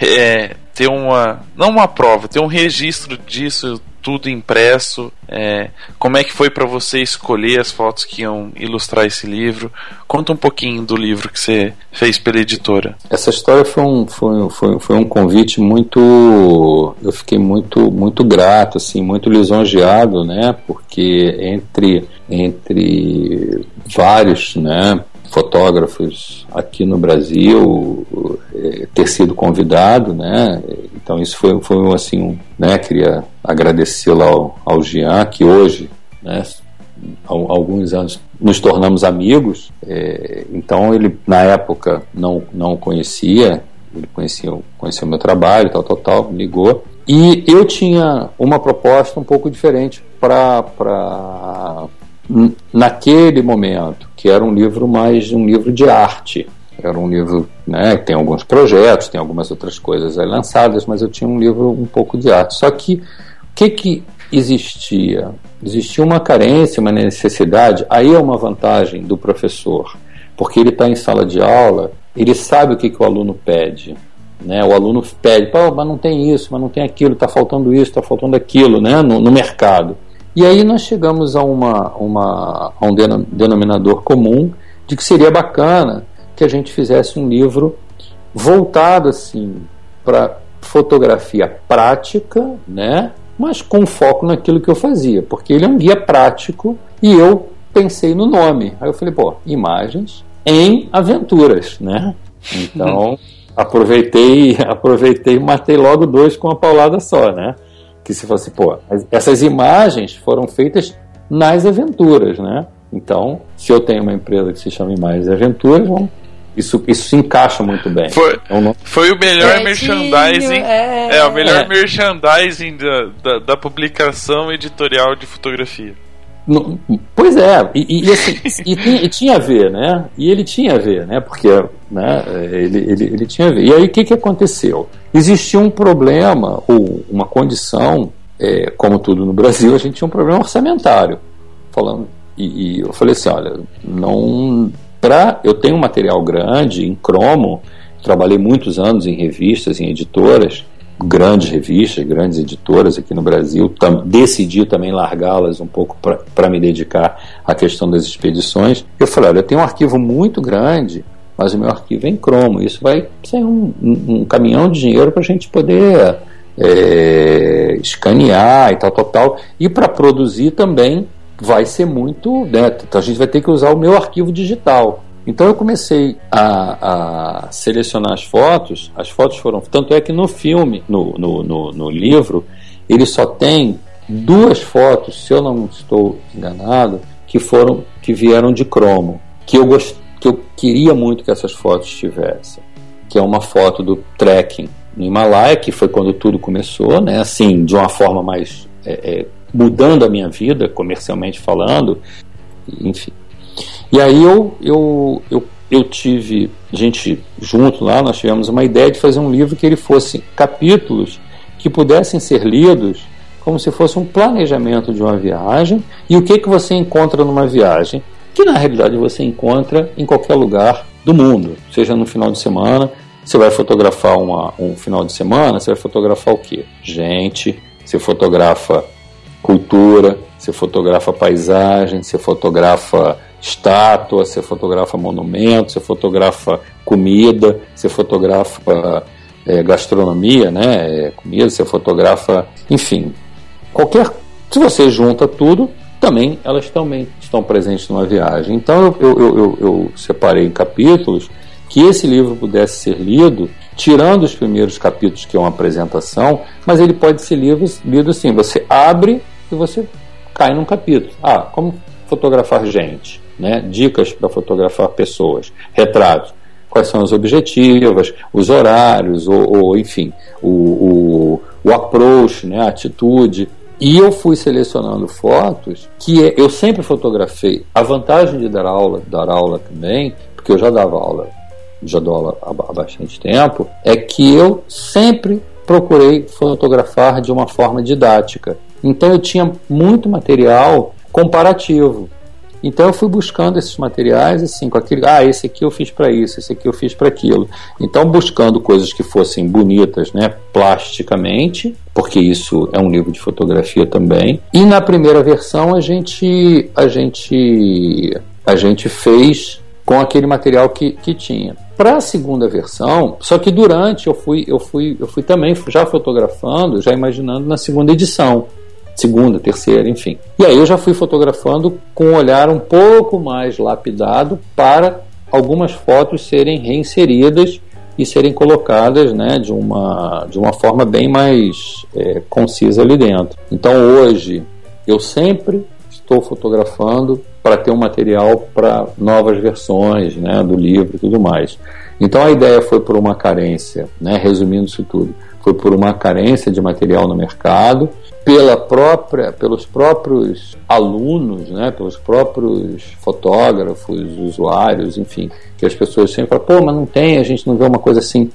é, ter uma. Não uma prova, ter um registro disso tudo impresso. É, como é que foi para você escolher as fotos que iam ilustrar esse livro? Conta um pouquinho do livro que você fez pela editora. Essa história foi um, foi, foi, foi um convite muito. Eu fiquei muito, muito grato, assim, muito lisonjeado, né? Porque entre, entre vários, né? Fotógrafos aqui no Brasil é, ter sido convidado, né? Então isso foi, foi assim, um, né? Queria agradecer lá ao, ao Jean, que hoje, né? Alguns anos nos tornamos amigos. É, então ele na época não não conhecia, ele conhecia o meu trabalho, tal, tal, tal, ligou. E eu tinha uma proposta um pouco diferente para naquele momento, que era um livro mais um livro de arte. Era um livro, né, tem alguns projetos, tem algumas outras coisas lançadas, mas eu tinha um livro um pouco de arte. Só que o que que existia? Existia uma carência, uma necessidade, aí é uma vantagem do professor, porque ele está em sala de aula, ele sabe o que, que o aluno pede. Né? O aluno pede, mas não tem isso, mas não tem aquilo, está faltando isso, está faltando aquilo né? no, no mercado. E aí nós chegamos a, uma, uma, a um denominador comum de que seria bacana que a gente fizesse um livro voltado assim para fotografia prática, né? Mas com foco naquilo que eu fazia, porque ele é um guia prático e eu pensei no nome. Aí eu falei, pô, imagens em aventuras, né? Então aproveitei, aproveitei e matei logo dois com uma paulada só, né? Que se fosse, pô, essas imagens foram feitas nas aventuras, né? Então, se eu tenho uma empresa que se chama Imagens Aventuras, bom, isso, isso se encaixa muito bem. Foi, então, foi o melhor merchandising. É, é, o melhor é. merchandising da, da, da, publicação editorial de fotografia. No, pois é, e, e, assim, e, tinha, e, tinha a ver, né? E ele tinha a ver, né? Porque né, ele, ele, ele tinha a ver. E aí o que, que aconteceu? Existia um problema, ou uma condição, é, como tudo no Brasil, a gente tinha um problema orçamentário. Falando, e, e eu falei assim: olha, não, para eu tenho um material grande em cromo, trabalhei muitos anos em revistas, em editoras, grandes revistas, grandes editoras aqui no Brasil. Tam, decidi também largá-las um pouco para me dedicar à questão das expedições. Eu falei: olha, eu tenho um arquivo muito grande, mas o meu arquivo é em cromo. Isso vai ser um, um, caminhão de dinheiro para a gente poder é, escanear e tal, tal, tal. E para produzir também vai ser muito. Né, então a gente vai ter que usar o meu arquivo digital. Então eu comecei a, a, selecionar as fotos. As fotos foram. Tanto é que no filme, no, no, no, no livro, ele só tem duas fotos, se eu não estou enganado, que foram que vieram de cromo, que eu gost, que eu queria muito que essas fotos tivessem, que é uma foto do trekking no Himalaia, que foi quando tudo começou, né? Assim, de uma forma mais é, é, mudando a minha vida, comercialmente falando, enfim. E aí eu, eu, eu, eu tive, gente junto lá, nós tivemos uma ideia de fazer um livro que ele fosse capítulos que pudessem ser lidos como se fosse um planejamento de uma viagem. E o que, que você encontra numa viagem, que na realidade você encontra em qualquer lugar do mundo, seja no final de semana, você vai fotografar uma, um final de semana, você vai fotografar o quê? Gente, você fotografa cultura, você fotografa paisagem, você fotografa estátua, você fotografa monumento, você fotografa comida, você fotografa é, gastronomia, né? É, comida, você fotografa, enfim, qualquer. Se você junta tudo, também elas também estão presentes numa viagem. Então eu, eu, eu, eu separei em capítulos que esse livro pudesse ser lido, tirando os primeiros capítulos que é uma apresentação, mas ele pode ser lido, lido assim: você abre e você cai num capítulo. Ah, como fotografar gente, né? Dicas para fotografar pessoas, retratos. Quais são as objetivas, os horários, ou, ou enfim, o, o, o approach, né? a atitude. E eu fui selecionando fotos que eu sempre fotografei. A vantagem de dar aula, dar aula também, porque eu já dava aula, já dou há bastante tempo, é que eu sempre procurei fotografar de uma forma didática. Então eu tinha muito material comparativo. Então eu fui buscando esses materiais assim, com aquele, ah, esse aqui eu fiz para isso, esse aqui eu fiz para aquilo. Então buscando coisas que fossem bonitas, né, plasticamente, porque isso é um livro de fotografia também. E na primeira versão a gente a gente a gente fez com aquele material que, que tinha. Para a segunda versão, só que durante eu fui eu fui eu fui também já fotografando, já imaginando na segunda edição segunda, terceira, enfim. E aí eu já fui fotografando com um olhar um pouco mais lapidado para algumas fotos serem reinseridas e serem colocadas né, de, uma, de uma forma bem mais é, concisa ali dentro. Então hoje eu sempre estou fotografando para ter um material para novas versões né, do livro e tudo mais. Então a ideia foi por uma carência, né, resumindo isso tudo, foi por uma carência de material no mercado pela própria, pelos próprios alunos, né, pelos próprios fotógrafos, usuários, enfim, que as pessoas sempre falam, pô, mas não tem, a gente não vê uma coisa assim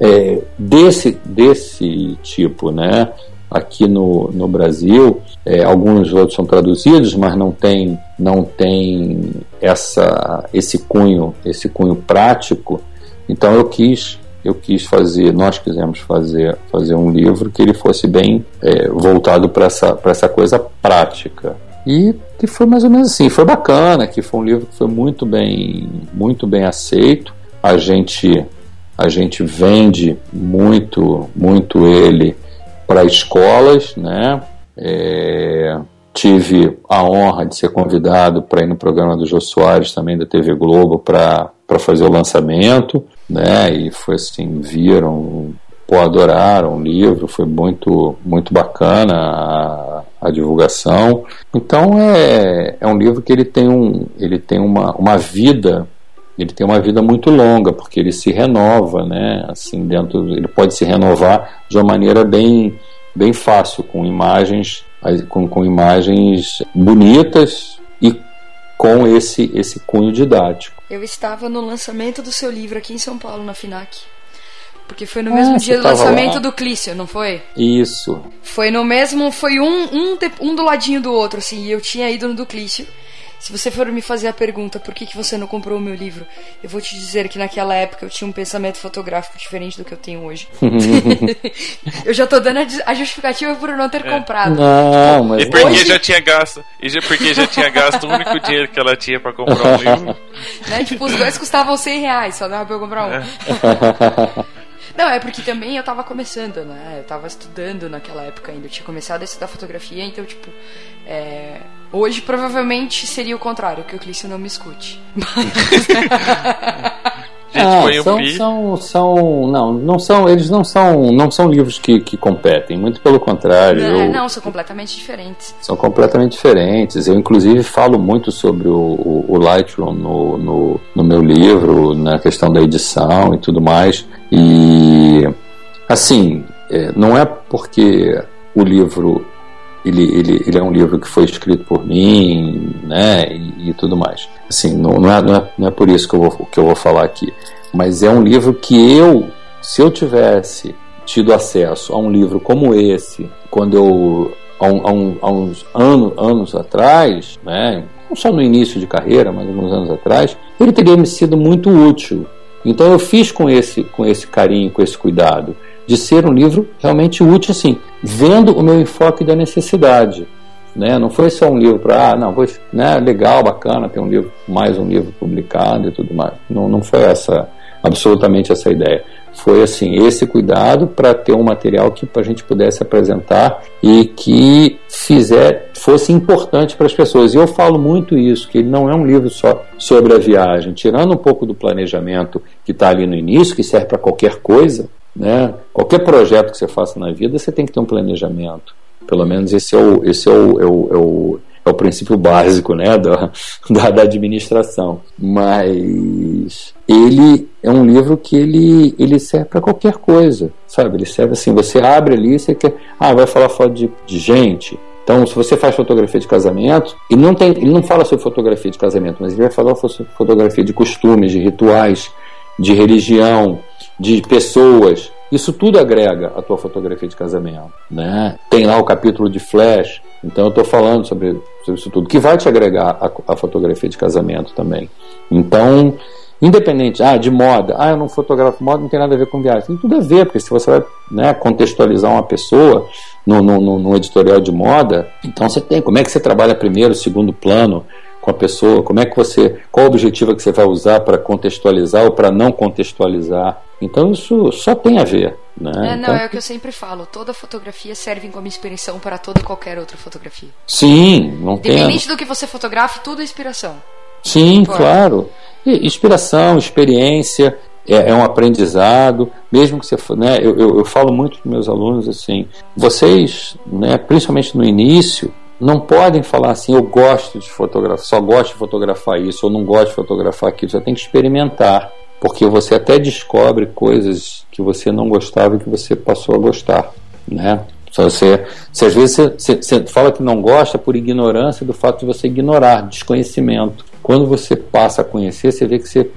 é, desse, desse tipo, né? Aqui no, no Brasil, é, alguns outros são traduzidos, mas não tem, não tem essa, esse cunho, esse cunho prático. Então eu quis eu quis fazer, nós quisemos fazer, fazer um livro que ele fosse bem é, voltado para essa, essa coisa prática. E que foi mais ou menos assim, foi bacana, que foi um livro que foi muito bem, muito bem aceito. A gente, a gente vende muito, muito ele para escolas, né? É, tive a honra de ser convidado para ir no programa do Jô Soares, também da TV Globo, para fazer o lançamento né? E foi assim, viram, pô, adoraram o livro, foi muito, muito bacana a, a divulgação. Então é, é um livro que ele tem, um, ele tem uma, uma vida ele tem uma vida muito longa porque ele se renova, né? Assim dentro, ele pode se renovar de uma maneira bem, bem fácil com imagens, com, com imagens bonitas e com esse esse cunho didático. Eu estava no lançamento do seu livro aqui em São Paulo, na FINAC. Porque foi no ah, mesmo dia do lançamento lá? do Clício, não foi? Isso. Foi no mesmo. Foi um, um, um do ladinho do outro, assim. E eu tinha ido no do Clício. Se você for me fazer a pergunta por que, que você não comprou o meu livro, eu vou te dizer que naquela época eu tinha um pensamento fotográfico diferente do que eu tenho hoje. eu já tô dando a justificativa por não ter é. comprado. Não, mas e porque hoje... já tinha gasto. E já, porque já tinha gasto o único dinheiro que ela tinha pra comprar um livro. né? Tipo, os dois custavam 100 reais, só dava pra eu comprar um. É. Não, é porque também eu tava começando, né? Eu tava estudando naquela época ainda. Eu tinha começado a estudar fotografia, então, tipo. É... Hoje provavelmente seria o contrário, que o Clício não me escute. Gente, ah, são, são, são, não, não são, eles não são, não são livros que, que competem, muito pelo contrário. Não, eu, não, são completamente diferentes. São completamente diferentes. Eu, inclusive, falo muito sobre o, o, o Lightroom no, no, no, meu livro, na questão da edição e tudo mais. E, assim, é, não é porque o livro ele, ele, ele é um livro que foi escrito por mim, né, e, e tudo mais. Assim, não, não, é, não, é, não é por isso que eu, vou, que eu vou falar aqui, mas é um livro que eu, se eu tivesse tido acesso a um livro como esse, quando eu, há, um, há, uns anos, anos atrás, né, não só no início de carreira, mas alguns anos atrás, ele teria me sido muito útil. Então eu fiz com esse, com esse carinho, com esse cuidado de ser um livro realmente útil, assim, vendo o meu enfoque da necessidade. Né? Não foi só um livro para, ah, não, foi né, legal, bacana ter um livro, mais um livro publicado e tudo mais. Não, não foi essa, absolutamente essa ideia. Foi assim, esse cuidado para ter um material que a gente pudesse apresentar e que fizer, fosse importante para as pessoas. E eu falo muito isso, que ele não é um livro só sobre a viagem, tirando um pouco do planejamento que está ali no início, que serve para qualquer coisa, né? Qualquer projeto que você faça na vida, você tem que ter um planejamento. Pelo menos esse é o, esse é o, é o, é o, é o princípio básico né? da, da, da administração. Mas ele é um livro que ele, ele serve para qualquer coisa, sabe? Ele serve assim, você abre ali, você quer, ah, vai falar foto de, de gente, então, se você faz fotografia de casamento, ele não, tem, ele não fala sobre fotografia de casamento, mas ele vai falar sobre fotografia de costumes, de rituais, de religião, de pessoas. Isso tudo agrega a tua fotografia de casamento, né? Tem lá o capítulo de flash, então eu estou falando sobre, sobre isso tudo, que vai te agregar a, a, fotografia de casamento também. Então, independente, ah, de moda, ah, eu não fotografo moda, não tem nada a ver com viagem. Tem tudo a ver, porque se você vai né, contextualizar uma pessoa no, no, no, editorial de moda, então você tem como é que você trabalha primeiro, segundo plano, com a pessoa, como é que você, qual o objetivo que você vai usar para contextualizar ou para não contextualizar. Então isso só tem a ver. Né? É, não, então... é o que eu sempre falo. Toda fotografia serve como inspiração para toda e qualquer outra fotografia. Sim, não tem. Independente do que você fotografe, tudo é inspiração. Sim, claro. E inspiração, experiência, é, é, um aprendizado, mesmo que você né, eu, eu, eu falo muito para meus alunos assim, vocês, né, principalmente no início, não podem falar assim, eu gosto de fotografar, só gosto de fotografar isso, ou não gosto de fotografar aquilo. Você tem que experimentar, porque você até descobre coisas que você não gostava e que você passou a gostar, né? Você, se às vezes você, você, fala que não gosta por ignorância do fato de você ignorar, desconhecimento. Quando você passa a conhecer, você vê que você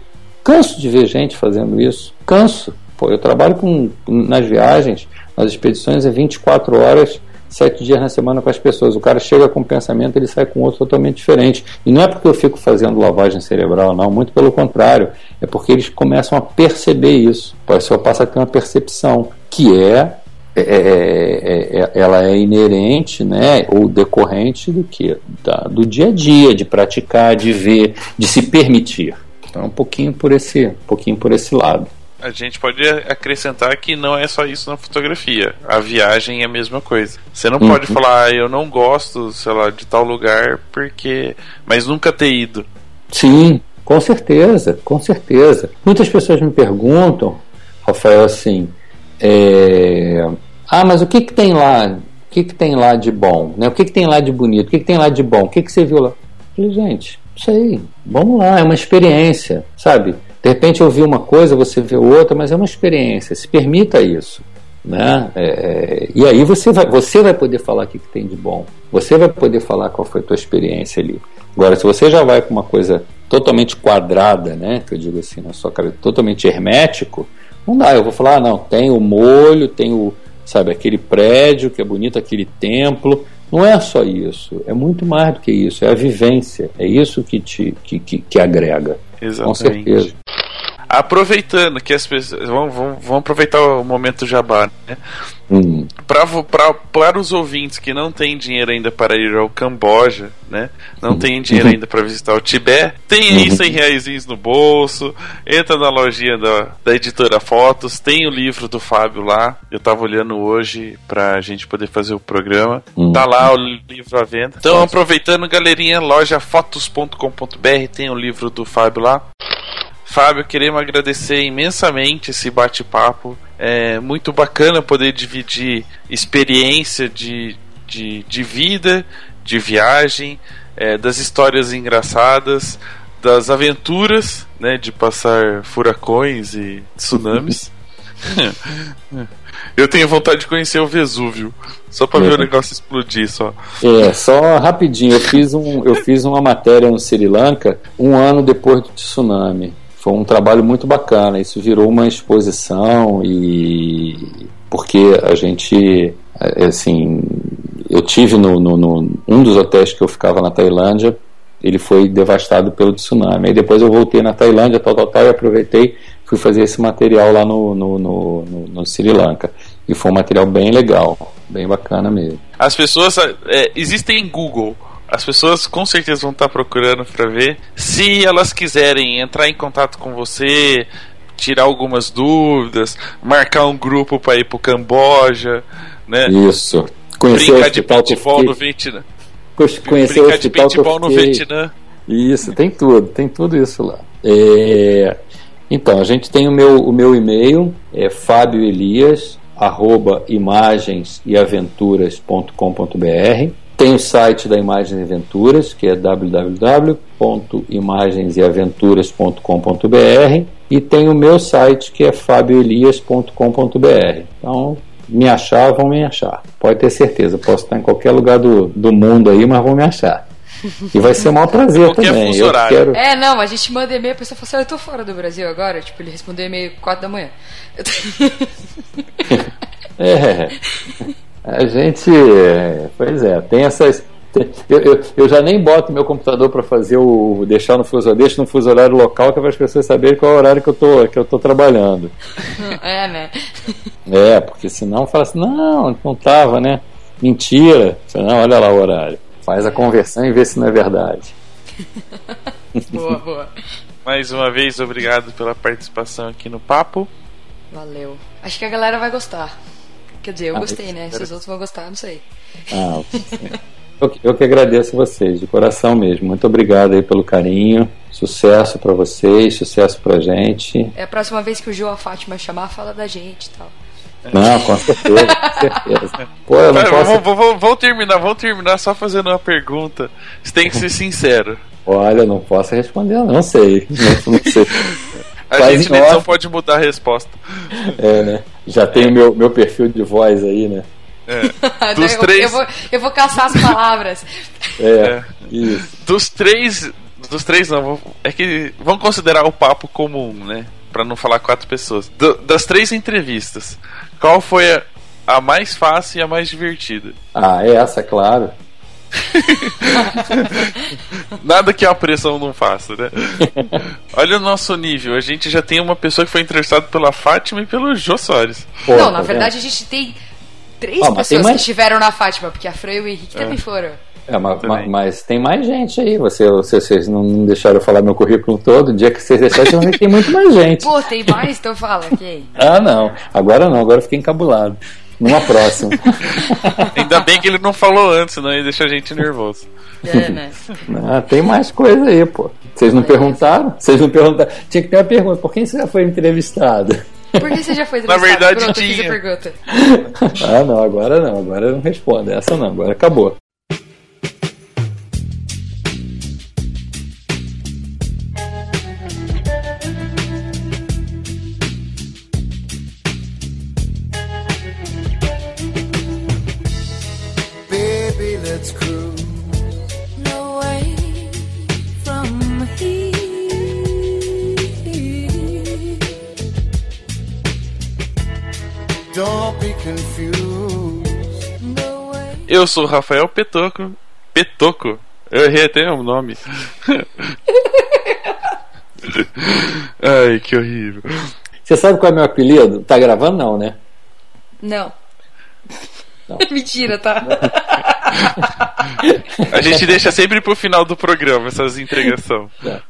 canso de ver gente fazendo isso, canso. Pô, eu trabalho com nas viagens, nas expedições é 24 horas sete dias na semana com as pessoas. O cara chega com um pensamento, ele sai com outro totalmente diferente. E não é porque eu fico fazendo lavagem cerebral, não, muito pelo contrário. É porque eles começam a perceber isso. A pessoa passa a ter uma percepção que é, é, é, é ela é inerente, né, ou decorrente do que da, do dia a dia, de praticar, de ver, de se permitir. Então, um pouquinho por esse, um pouquinho por esse lado a gente pode acrescentar que não é só isso na fotografia. A viagem é a mesma coisa. Você não uhum. pode falar, ah, eu não gosto, sei lá, de tal lugar porque. Mas nunca ter ido. Sim, com certeza, com certeza. Muitas pessoas me perguntam, Rafael, assim, é... ah, mas o que, que tem lá? O que, que tem lá de bom? Né? O que, que tem lá de bonito? O que, que tem lá de bom? O que, que você viu lá? Eu falei, gente, não sei, vamos lá, é uma experiência, sabe? De repente ouvir uma coisa, você vê outra, mas é uma experiência. Se permita isso. Né? É, é, e aí você vai, você vai poder falar o que, tem de bom. Você vai poder falar qual foi a tua experiência ali. Agora, se você já vai com uma coisa totalmente quadrada, né? Que eu digo assim, na sua cabeça, totalmente hermético, não dá. Eu vou falar, ah, não, tem o molho, tem o, sabe, aquele prédio que é bonito, aquele templo, não é só isso, é muito mais do que isso, é a vivência, é isso que te que, que, que agrega. Exatamente. Com certeza. Aproveitando que as pessoas. Vamos, vamos, vamos aproveitar o momento jabá, né? Hum. Pra, pra, para os ouvintes que não têm dinheiro ainda para ir ao Camboja, né? Não têm dinheiro ainda para visitar o Tibete, tem aí Uhum. 100 reais no bolso, entra na lojinha da, da editora Fotos, tem o livro do Fábio lá. Eu tava olhando hoje pra gente poder fazer o programa. Hum. Tá lá o livro à venda. Então, aproveitando, galerinha, lojafotos.com.br tem o livro do Fábio lá. Fábio, queremos agradecer imensamente esse bate-papo. É muito bacana poder dividir experiência de, de, de vida, de viagem, é, das histórias engraçadas, das aventuras, né, de passar furacões e tsunamis. Eu tenho vontade de conhecer o Vesúvio, só pra ver o negócio explodir só. É, só rapidinho, eu fiz, um, eu fiz uma matéria no Sri Lanka um ano depois do tsunami. Foi um trabalho muito bacana. Isso virou uma exposição e porque a gente, é, assim, eu tive no, no, no- um dos hotéis que eu ficava na Tailândia, ele foi devastado pelo tsunami. Aí depois eu voltei na Tailândia, tal, tal, tal, e aproveitei, fui fazer esse material lá no, no, no, no- no Sri Lanka. E foi um material bem legal, bem bacana mesmo. As pessoas é, existem em Google. As pessoas com certeza vão estar procurando para ver. Se elas quiserem entrar em contato com você, tirar algumas dúvidas, marcar um grupo para ir pro Camboja, né? Isso. Conhecer o Brincar de paintball no Vietnã. Conhecer o Brincar de paintball no Vietnã. Isso, tem tudo, tem tudo isso lá. É, Então, a gente tem o meu, o meu e-mail, é Fábio Elias, arroba imagenseaventuras.com.br. Tem o site da Imagens e Aventuras, que é www.imagenseaventuras.com.br e tem o meu site, que é fabioelias.com.br. Então, me achar, vão me achar. Pode ter certeza, posso estar em qualquer lugar do, do mundo aí, mas vão me achar. E vai ser o maior prazer Qualquer também. Eu horário. quero, É, não, a gente manda e-mail, a pessoa fala assim, "Ah, eu tô fora do Brasil agora. Tipo, ele respondeu e-mail 4 da manhã. Eu tô- É. A gente. Pois é, tem essas. Eu, eu, eu já nem boto meu computador para fazer o. deixar no fuso, deixo no fuso horário local, que é para as pessoas saberem qual é o horário que eu tô, que eu tô trabalhando. é, né? É, porque senão fala assim, não, não tava, né? Mentira. Não, olha lá o horário. Faz a conversão e vê se não é verdade. Boa, boa. Mais uma vez, obrigado pela participação aqui no papo. Valeu. Acho que a galera vai gostar. Quer dizer, eu Ah, gostei, né? Se os outros vão gostar, não sei. Ah, eu, que- eu que agradeço vocês, de coração mesmo. Muito obrigado aí pelo carinho. Sucesso para vocês, sucesso pra gente. É a próxima vez que o Gil a Fátima chamar, fala da gente e tal. Não, com certeza, com certeza. Pô, eu não Cara, posso. vamos, vamos- vamos terminar, vamos terminar só fazendo uma pergunta. Você tem que ser sincero. Olha, eu não posso responder, não sei. Não, não sei. A Faz gente em na edição off. pode mudar a resposta. É, né? Já tenho meu, meu perfil de voz aí, né? Dos eu, três- eu, vou, eu vou caçar as palavras. É, É. isso. Dos três. Dos três não, é que vamos considerar o papo comum, né? Pra não falar quatro pessoas. Do- das três entrevistas, qual foi a, a mais fácil e a mais divertida? Ah, é essa, claro. Nada que a pressão não faça, né? Olha o nosso nível. A gente já tem uma pessoa que foi entrevistada pela Fátima e pelo Jô Soares. Pô, não, tá na vendo? verdade a gente tem três pessoas mais- que estiveram na Fátima, porque a Fran e o Henrique também foram. É, mas, mas- mas tem mais gente aí. Você, você- vocês não deixaram eu falar meu currículo todo. O dia que vocês que tem muito mais gente. Pô, tem mais? Então fala, quem? Ah, não. Agora não. Agora eu fiquei encabulado. Numa próxima. Ainda bem que ele não falou antes, senão ia deixar a gente nervoso. É, né? Ah, tem mais coisa aí, pô. Vocês não perguntaram? Vocês não perguntaram. Tinha que ter uma pergunta. Por quem você já foi entrevistado? Por que você já foi Na entrevistado? verdade, Pronto, eu fiz a tinha. pergunta. Ah, não. Agora não. Agora eu não respondo. Essa não. Agora acabou. Let's cruise. away from here. Don't be confused. Go away. Eu sou o Rafael Petoco. Petoco? Eu errei até o nome. Ai, que horrível. Você sabe qual é meu apelido? Tá gravando não, né? Não. Não. Mentira, tá? A gente deixa sempre pro final do programa essas entregação. Tá.